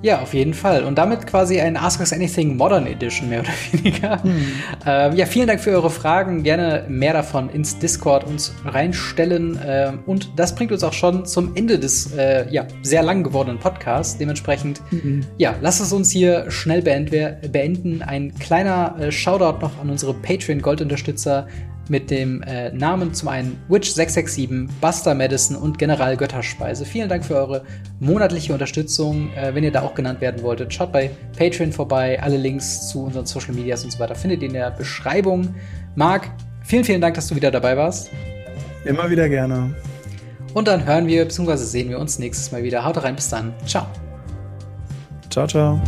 Ja, auf jeden Fall. Und damit quasi ein Ask Us Anything Modern Edition, mehr oder weniger. Hm. Ähm, ja, vielen Dank für eure Fragen. Gerne mehr davon ins Discord uns reinstellen. Ähm, und das bringt uns auch schon zum Ende des äh, ja, sehr lang gewordenen Podcasts. Dementsprechend, mhm. ja, lasst es uns hier schnell beenden. Ein kleiner äh, Shoutout noch an unsere Patreon-Goldunterstützer mit dem äh, Namen zum einen Witch667, Buster Madison und General Götterspeise. Vielen Dank für eure monatliche Unterstützung. Äh, wenn ihr da auch genannt werden wolltet, schaut bei Patreon vorbei. Alle Links zu unseren Social Medias und so weiter findet ihr in der Beschreibung. Marc, vielen, vielen Dank, dass du wieder dabei warst. Immer wieder gerne. Und dann hören wir bzw. sehen wir uns nächstes Mal wieder. Haut rein, bis dann. Ciao. Ciao, ciao.